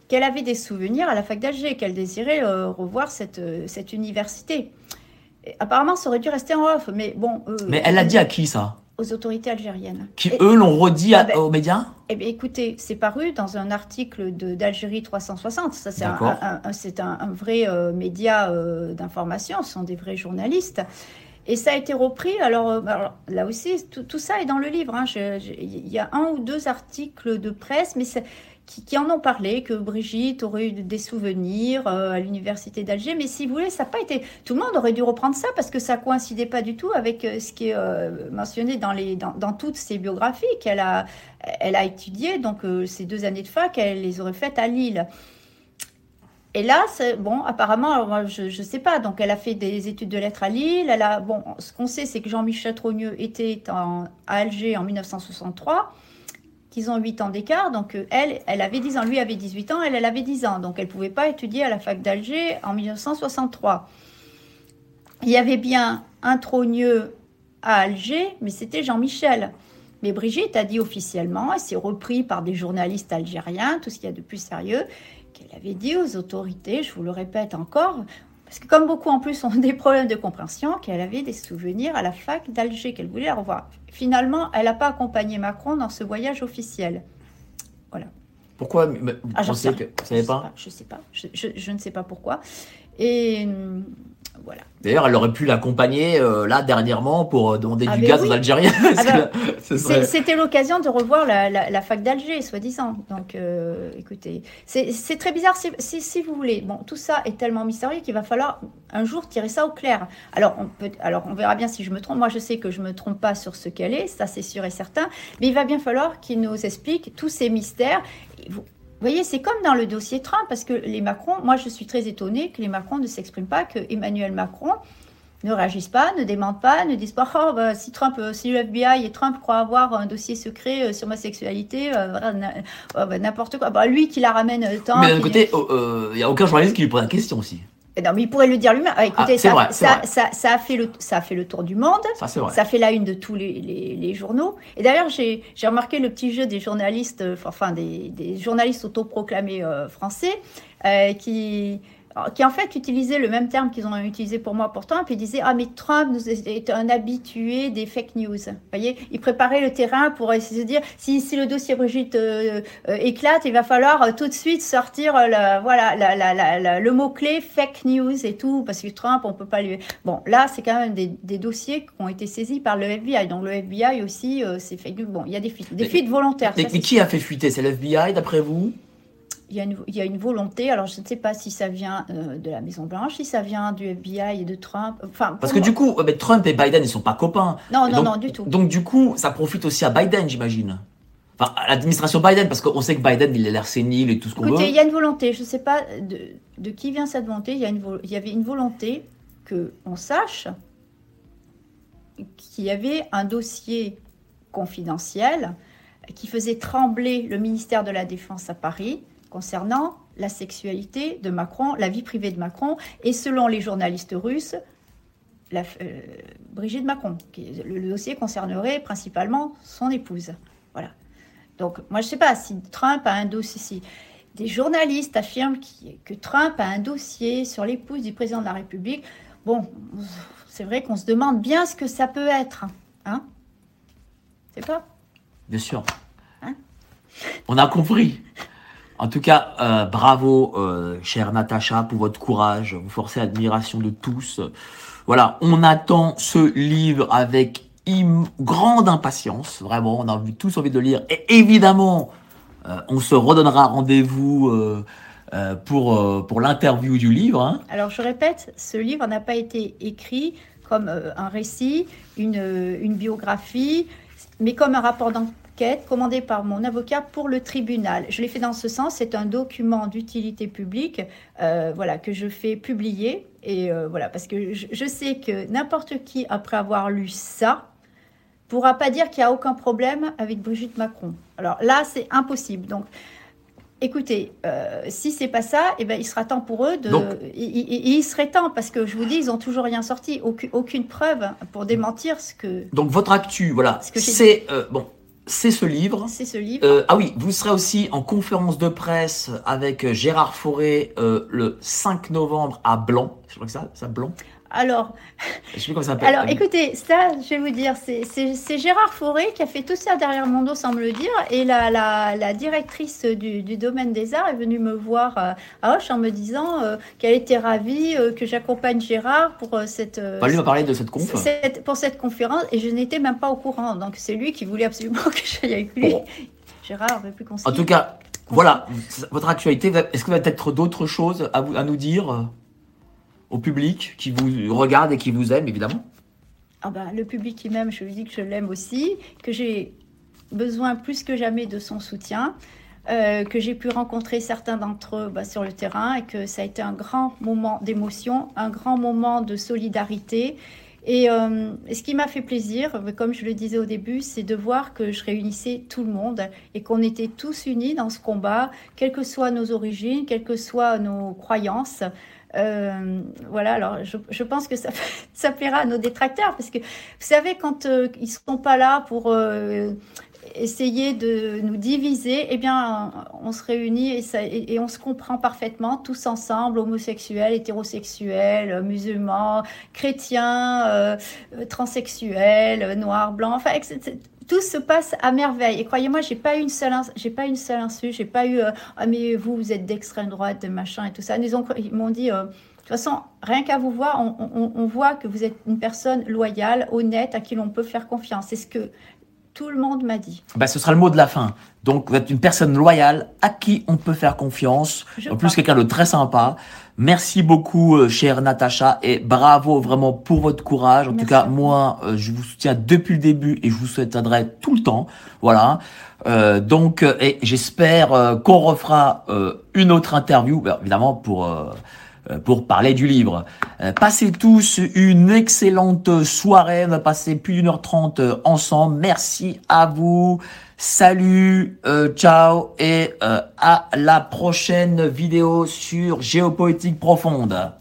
[SPEAKER 2] qu'elle avait des souvenirs à la fac d'Alger, qu'elle désirait euh, revoir cette, euh, cette université. Et apparemment, ça aurait dû rester en off, mais bon. euh,
[SPEAKER 1] Mais elle l'a dit à qui ça?
[SPEAKER 2] Aux autorités algériennes.
[SPEAKER 1] Qui
[SPEAKER 2] Et-
[SPEAKER 1] eux l'ont redit à-
[SPEAKER 2] Ah ben-
[SPEAKER 1] aux médias?
[SPEAKER 2] eh bien, écoutez, c'est paru dans un article de- d'Algérie 360. Ça, c'est un, un- vrai euh, média d'information. Ce sont des vrais journalistes. Et ça a été repris. Alors, alors, là aussi, tout, tout ça est dans le livre. hein. Il y a un ou deux articles de presse, mais c'est- qui, en ont parlé, que Brigitte aurait eu des souvenirs euh, à l'université d'Alger. Mais si vous voulez, ça n'a pas été. Tout le monde aurait dû reprendre ça parce que ça coïncidait pas du tout avec euh, ce qui est euh, mentionné dans, les, dans, toutes ses biographies qu'elle a, elle a étudié. Donc, ces deux années de fac, elle les aurait faites à Lille. Et là, bon, apparemment, moi, je ne sais pas. Donc, elle a fait des études de lettres à Lille. Elle a, bon, ce qu'on sait, c'est que Jean-Michel Trogneux était en, à Alger en 1963, qu'ils ont 8 ans d'écart. Donc, euh, elle, elle avait 10 ans. Lui avait 18 ans, elle, elle avait 10 ans. Donc, elle ne pouvait pas étudier à la fac d'Alger en 1963. Il y avait bien un Trogneux à Alger, mais c'était Jean-Michel. Mais Brigitte a dit officiellement, et c'est repris par des journalistes algériens, tout ce qu'il y a de plus sérieux, qu'elle avait dit aux autorités, je vous le répète encore, parce que comme beaucoup en plus ont des problèmes de compréhension, qu'elle avait des souvenirs à la fac d'Alger, qu'elle voulait la revoir. Finalement, elle n'a pas accompagné Macron dans ce voyage officiel.
[SPEAKER 1] Pourquoi mais Vous
[SPEAKER 2] Ah,
[SPEAKER 1] pensez que vous savez
[SPEAKER 2] Je
[SPEAKER 1] pas
[SPEAKER 2] Je sais pas. Je, je- je ne sais pas pourquoi. Et hum, voilà.
[SPEAKER 1] D'ailleurs, elle aurait pu l'accompagner euh, là dernièrement pour euh, demander
[SPEAKER 2] Ah,
[SPEAKER 1] du gaz
[SPEAKER 2] oui.
[SPEAKER 1] aux Algériens.
[SPEAKER 2] Ah ben,
[SPEAKER 1] serait-
[SPEAKER 2] C'est- C'était l'occasion de revoir la, la- la fac d'Alger, soi-disant. Donc, euh, écoutez, c'est très bizarre. Si, si- si vous voulez, bon, tout ça est tellement mystérieux qu'il va falloir un jour tirer ça au clair. Alors, on peut, alors, on verra bien si je me trompe. Moi, je sais que je me trompe pas sur ce qu'elle est, ça c'est sûr et certain. Mais il va bien falloir qu'il nous explique tous ces mystères. Vous voyez, c'est comme dans le dossier Trump, parce que les Macron, moi, je suis très étonnée que les Macron ne s'expriment pas, que Emmanuel Macron ne réagissent pas, ne démentent pas, ne disent pas oh, bah, si Trump, euh, si le FBI et Trump croient avoir un dossier secret euh, sur ma sexualité, euh, bah, n'importe quoi. Bah, lui qui la ramène tant.
[SPEAKER 1] Mais d'un côté, il n'y a aucun journaliste qui lui pose la question aussi.
[SPEAKER 2] Eh Non, mais il pourrait le dire lui-même. Ah, écoutez,
[SPEAKER 1] Ah,
[SPEAKER 2] ça,
[SPEAKER 1] vrai,
[SPEAKER 2] ça,
[SPEAKER 1] vrai.
[SPEAKER 2] ça- ça a fait le, ça a fait le tour du monde.
[SPEAKER 1] Ça, c'est vrai.
[SPEAKER 2] Ça fait la une de tous les, les- les journaux. Et d'ailleurs, j'ai j'ai remarqué le petit jeu des journalistes, euh, enfin des, des journalistes autoproclamés euh, français, euh, qui, qui en fait utilisaient le même terme qu'ils ont utilisé pour moi pourtant, et puis ils disaient Ah, mais Trump nous est, un habitué des fake news. Vous voyez, il préparait le terrain pour essayer de dire si, si le dossier Brigitte euh, euh, éclate, il va falloir euh, tout de suite sortir la- voilà, la- la- le mot-clé fake news et tout, parce que Trump, on peut pas lui. Bon, là, c'est quand même des, des dossiers qui ont été saisis par le FBI. Donc, le FBI aussi, c'est fake news. Bon, il y a des fuites, des
[SPEAKER 1] Mais-
[SPEAKER 2] fuites volontaires.
[SPEAKER 1] Mais,
[SPEAKER 2] ça,
[SPEAKER 1] mais
[SPEAKER 2] c'est
[SPEAKER 1] qui a fait fuiter? C'est l'FBI, d'après vous?
[SPEAKER 2] Il y, a une, il y a une volonté. Alors, je ne sais pas si ça vient euh, de la Maison Blanche, si ça vient du FBI et de Trump. Enfin,
[SPEAKER 1] Parce que
[SPEAKER 2] moi-
[SPEAKER 1] du coup, euh, Trump et Biden, ils sont pas copains.
[SPEAKER 2] non,
[SPEAKER 1] Et
[SPEAKER 2] non,
[SPEAKER 1] donc-
[SPEAKER 2] non, du tout.
[SPEAKER 1] Donc du coup, ça profite aussi à Biden, j'imagine. Enfin, à l'administration Biden, parce qu'on sait que Biden, il a l'air sénile et tout ce qu'on
[SPEAKER 2] Écoutez,
[SPEAKER 1] veut.
[SPEAKER 2] il y a une volonté. Je ne sais pas de, de qui vient cette volonté. Il y, a une, vo- il y avait une volonté que on sache qu'il y avait un dossier confidentiel qui faisait trembler le ministère de la Défense à Paris concernant la sexualité de Macron, la vie privée de Macron, et selon les journalistes russes, la, euh, Brigitte Macron. Qui, le, le dossier concernerait principalement son épouse. Voilà. Donc, moi, je ne sais pas si Trump a un dossier. Si des journalistes affirment qui- que Trump a un dossier sur l'épouse du président de la République, bon, c'est vrai qu'on se demande bien ce que ça peut être. Hein C'est pas?
[SPEAKER 1] Bien sûr.
[SPEAKER 2] Hein?
[SPEAKER 1] On a compris. En tout cas, euh, bravo, euh, chère Natacha, pour votre courage. Vous forcez l'admiration de tous. Voilà, on attend ce livre avec grande impatience, vraiment, on a tous envie de le lire. Et évidemment, euh, on se redonnera rendez-vous pour, pour l'interview du livre. Hein.
[SPEAKER 2] Alors je répète, ce livre n'a pas été écrit comme un récit, une, une biographie, mais comme un rapport d'enquête commandé par mon avocat pour le tribunal. Je l'ai fait dans ce sens, c'est un document d'utilité publique voilà, que je fais publier. Et voilà, parce que je, je sais que n'importe qui, après avoir lu ça, pourra pas dire qu'il n'y a aucun problème avec Brigitte Macron. Alors là, c'est impossible. Donc, écoutez, euh, si c'est pas ça, eh ben, il sera temps pour eux de. il, serait temps parce que je vous dis, ils ont toujours rien sorti, aucune, aucune preuve pour démentir ce que.
[SPEAKER 1] Donc votre actu, voilà, c'est euh, bon. C'est ce livre.
[SPEAKER 2] C'est ce livre.
[SPEAKER 1] Euh, ah oui, vous serez aussi en conférence de presse avec Gérard Fauré le 5 novembre à Blanc. Je crois que ça, ça Blanc.
[SPEAKER 2] Alors, alors écoutez, ça, je vais vous dire, c'est Gérard Fauré qui a fait tout ça derrière mon dos sans me le dire. Et la, la, directrice du, domaine des arts est venue me voir euh, à Hoche en me disant euh, qu'elle était ravie euh, que j'accompagne Gérard pour cette.
[SPEAKER 1] Bah, lui m'a parlé de cette conf.
[SPEAKER 2] pour cette conférence et je n'étais même pas au courant. Donc c'est lui qui voulait absolument que j'aille avec lui. Gérard veut plus qu'on
[SPEAKER 1] En tout cas, voilà, votre actualité. Est-ce qu'il va y a peut-être d'autres choses à, vous, à nous dire? Au public qui vous regarde et qui vous aime, évidemment
[SPEAKER 2] ah ben, Le public qui m'aime, je lui dis que je l'aime aussi, que j'ai besoin plus que jamais de son soutien, euh, que j'ai pu rencontrer certains d'entre eux bah, sur le terrain et que ça a été un grand moment d'émotion, un grand moment de solidarité. Et euh, ce qui m'a fait plaisir, comme je le disais au début, c'est de voir que je réunissais tout le monde et qu'on était tous unis dans ce combat, quelles que soient nos origines, quelles que soient nos croyances. Euh, voilà, alors je, pense que ça, plaira à nos détracteurs parce que vous savez, quand euh, ils ne sont pas là pour euh, essayer de nous diviser, eh bien, on se réunit et, ça, et, on se comprend parfaitement tous ensemble, homosexuels, hétérosexuels, musulmans, chrétiens, transsexuels, noirs, blancs, enfin, tout se passe à merveille. Et croyez-moi, j'ai pas eu une seule, j'ai pas une seule insulte, j'ai pas eu euh, ah mais vous vous êtes d'extrême droite, de machin et tout ça. Ils m'ont dit euh, de toute façon, rien qu'à vous voir, on, voit que vous êtes une personne loyale, honnête, à qui l'on peut faire confiance. C'est ce que tout le monde m'a dit.
[SPEAKER 1] Bah, ce sera le mot de la fin. Donc, vous êtes une personne loyale à qui on peut faire confiance. en plus, quelqu'un de très sympa. Merci beaucoup, euh, chère Natacha, et bravo vraiment pour votre courage. En tout cas, moi, euh, je vous soutiens depuis le début et je vous souhaiterai tout le temps. Voilà. Euh, donc, et j'espère qu'on refera une autre interview, bah, évidemment pour pour parler du livre. passez tous une excellente soirée. On va passer plus d'une heure trente ensemble. Merci à vous. Salut, euh, ciao et euh, à la prochaine vidéo sur Géopolitique Profonde.